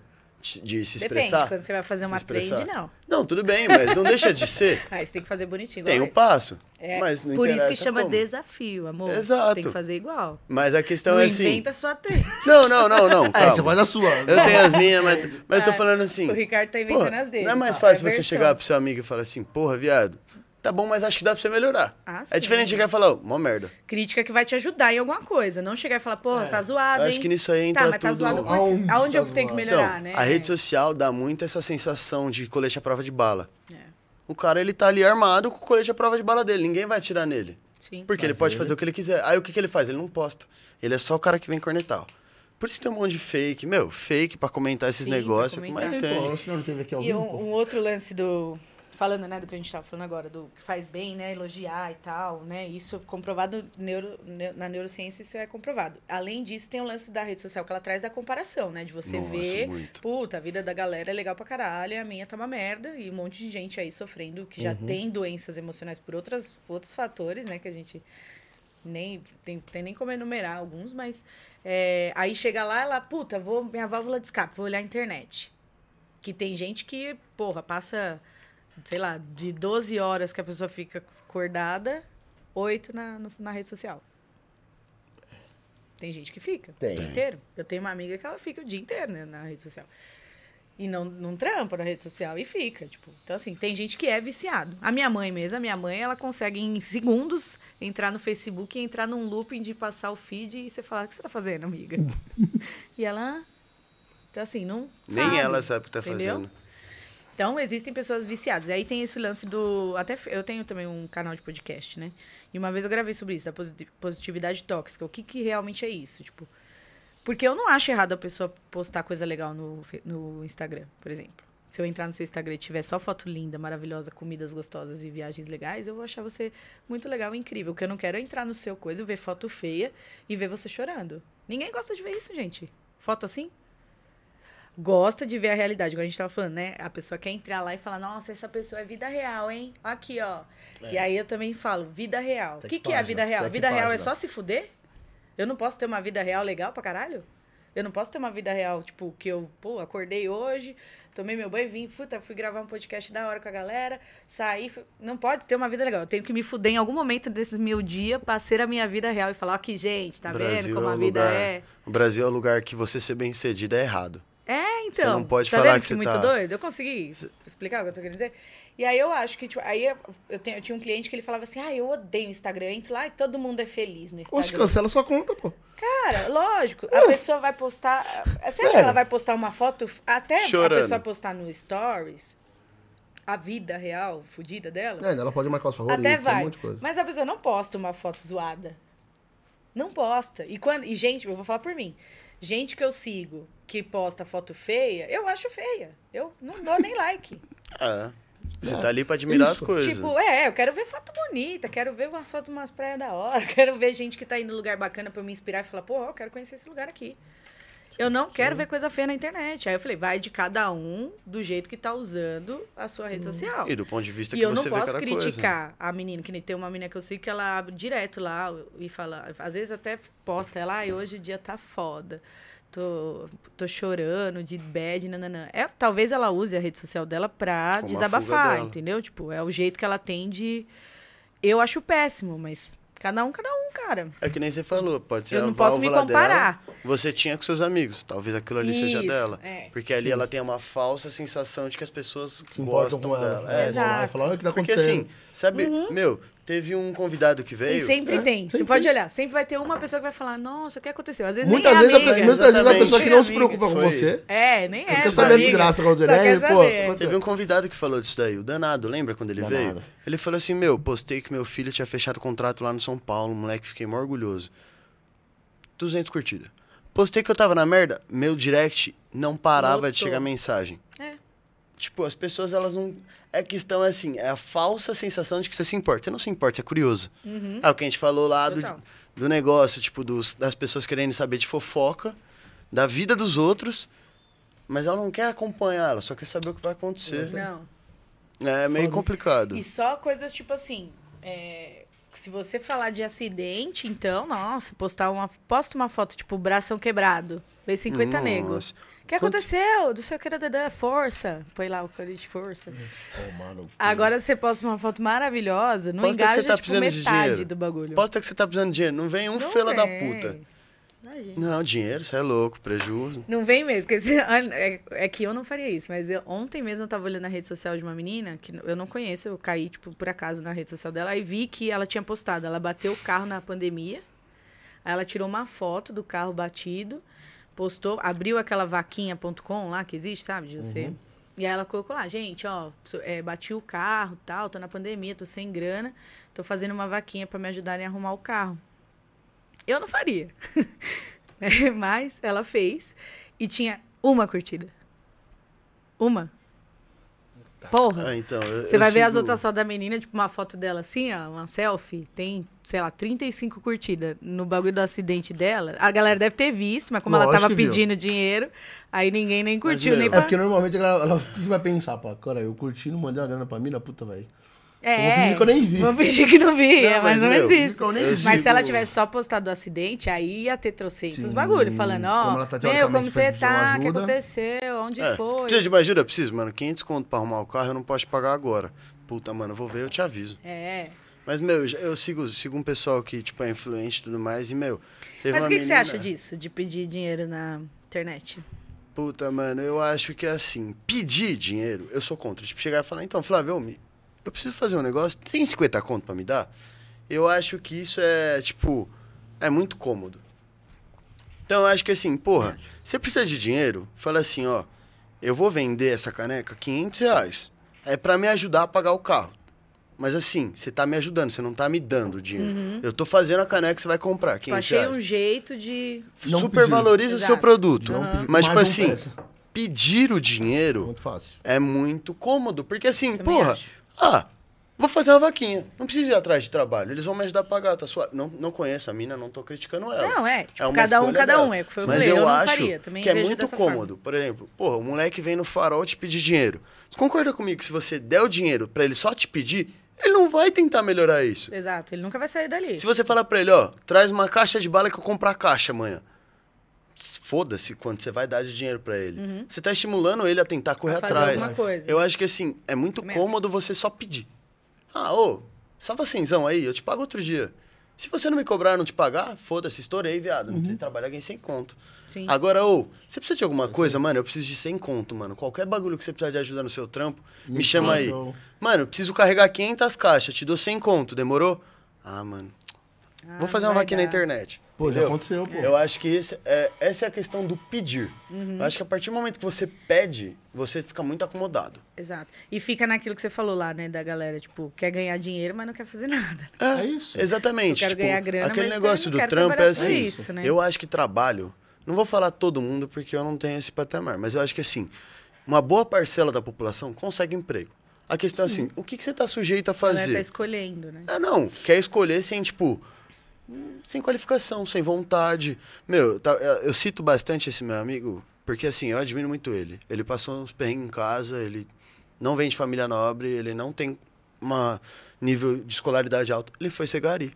De se Depende, expressar. quando você vai fazer uma expressar. trend, não. Não, tudo bem, mas não deixa de ser. Aí você tem que fazer bonitinho. Tem o passo. É, mas não Por isso que chama como. desafio, amor. Exato. Tem que fazer igual. Mas a questão não é assim. inventa sua trend. Não, não, não, não. É, calma. você faz a sua. Eu tenho as minhas, mas, mas eu tô Ah, falando assim. o Ricardo tá inventando as dele. Não é mais Ah, fácil é você versão. chegar pro seu amigo e falar assim, porra, viado, tá bom, mas acho que dá pra você melhorar. Ah, é diferente de chegar e falar, ô, mó merda. Crítica que vai te ajudar em alguma coisa. Não chegar e falar, porra, tá zoado, É, acho hein? que nisso aí entra tá, mas tá tudo- zoado por... Aonde Aonde, tá eu tenho que melhorar, então, né? a rede social dá muito essa sensação de colete à prova de bala. É, O cara, ele tá ali armado com o colete à prova de bala dele, ninguém vai atirar nele. sim. Porque ele pode fazer o que ele quiser. Aí o que, que ele faz? Ele não posta. Ele é só o cara que vem cornetar. Por isso que tem um monte de fake. Meu, fake pra comentar esses Sim, pra negócios. comentar. Mas Pô, tem. o senhor não teve aqui ao E um, pô? um outro lance do. Falando, né, do que a gente tava falando agora, do que faz bem, né, elogiar e tal, né, isso comprovado neuro, ne- na neurociência, isso é comprovado. Além disso, tem o lance da rede social que ela traz da comparação, né, de você Nossa, ver, muito. puta, a vida da galera é legal pra caralho, a minha tá uma merda, e um monte de gente aí sofrendo, que já Uhum. tem doenças emocionais por outras, outros fatores, né, que a gente nem tem, tem nem como enumerar alguns, mas é, aí chega lá, ela, puta, vou minha válvula de escape, vou olhar a internet. Que tem gente que, porra, passa, sei lá, de 12 horas que a pessoa fica acordada, 8 na, no- na rede social. Tem gente que fica Tem. o dia inteiro. Eu tenho uma amiga que ela fica o dia inteiro né, na rede social. E não, não trampa na rede social e fica, tipo. Então, assim, tem gente que é viciado. A minha mãe mesmo, a minha mãe, ela consegue em segundos entrar no Facebook e entrar num looping de passar o feed e você falar, o que você tá fazendo, amiga? e ela... Então, assim, não Nem sabe, ela sabe o que tá entendeu? fazendo. Então, existem pessoas viciadas. E aí tem esse lance do. Até eu tenho também um canal de podcast, né? E uma vez eu gravei sobre isso, da posi- positividade tóxica. O que, que realmente é isso? Tipo. Porque eu não acho errado a pessoa postar coisa legal no, no Instagram, por exemplo. Se eu entrar no seu Instagram e tiver só foto linda, maravilhosa, comidas gostosas e viagens legais, eu vou achar você muito legal e incrível. O que eu não quero é entrar no seu coisa, ver foto feia e ver você chorando. Ninguém gosta de ver isso, gente. Foto assim? Gosta de ver a realidade, igual a gente tava falando, né? A pessoa quer entrar lá e falar, nossa, essa pessoa é vida real, hein? Aqui, ó. E aí eu também falo, vida real. O Tem que, que que é a vida real? que Vida real é só se fuder? Eu não posso ter uma vida real legal pra caralho? Eu não posso ter uma vida real, tipo, que eu, pô, acordei hoje, tomei meu banho, vim, fui, tá, fui gravar um podcast da hora com a galera, saí. fui- Não pode ter uma vida legal. Eu tenho que me fuder em algum momento desse meu dia pra ser a minha vida real e falar, ó, aqui, gente, tá vendo como é a o vida lugar, é. O Brasil é o lugar que você ser bem sucedido é errado. É, então. não pode tá falar vendo que você muito tá- doido? Eu consegui explicar o que eu tô querendo dizer? E aí eu acho que, tipo, aí eu, tenho- eu tinha um cliente que ele falava assim, ah, eu odeio o Instagram, eu entro lá e todo mundo é feliz no Oxe, Instagram. cancela sua conta, pô. Cara, lógico, a pessoa vai postar. Você acha que Sério? ela vai postar uma foto, até Chorando. a pessoa postar no Stories, a vida real, fodida dela? É, ela pode marcar os favoritos, Até um vai. monte de coisa. Mas a pessoa não posta uma foto zoada. Não posta. E, quando, e, gente, eu vou falar por mim. Gente que eu sigo que posta foto feia, eu acho feia. Eu não dou nem like. É. Você tá ali pra admirar Isso. as coisas. tipo, é, eu quero ver foto bonita, quero ver umas fotos de umas praias da hora, quero ver gente que tá indo em lugar bacana pra eu me inspirar e falar, pô, eu quero conhecer esse lugar aqui. Eu não quero ver coisa feia na internet. Aí eu falei, vai de cada um do jeito que tá usando a sua rede social. E do ponto de vista E que eu não você vê posso cada coisa. criticar a menina, que nem tem uma menina que eu sei que ela abre direto lá e fala, às vezes até posta ela, ai, hoje o dia tá foda. Tô, tô chorando de bad, nananã. É, talvez ela use a rede social dela pra Como desabafar, dela. entendeu? Tipo, é o jeito que ela tem de. Eu acho péssimo, mas cada um, cada um, cara. É que nem você falou, pode ser Eu a não posso me comparar. dela, você tinha com seus amigos, talvez aquilo ali seja Isso, dela. é. Porque ali ela tem uma falsa sensação de que as pessoas importam gostam dela. É, Exato. falar, olha o que tá porque acontecendo. assim, sabe, meu, teve um convidado que veio. E sempre é, tem. Você sempre pode tem. olhar. Sempre vai ter uma pessoa que vai falar, nossa, o que aconteceu? Às vezes Muitas nem é vezes, a, amiga. pe- muitas vezes a pessoa que não se preocupa com Foi. você. É, nem é. Sua saber a desgraça aconteceu, Só né? quer Pô. Teve um convidado que falou disso daí, o Danado, lembra quando ele Danado. veio? Ele falou assim, meu, postei que meu filho tinha fechado contrato lá no São Paulo, moleque, fiquei mó orgulhoso. 200 curtidas. Postei que eu tava na merda, meu direct não parava de chegar mensagem. É. Tipo, as pessoas, elas não... É questão, é assim, é a falsa sensação de que você se importa. Você não se importa, você é curioso. É o que a gente falou lá do, Total. do negócio, tipo, dos, das pessoas querendo saber de fofoca, da vida dos outros, mas ela não quer acompanhar, ela só quer saber o que vai acontecer. Não. É meio complicado. E só coisas tipo assim. é, se você falar de acidente, então, nossa, postar uma. Posta uma foto, tipo, bração quebrado. Vê 50 negros. O que aconteceu? Do seu que da força. Põe lá o de força. Ô, mano, Agora você posta uma foto maravilhosa, não Posta que engaja você tá tipo, precisando de metade dinheiro. do bagulho. Posta que você tá precisando de dinheiro. Não vem um Não fela da vem. puta. Imagina. Não, dinheiro, você é louco, prejuízo. Não vem mesmo, porque esse- é, é que eu não faria isso, mas eu- ontem mesmo eu tava olhando na rede social de uma menina que eu não conheço, eu caí, tipo, por acaso na rede social dela e vi que ela tinha postado, ela bateu o carro na pandemia, aí ela tirou uma foto do carro batido, postou, abriu aquela vaquinha.com lá que existe, sabe, de você. E aí ela colocou lá, gente, ó, é, bati o carro, tal, tô na pandemia, tô sem grana, tô fazendo uma vaquinha pra me ajudarem a arrumar o carro. Eu não faria. Mas ela fez e tinha uma curtida. Uma. Porra. Ah, então. eu- Você eu vai ver as sigo- outras fotos da menina, tipo uma foto dela assim, ó, uma selfie, tem, sei lá, 35 curtidas no bagulho do acidente dela. A galera deve ter visto, mas como ela Lógico tava que viu. pedindo dinheiro, aí ninguém nem curtiu, nem É pra... porque normalmente a galera, ela, que vai pensar? Pô, cara, eu curti, não mandei a grana pra mina, puta, velho. É, Vou fingir que eu nem vi. Vou fingir que não vi, Não, é mais mas, ou menos isso. eu nem Mas vi. se ela tivesse só postado o acidente, aí ia ter trocentos bagulho, falando, ó, tá meu, como você tá, o que aconteceu, onde É, foi. Uma ajuda? Eu preciso, mano. 500 conto pra arrumar o carro, eu não posso pagar agora. Puta, mano, eu vou ver, eu te aviso. É. Mas, meu, eu sigo, sigo um pessoal que, tipo, é influente e tudo mais, e, meu... teve Mas o que, que você menina- acha disso, de pedir dinheiro na internet? Puta, mano, eu acho que é assim, pedir dinheiro, eu sou contra. Tipo, chegar e falar, então, Flávio, eu, me- eu preciso fazer um negócio, tem 50 conto pra me dar? Eu acho que isso é, tipo, é muito cômodo. Então, eu acho que assim, porra, você precisa de dinheiro? Fala assim, ó, eu vou vender essa caneca 500 reais. É pra me ajudar a pagar o carro. Mas assim, você tá me ajudando, você não tá me dando dinheiro. Eu tô fazendo a caneca que você vai comprar, Eu 500 achei reais. um jeito de. Não Supervaloriza o seu produto. Pedir- Mas, tipo assim, peça. pedir o dinheiro Muito fácil. é muito cômodo. Porque assim, Também porra, acho. Ah, vou fazer uma vaquinha. Não preciso ir atrás de trabalho. Eles vão me ajudar a pagar, tá suave. Não, não conheço a mina, não tô criticando ela. Não, é. Tipo, uma cada um, cada dela. um. É que foi o Mas eu, eu, acho faria. Que é muito cômodo. forma. Por exemplo, porra, o moleque vem no farol te pedir dinheiro. Você concorda comigo que se você der o dinheiro pra ele só te pedir, ele não vai tentar melhorar isso. Exato, ele nunca vai sair dali. Se você falar pra ele, ó, traz uma caixa de bala que eu comprar a caixa amanhã. Foda-se quanto você vai dar de dinheiro pra ele. Você tá estimulando ele a tentar correr Uhum. fazer atrás. coisa. Eu acho que assim, é muito Também cômodo você só pedir. Ah, ô, salva cenzão aí, eu te pago outro dia. Se você não me cobrar, não te pagar, foda-se, estourei, viado. Não precisa trabalhar ganhei sem conto. Sim. Agora, ô, você precisa de alguma coisa, mano? Eu preciso de 100 conto, mano. Qualquer bagulho que você precisar de ajuda no seu trampo, me chama aí. Mano, preciso carregar 500 caixas, te dou 100 conto, demorou? Ah, mano. Ah, Vou fazer uma vaquinha na internet. Pô, já entendeu? aconteceu, pô. Eu acho que esse é, essa é a questão do pedir. Uhum. Eu acho que a partir do momento que você pede, você fica muito acomodado. Exato. E fica naquilo que você falou lá, né, da galera, tipo, quer ganhar dinheiro, mas não quer fazer nada. É isso. Exatamente. Eu quero tipo, ganhar grana, aquele negócio não do trampo é assim. isso, né? Eu acho que trabalho. Não vou falar todo mundo porque eu não tenho esse patamar, mas eu acho que assim, uma boa parcela da população consegue emprego. A questão é assim, o que, que você está sujeito a A galera fazer? tá escolhendo, né? Ah, não. Quer escolher sem, tipo, sem qualificação, sem vontade. Meu, tá- eu eu cito bastante esse meu amigo, porque assim, eu admiro muito ele. Ele passou uns perrengues em casa, ele não vem de família nobre, ele não tem uma nível de escolaridade alto. Ele foi ser gari.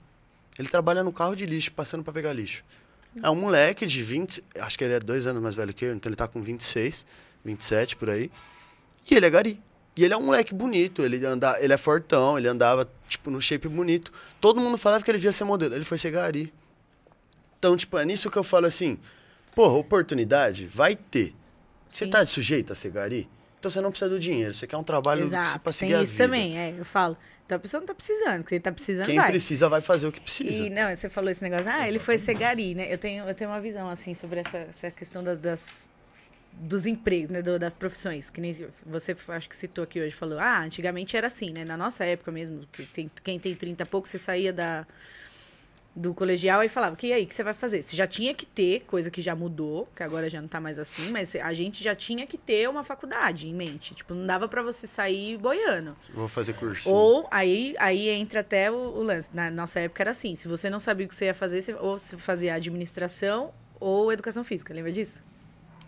Ele trabalha no carro de lixo, passando para pegar lixo. É um moleque de 20, acho que ele é dois anos mais velho que eu, então ele tá com 26, 27 por aí. E ele é gari. E ele é um moleque bonito, ele, anda, ele é fortão, ele andava, tipo, no shape bonito. Todo mundo falava que ele via ser modelo, ele foi ser gari. Então, tipo, é nisso que eu falo assim, porra, oportunidade vai ter. Você tá sujeito a ser gari? Então você não precisa do dinheiro, você quer um trabalho Exato. pra seguir Tem isso também, é. Eu falo. Então a pessoa não tá precisando, ele tá precisando, Quem vai. precisa vai fazer o que precisa. E não, você falou esse negócio, ah, ele foi ser gari, né? Eu tenho, eu tenho uma visão, assim, sobre essa, essa questão das, das- dos empregos, né? do- das profissões. Que nem você, acho que citou aqui hoje, falou, ah, antigamente era assim, né? Na nossa época mesmo, que tem, quem tem 30 e pouco, você saía da, do colegial e falava, que e aí, o que você vai fazer? Você já tinha que ter, coisa que já mudou, que agora já não tá mais assim, mas a gente já tinha que ter uma faculdade em mente. Tipo, não dava pra você sair boiando. Vou fazer cursinho. Ou aí, aí entra até o, o lance. Na nossa época era assim: se você não sabia o que você ia fazer, você, ou você fazia administração ou educação física. Lembra disso?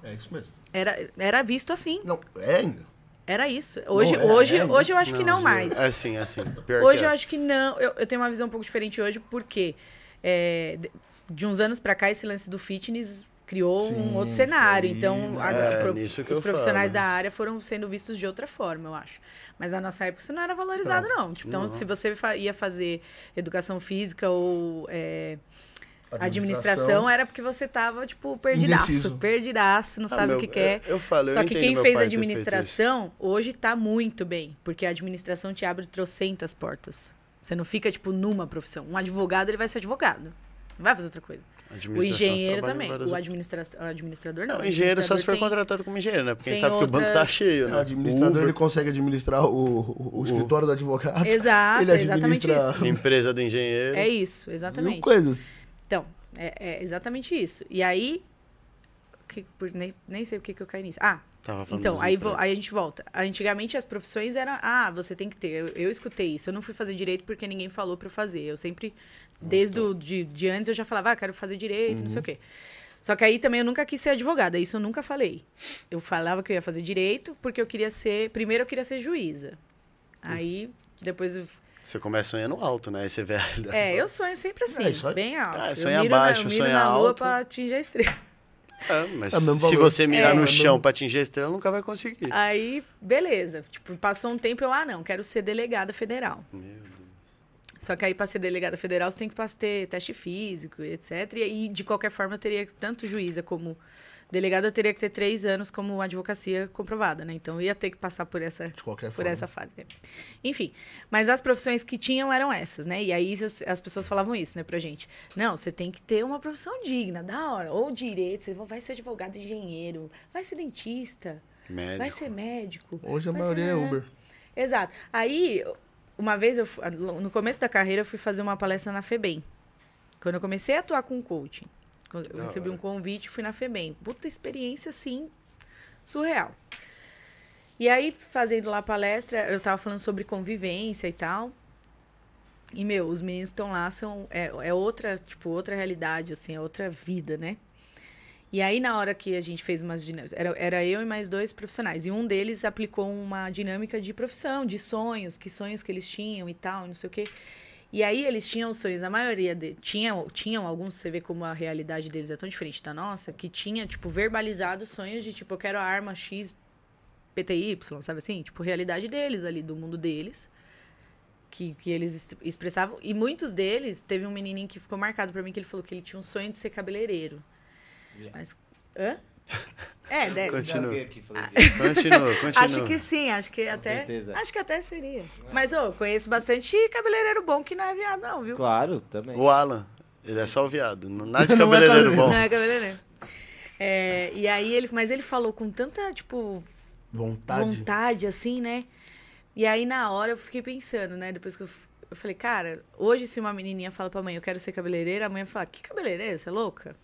É isso mesmo. Era, era visto assim. Não, é ainda. Era isso. Hoje, Não, é, hoje, é, hoje eu acho que não Zé, mais. É assim, é assim. Pior Hoje que eu é. acho que não. Eu, eu tenho uma visão um pouco diferente hoje, porque é, de- uns anos pra cá, esse lance do fitness criou Sim, um outro cenário. então, né? a- É, pro- nisso que os eu profissionais falo. da área foram sendo vistos de outra forma, eu acho. Mas na nossa época isso não era valorizado, não. Tipo, então, Não. se você fa- ia fazer educação física ou é, administração, Administração. era porque você tava, tipo, perdidaço. Indeciso. Perdidaço, não Ah, sabe meu, o que quer. Eu, eu falo, eu Só que entendo quem fez administração hoje tá muito bem, porque a administração te abre trocentas portas. Você não fica, tipo, numa profissão. Um advogado, ele vai ser advogado. Não vai fazer outra coisa. O engenheiro também. várias O outras- administra... o administrador não. Não, o o engenheiro só se for tem- contratado como engenheiro, né? Porque a gente sabe que o banco tá outras- cheio, É, né? O administrador Uber, ele consegue administrar o, o, o escritório do advogado. Exato, ele é exatamente administra isso. empresa do engenheiro. É isso, mil exatamente. coisas. Então, é, é exatamente isso. E aí. que- por- nem, nem sei por que eu caí nisso. Ah, Tava falando Então, aí, vo- aí a gente volta. Antigamente as profissões eram, ah, você tem que ter. Eu, eu escutei isso. Eu não fui fazer direito porque ninguém falou pra eu fazer. Eu sempre, desde o, de, de antes, eu já falava, ah, quero fazer direito, não sei o quê. Só que aí também eu nunca quis ser advogada, isso eu nunca falei. Eu falava que eu ia fazer direito porque eu queria ser. Primeiro eu queria ser juíza. Aí, depois eu. Você começa sonhando alto, né? Aí você vê. É, eu sonho sempre assim, É, isso aí- bem alto. Ah, eu sonha miro na- baixo, eu miro sonha na lua alto. pra atingir a estrela. É, mas É o mesmo se valor. você mirar É. no É o chão mesmo- pra atingir a estrela, nunca vai conseguir. Aí, beleza. Tipo, passou um tempo, eu, ah, não, quero ser delegada federal. Meu Deus. Só que aí, pra ser delegada federal, você tem que ter teste físico, etc. E aí, de qualquer forma, eu teria, tanto juíza como delegada, eu teria que ter três anos como advocacia comprovada, né? Então, eu ia ter que passar por essa, De qualquer por forma. essa fase. é. Enfim, mas as profissões que tinham eram essas, né? E aí, as, as pessoas falavam isso, né, pra gente. Não, você tem que ter uma profissão digna, da hora. Ou direito, você vai ser advogado, engenheiro, vai ser dentista, Médico. vai ser médico. Hoje a maioria ser- é Uber. Exato. Aí, uma vez, eu, no começo da carreira, eu fui fazer uma palestra na FEBEM. Quando eu comecei a atuar com coaching. Eu Da recebi hora. um convite e fui na FEBEM. Puta experiência, assim, surreal. E aí, fazendo lá a palestra, eu tava falando sobre convivência e tal. E, meu, os meninos que estão lá são... É, é outra, tipo, outra realidade, assim, é outra vida, né? E aí, na hora que a gente fez umas dinâmicas, era, era eu e mais dois profissionais. E um deles aplicou uma dinâmica de profissão, de sonhos, que sonhos que eles tinham e tal, não sei o quê. E aí eles tinham os sonhos, a maioria de, tinham, tinham alguns, você vê como a realidade deles é tão diferente da nossa, que tinha, tipo, verbalizado sonhos de, tipo, eu quero a arma X PTY, sabe assim? Tipo, realidade deles ali, do mundo deles. Que, que eles es- expressavam. E muitos deles, teve um menininho que ficou marcado pra mim, que ele falou que ele tinha um sonho de ser cabeleireiro. Mas. Hã? É, deve. Continua. Continua, continua. Acho que sim, acho que até. certeza. Acho que até seria. Mas, ô, conheço bastante cabeleireiro bom que não é viado, não, viu? Claro, também. O Alan, ele é só o viado. Nada de Não é cabeleireiro bom. Não é cabeleireiro. É, e aí ele. Mas ele falou com tanta, tipo, Vontade. vontade, assim, né? E aí, na hora, eu fiquei pensando, né? Depois que eu, eu falei, cara, hoje se uma menininha fala pra mãe, eu quero ser cabeleireira, a mãe vai falar, que cabeleireira? Você é louca?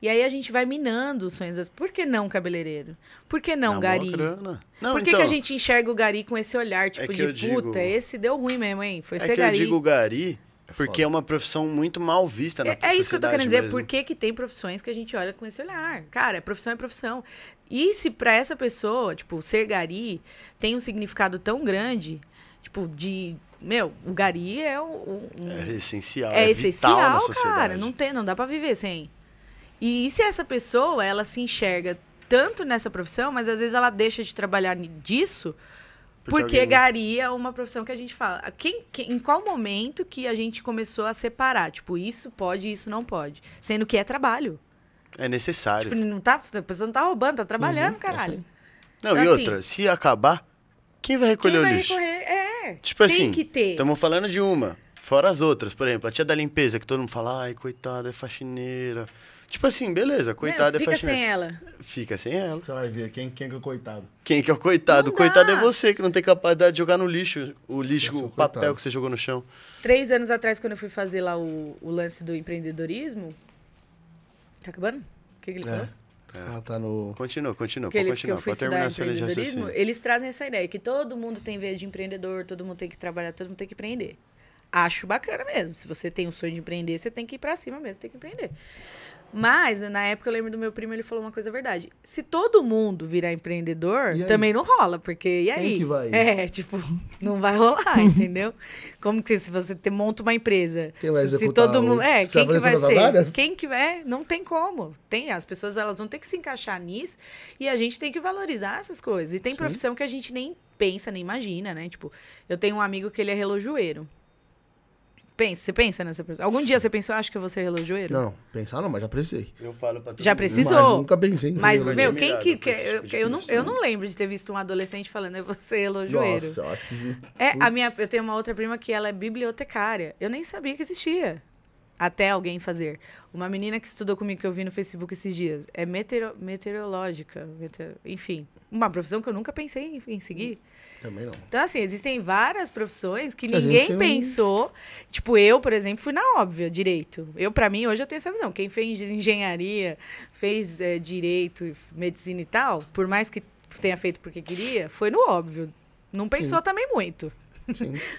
E aí a gente vai minando os sonhos. das- Por que não cabeleireiro? Por que não mó gari? grana. Não, Por que, então, que a gente enxerga o gari com esse olhar, tipo, que de eu digo- puta, esse deu ruim mesmo, hein? Foi É ser que eu gari. digo gari porque foda. é uma profissão muito mal vista na É, é isso que eu tô sociedade querendo dizer. mesmo. Por que, que tem profissões que a gente olha com esse olhar? Cara, profissão é profissão. E se pra essa pessoa, tipo, ser gari tem um significado tão grande, tipo, de. Meu, o gari é um. um- É essencial, é é, essencial, vital na sociedade. cara. Não, tem, não dá pra viver sem. E, e se essa pessoa, ela se enxerga tanto nessa profissão, mas às vezes ela deixa de trabalhar disso Porque porque, alguém- gari é uma profissão que a gente fala. Quem, quem- em qual momento que a gente começou a separar? Tipo, isso pode, isso não pode. Sendo que é trabalho. É necessário. Tipo, não tá, a pessoa não tá roubando, tá trabalhando, caralho. Não, então, e assim, outra, se acabar, quem vai recolher Quem o vai lixo? recorrer? É. Tipo tem assim, que ter. estamos falando de uma, fora as outras. Por exemplo, a tia da limpeza, que todo mundo fala, ai, coitada, é faxineira. Tipo assim, beleza, coitada Meu, é fica faxineira. sem ela. Fica sem ela. Você vai ver quem, quem que é o coitado. Quem que é o coitado? Não O coitado é dá. você que não tem capacidade de jogar no lixo o lixo, sou o papel coitado. que você jogou no chão. Três anos atrás, quando eu fui fazer lá o, o lance do empreendedorismo. Tá acabando? O que, que ele É. falou? Ela tá no. Continua, continua, que, pode ele, que eu continuar. fui Pode terminar sua linha eles trazem essa ideia que todo mundo tem veia de empreendedor, todo mundo tem que trabalhar, todo mundo tem que empreender. Acho bacana mesmo. Se você tem o sonho de empreender, você tem que ir pra cima mesmo, tem que empreender. Mas, na época, eu lembro do meu primo, ele falou uma coisa verdade. Se todo mundo virar empreendedor, também não rola, porque e aí? que vai? É, tipo, não vai rolar, entendeu? Como que se você te, monta uma empresa, Quem vai se, se todo mundo, é, Você quem que vai ser? as áreas? Quem que vai? Não tem como. Tem, as pessoas elas vão ter que se encaixar nisso e a gente tem que valorizar essas coisas. E tem profissão que a gente nem pensa, nem imagina, né? Tipo, eu tenho um amigo que ele é relojoeiro. Pensa, você pensa nessa pessoa? Algum dia você pensou, acho que eu vou ser relojoeiro? Não, pensar não, mas já precisei. Eu falo pra todo Já mundo. precisou. Mas nunca pensei em ser Mas, meu, quem admirado que. por que esse eu, tipo de eu, não, eu profissão. não lembro de ter visto um adolescente falando, eu vou ser relojoeiro. Nossa, eu acho que... É, a minha, eu tenho uma outra prima que ela é bibliotecária. Eu nem sabia que existia. Até alguém fazer. Uma menina que estudou comigo que eu vi no Facebook esses dias. É meteoro, meteorológica. mete- enfim. Uma profissão que eu nunca pensei em, em seguir. Também não. Então, assim, existem várias profissões que a ninguém não- pensou. Tipo, eu, por exemplo, fui na óbvia, direito. Eu, pra mim, hoje eu tenho essa visão. Quem fez engenharia, fez eh, direito, medicina e tal, por mais que tenha feito porque queria, foi no óbvio. Não pensou também muito.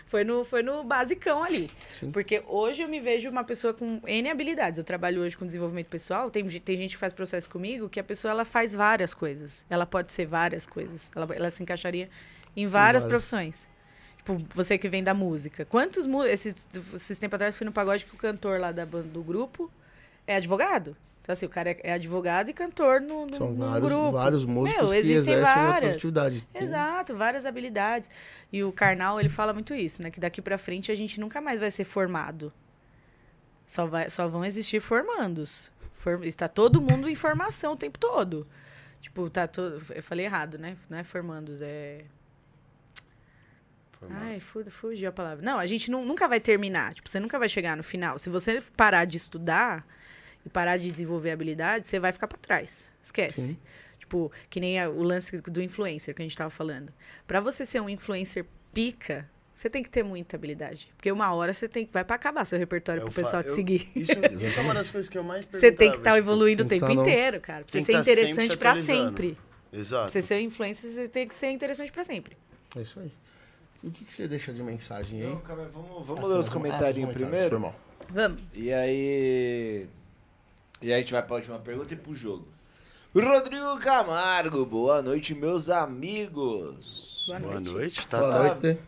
Foi no, foi no basicão ali. sim. Porque hoje eu me vejo uma pessoa com N habilidades. Eu trabalho hoje com desenvolvimento pessoal. Tem, tem gente que faz processo comigo que a pessoa ela faz várias coisas. Ela pode ser várias coisas. Ela, ela se encaixaria em várias várias. profissões. Tipo, você que vem da música. Quantos mu- esses, esses tempos atrás eu fui no pagode que o cantor lá da, do grupo é advogado. Então, assim, o cara é, advogado e cantor no, no, São no vários, grupo. vários músicos Meu, que existem exercem várias. outras atividades. Exato, várias habilidades. E o Karnal, ele fala muito isso, né? Que daqui pra frente a gente nunca mais vai ser formado. Só, vai, só vão existir formandos. For, está todo mundo em formação o tempo todo. Tipo, tá todo. Eu falei errado, né? Não é formandos, é. Ai, fu- fugiu a palavra. Não, a gente nu- nunca vai terminar. Tipo, você nunca vai chegar no final. Se você parar de estudar e parar de desenvolver habilidades, você vai ficar pra trás. Esquece. Sim. Tipo, que nem a- o lance do influencer que a gente tava falando. Pra você ser um influencer pica, você tem que ter muita habilidade. Porque uma hora você tem que vai pra acabar seu repertório Eu pro pessoal fa- te eu- seguir. Isso, isso é uma das coisas que eu mais Você tem que estar tipo, evoluindo o tem que tempo tá inteiro, cara. Pra você tem que ser tá sempre interessante atualizando. sempre. Exato. Pra você ser um influencer, você tem que ser interessante pra sempre. É isso aí. E o que, que você deixa de mensagem aí? Não, aí, vamos, vamos Ah, ler os ah, comentários os primeiro. Vamos. E aí. E aí a gente vai pra última pergunta e pro jogo. Rodrigo Camargo, boa noite, meus amigos. Boa Boa noite. noite, tá? Boa Tá. noite.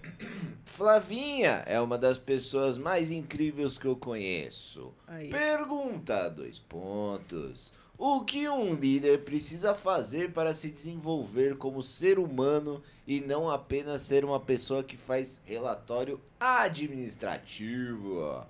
Flavinha é uma das pessoas mais incríveis que eu conheço. Aí. Pergunta, dois pontos. O que um líder precisa fazer para se desenvolver como ser humano e não apenas ser uma pessoa que faz relatório administrativo?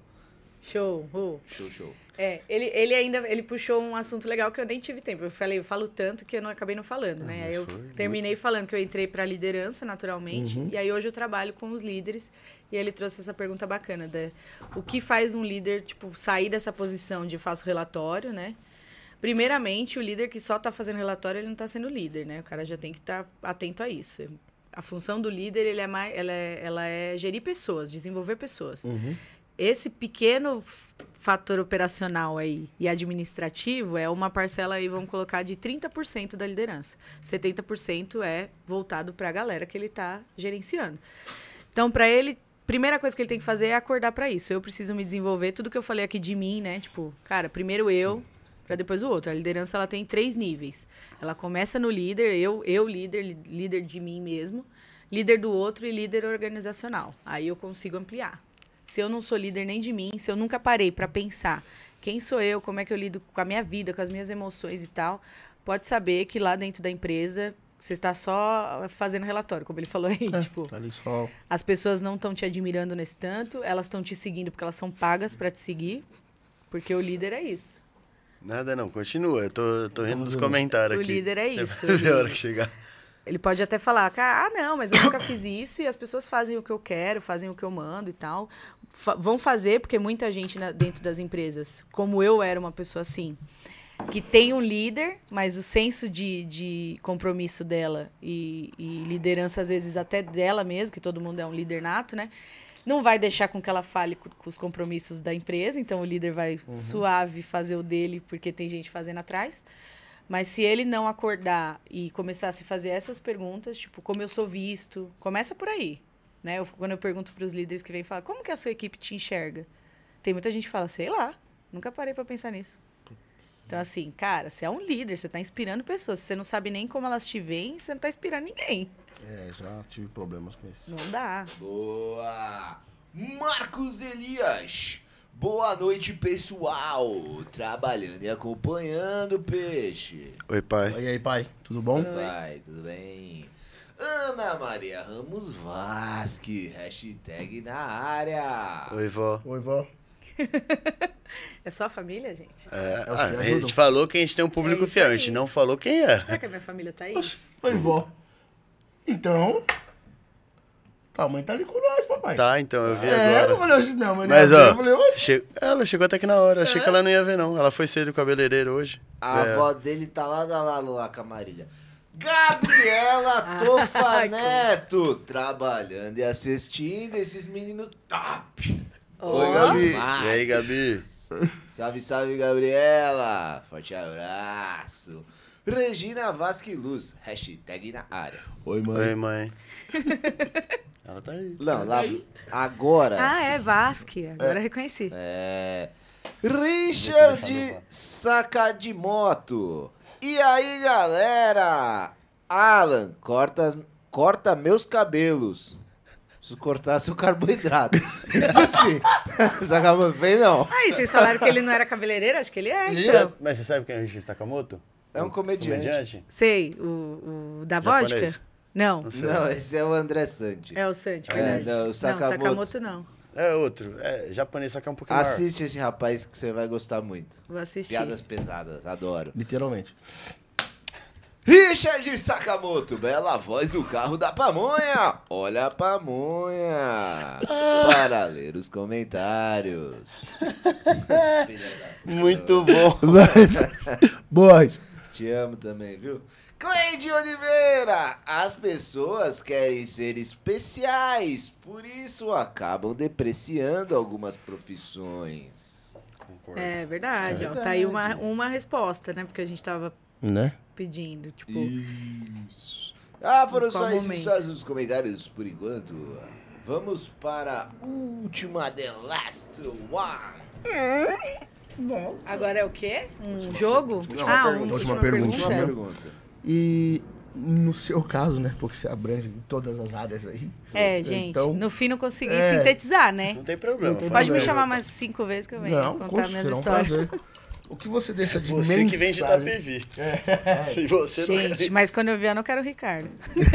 Show. Uh. Show, show. É, ele, ele ainda ele puxou um assunto legal que eu nem tive tempo. Eu falei, eu falo tanto que eu não acabei não falando, né? mas Aí eu terminei falando que eu entrei pra liderança naturalmente, Uhum. e aí hoje eu trabalho com os líderes, e ele trouxe essa pergunta bacana da o que faz um líder, tipo, sair dessa posição de faço relatório, né? Primeiramente, o líder que só tá fazendo relatório, ele não tá sendo líder, né? O cara já tem que estar atento a isso. A função do líder, ele é mais, ela, é, ela é gerir pessoas, desenvolver pessoas Uhum. Esse pequeno fator operacional aí e administrativo é uma parcela aí, vamos colocar, de 30% da liderança. 70% é voltado para a galera que ele está gerenciando. Então, para ele, primeira coisa que ele tem que fazer é acordar para isso. Eu preciso me desenvolver, tudo que eu falei aqui de mim, né? Tipo, cara, primeiro eu, para depois o outro. A liderança ela tem três níveis. Ela começa no líder, eu, eu líder, líder de mim mesmo, líder do outro e líder organizacional. Aí eu consigo ampliar. Se eu não sou líder nem de mim, se eu nunca parei para pensar quem sou eu, como é que eu lido com a minha vida, com as minhas emoções e tal, pode saber que lá dentro da empresa você está só fazendo relatório, como ele falou aí, É, tipo, tá ali só. as pessoas não estão te admirando nesse tanto, elas estão te seguindo porque elas são pagas para te seguir, porque o líder é isso. Nada não, continua. Eu tô, eu tô rindo dos comentários O aqui. líder é isso, ver a hora que chegar. Ele pode até falar, "Ca- ah, não, mas eu nunca fiz isso e as pessoas fazem o que eu quero, fazem o que eu mando e tal. Fa- vão fazer, porque muita gente na- dentro das empresas, como eu era uma pessoa assim, que tem um líder, mas o senso de, de compromisso dela e, e liderança, às vezes, até dela mesma, que todo mundo é um líder nato, né? Não vai deixar com que ela fale co- com, os compromissos da empresa, então o líder vai suave fazer o dele, porque tem gente fazendo atrás. Mas se ele não acordar e começar a se fazer essas perguntas, tipo, como eu sou visto, começa por aí. Né? Eu- quando eu pergunto para os líderes que vêm falar, como que a sua equipe te enxerga? Tem muita gente que fala, sei lá, nunca parei para pensar nisso. Então, assim, cara, você é um líder, você tá inspirando pessoas. Se você não sabe nem como elas te veem, você não tá inspirando ninguém. É, já tive problemas com isso. Não dá. Boa! Marcos Elias. Boa noite, pessoal. Trabalhando e acompanhando, peixe. Oi, pai. E aí, pai, tudo bom? Vai, tudo bem? Ana Maria Ramos Vasque, hashtag na área. Oi, vó. Oi, vó. É só a família, gente? É, os ah, a gente falou que a gente tem um público É fiel, a gente não falou quem é. Será que a minha família tá aí? Oi, vó. Então. Tua mãe tá ali com nós, papai. Tá, então eu vi É, eu agora. falei, hoje não, mas, Mas, não, ó, eu falei, hoje. che- ela chegou até que na hora. Achei que ela não ia ver, não. Ela foi cedo do cabeleireiro hoje. A É. avó dele tá lá da lá, lá com a Marília. Gabriela Tofa Ai, Neto, trabalhando e assistindo esses meninos top. Ó. Oi, Gabi. E aí, Gabi? Salve, salve, Gabriela. Forte abraço. Regina Vasque Luz, hashtag na área. Oi, mãe. Oi, mãe. ela tá aí. Não, lá, agora. Ah, é Vasque. Agora eu reconheci. É. Richard Sacadimoto. E aí, galera? Alan, corta, corta meus cabelos. Preciso cortar seu carboidrato. Isso sim. Sakamoto fez não. Aí, vocês falaram que ele não era cabeleireiro? Acho que ele é, Ele então. Mas você sabe quem é o Richard Sakamoto? É um comediante. Comediante? Sei, o, o da Japonês. Não, Não sei. Não, esse é o André Santi. é o Santi, É, verdade. não, o não, Sakamoto. Sakamoto não. É outro. É japonês, só que é um pouquinho maior. Assiste esse rapaz que você vai gostar muito. Vou assistir. Piadas pesadas, adoro. Literalmente. Richard Sakamoto, bela voz do carro da pamonha. Olha a pamonha. Para ler os comentários. Muito bom. Mas, boas. Te amo também, viu? Cleide Oliveira! As pessoas querem ser especiais, por isso acabam depreciando algumas profissões. Concordo. É verdade, É ó. Tá aí uma, verdade. uma resposta, né? Porque a gente tava Né? pedindo. Tipo, Isso. Ah, foram só esses só os comentários por enquanto. Vamos para a última The Last One. agora é o quê? Um jogo? Última ah, pergunta, última última pergunta. Última pergunta. E no seu caso, né? Porque você abrange todas as áreas aí. É, gente, Então, no fim não consegui é. sintetizar, né? Não tem problema. Não tem Pode me mesmo. chamar mais cinco vezes que eu venho não, contar minhas um histórias. O que você deixa de Você mensagem? que vem de Itapevi. Se você não Gente, quer... mas quando eu vier, eu não quero o Ricardo.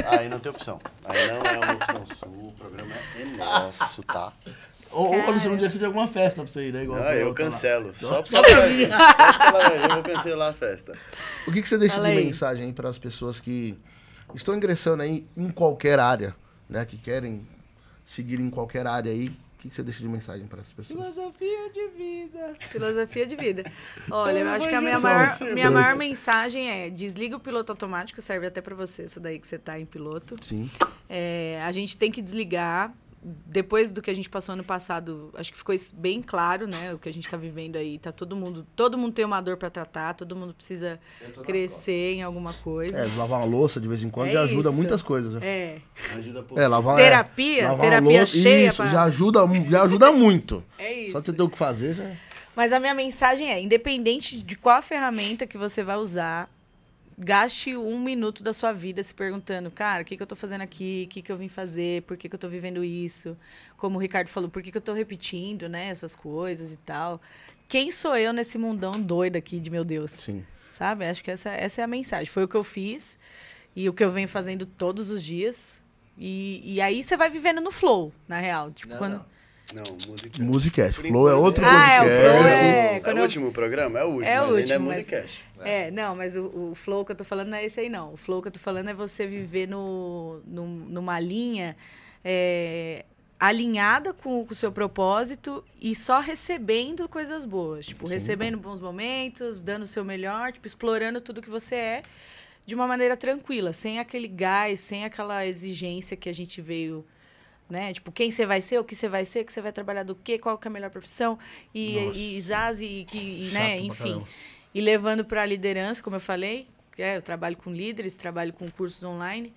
Aí não tem opção. Aí não é uma opção sua. O programa é nosso, tá? Ou, ou você não dia que você tem alguma festa pra você ir, né? Igual Não, foi eu outra lá. cancelo. Só, Só pra mim. Eu vou cancelar a festa. O que, que você deixa Fala de aí. mensagem aí para as pessoas que estão ingressando aí em qualquer área, né? Que querem seguir em qualquer área aí. O que, que você deixa de mensagem para essas pessoas? Filosofia de vida. Filosofia de vida. Olha, eu acho que a minha maior, minha maior mensagem é desliga o piloto automático, serve até pra você, essa daí que você tá em piloto. Sim. É, a gente tem que desligar. Depois do que a gente passou ano passado, acho que ficou bem claro, né? O que a gente tá vivendo aí. Tá todo mundo. Todo mundo tem uma dor pra tratar, todo mundo precisa crescer em alguma coisa. É, lavar uma louça de vez em quando É já ajuda isso. muitas coisas. né? É, Ajuda pouco. É, lavar Terapia? é, lavar Terapia uma louça, cheia Isso, pra- já ajuda, já ajuda muito. é isso. Só você ter o que fazer já. Mas a minha mensagem é: independente de qual ferramenta que você vai usar, gaste um minuto da sua vida se perguntando, cara, o que, que eu tô fazendo aqui? O que, que eu vim fazer? Por que, que eu tô vivendo isso? Como o Ricardo falou, por que, que eu tô repetindo, né, essas coisas e tal? Quem sou eu nesse mundão doido aqui de meu Deus? Sim. Sabe? Acho que essa, essa é a mensagem. Foi o que eu fiz e o que eu venho fazendo todos os dias. E, e aí você vai vivendo no flow, na real. Tipo, Não, quando. não. Não, música. Musicast. Por Flow é outro é. Ah, é, o. Flow É, é- o quando eu- último programa? É o último. É o mas ainda último, é mas- musicast. É, não, mas o, o flow que eu tô falando não é esse aí, não. O flow que eu tô falando é você viver no, no- numa linha é, alinhada com, o seu propósito e só recebendo coisas boas. Tipo, recebendo bons momentos, dando o seu melhor, tipo, explorando tudo que você é de uma maneira tranquila, sem aquele gás, sem aquela exigência que a gente veio né? Tipo, quem você vai ser, o que você vai ser, que você vai trabalhar do quê, qual que é a melhor profissão e, Nossa. e Zaz e, que, e, Chato né, enfim. E levando para a liderança, como eu falei, é, eu trabalho com líderes, trabalho com cursos online.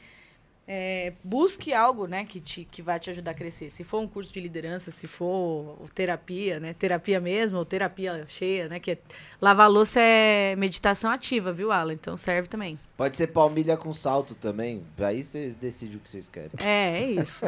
é, busque algo, né, que, te, que vai te ajudar a crescer. Se for um curso de liderança, se for terapia, né, terapia mesmo, ou terapia cheia, né, que é, lavar louça é meditação ativa, viu, Alan? Então serve também. Pode ser palmilha com salto também. Aí vocês decidem o que vocês querem. É, é isso.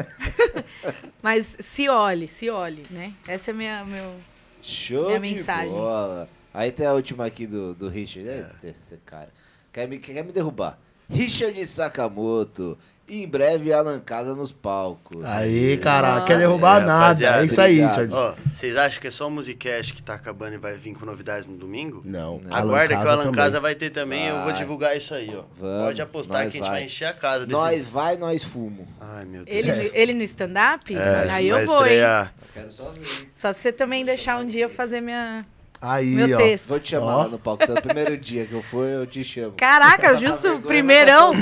Mas se olhe, se olhe, né? Essa é a minha, meu... Show Minha de mensagem. bola. Aí tem a última aqui do, do Richard. É. Esse cara. Quer me, quer me derrubar. Richard Sakamoto. Em breve Alan Casa nos palcos. Aí, caralho, quer derrubar É, nada. É isso aí. Richard. Ó, vocês acham que é só o Musicast que tá acabando e vai vir com novidades no domingo? Não. Aguarda que o Alan também. Casa vai ter também, eu vou Vai. divulgar isso aí, ó. Vamos, Pode apostar que a gente vai. vai encher a casa desse... Nós vai, nós fumo. Ai, meu Deus. Ele, ele no stand-up? É, Aí eu vai vou, hein? estrear. Eu quero só ver. Só se você também deixar um dia eu fazer minha, Aí, meu ó. texto. Vou te chamar Ó. lá no palco. Então, no primeiro dia que eu for, eu te chamo. Caraca, Passar justo o vergonha, primeirão.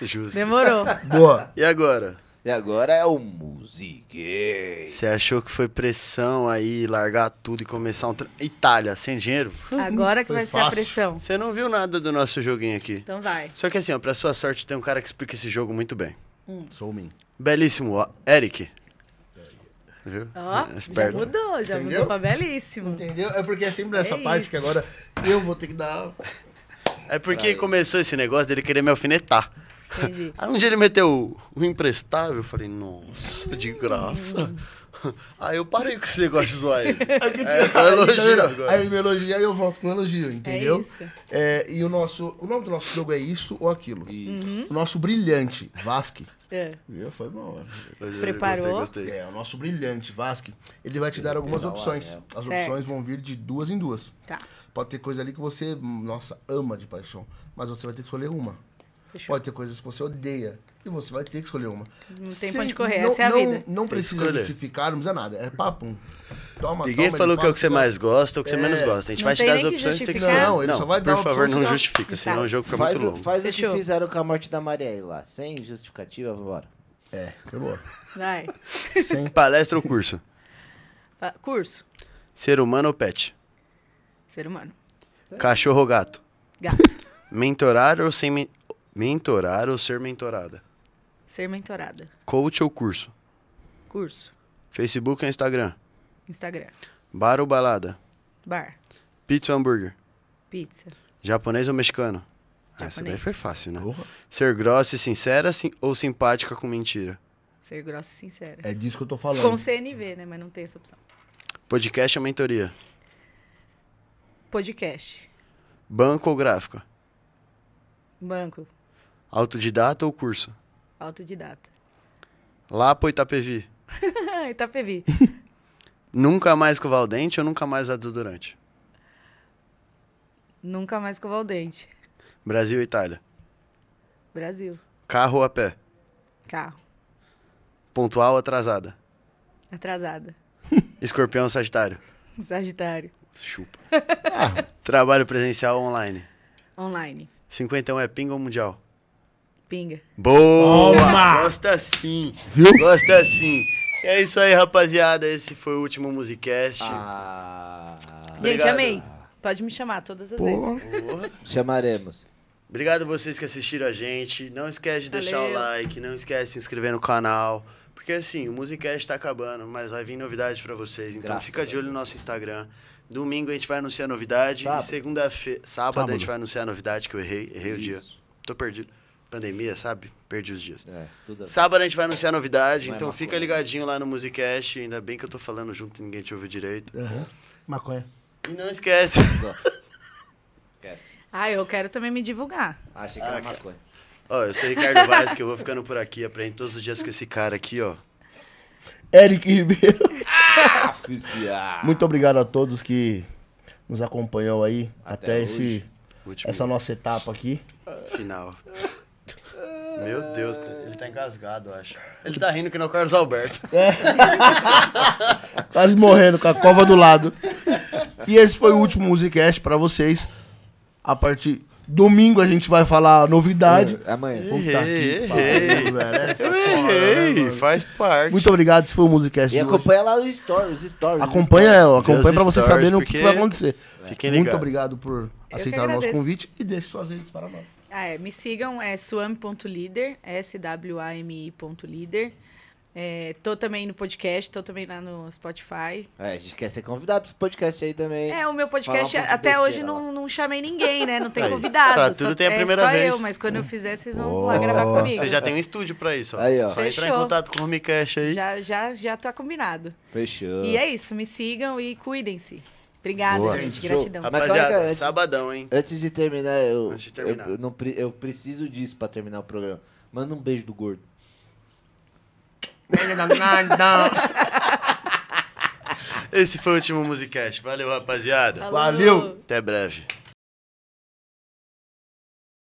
Justo. Demorou. Boa. E agora? E agora é o Musiquei. Você achou que foi pressão aí, largar tudo e começar um... Tra... Itália, sem dinheiro? Agora que Foi vai ser a fácil. pressão. Você não viu nada do nosso joguinho aqui. Então vai. Só que assim, ó, pra sua sorte, tem um cara que explica esse jogo muito bem. Sou mim. Belíssimo, ó. Eric. Viu? Ó, já Esperto. mudou, já Entendeu? mudou pra belíssimo. Entendeu? É porque é sempre essa É parte isso. que agora eu vou ter que dar. É porque começou esse negócio dele querer me alfinetar. Entendi. Aí um dia ele meteu o imprestável, eu falei, nossa, de graça. Aí eu parei com esse negócio de zoar ele. É só Aí, tá elogio vendo? agora. Aí ele me elogia e eu volto com elogio, entendeu? isso. É, e o nosso. O nome do nosso jogo é isso ou aquilo. Uhum. O nosso brilhante, Vasque. É. Viu? Foi bom. Preparou? Gostei, gostei. É, o nosso brilhante, Vasque. Ele vai te dar algumas opções. anel. As Certo. opções vão vir de duas em duas. Tá. Pode ter coisa ali que você, nossa, ama de paixão. Mas você vai ter que escolher uma. Fechou. Pode ter coisas que você odeia. E você vai ter que escolher uma. Não tem Sem- pra onde correr, não, essa é a não, vida. Não que precisa justificar, não precisa nada. É papo. Toma, Ninguém toma, falou que é o que você mais gosta ou o que você É. menos gosta. A gente Não vai te dar as opções, tem que escolher. Não, ele só vai dar por favor, não justifica, senão Tá. o jogo fica Faz, muito o, longo. faz o que fizeram com a morte da Maria aí lá. Sem justificativa, vambora. É, foi boa. Vai. Sem Palestra ou curso? Curso. Ser humano ou pet? Ser humano. Cachorro ou gato? Gato. Mentorar ou sem men- mentorar ou ser mentorada? Ser mentorada. Coach ou curso? Curso. Facebook ou Instagram? Instagram. Bar ou balada? Bar. Pizza ou hambúrguer? Pizza. Japonês ou mexicano? Ah, Essa daí foi fácil, né? Porra. Ser grossa e sincera sim- ou simpática com mentira? Ser grossa e sincera. É disso que eu tô falando. Com CNV, né? Mas não tem essa opção. Podcast ou mentoria? Podcast. Banco ou gráfica? Banco. Autodidata ou curso? Autodidata. Lapa ou Itapevi? Itapevi. Nunca mais escovar o dente ou nunca mais usar desodorante? Nunca mais escovar o dente. Brasil ou Itália? Brasil. Carro ou a pé? Carro. Pontual ou atrasada? Atrasada. Escorpião ou Sagitário? Sagitário. Chupa. Trabalho presencial ou online? Online. 51 é pinga ou mundial? Pinga. Boa! Toma! Gosta sim! Viu? Gosta sim! É isso aí, rapaziada. Esse foi o último Musicast. Ah, Gente, Obrigado. amei. Pode me chamar todas as vezes. Porra. chamaremos. Obrigado a vocês que assistiram a gente. Não esquece de deixar o Valeu. like, não esquece de se inscrever no canal. Porque assim, o Musicast tá acabando, mas vai vir novidade pra vocês. Então Graças fica a de olho no nosso Instagram. Domingo a gente vai anunciar a novidade. Sábado. E segunda-feira. Sábado, a Sábado. gente vai anunciar a novidade, que eu errei. Errei o dia. Isso. Tô perdido. Pandemia, sabe? Perdi os dias. É, tudo Sábado a gente vai anunciar a novidade, Não então maconha. fica ligadinho lá no Musicast. Ainda bem que eu tô falando junto e ninguém te ouviu direito. Aham. Maconha. E não esquece. Ah, eu quero também me divulgar. Achei que era maconha. Ó, eu sou Ricardo Vaz, que eu vou ficando por aqui. Aprendo todos os dias com esse cara aqui, ó. Eric Ribeiro. Oficial. Muito obrigado a todos que nos acompanhou aí até, Até esse. Último essa nossa etapa aqui. final. Meu Deus, ele tá engasgado, eu acho. Ele tá rindo que não é o Carlos Alberto. Quase morrendo com a cova do lado. E esse foi o último Musicast pra vocês. A partir domingo a gente vai falar a novidade. Amanhã. Puta que Errei, pariu, velho. É Eu foda, né, errei, mano? faz parte. Muito obrigado, esse foi o Musicast E de hoje. acompanha lá os stories, os stories. Acompanha, stories. acompanha pra vocês saberem o que vai acontecer. Fiquem Muito ligados. obrigado por aceitar o nosso convite e deixe suas redes para nós. Ah, é, me sigam, é swami.leader, S-W-A-M-I.leader. É, tô também no podcast, tô também lá no Spotify. É, a gente quer ser convidado pra esse podcast aí também. É, o meu podcast, um até besteira hoje não, não chamei ninguém, né? Não tem Aí, convidado. só- tudo tem a é primeira só vez. eu, mas quando eu fizer, vocês vão lá gravar comigo. Você já tem um estúdio pra isso, ó. Aí, ó. Só entrar em Fechou. contato com o Rumicast aí. Já, já, já tá combinado. Fechou. E é isso, me sigam e cuidem-se. Obrigada, Boa. gente. Show. Gratidão. Mas Rapaziada, antes- sabadão, hein? Antes de terminar, eu, Antes de terminar. Eu, eu não, eu preciso disso pra terminar o programa. Manda um beijo do gordo. Esse foi o último Musicast. Valeu, rapaziada. Falou. Valeu. Até breve.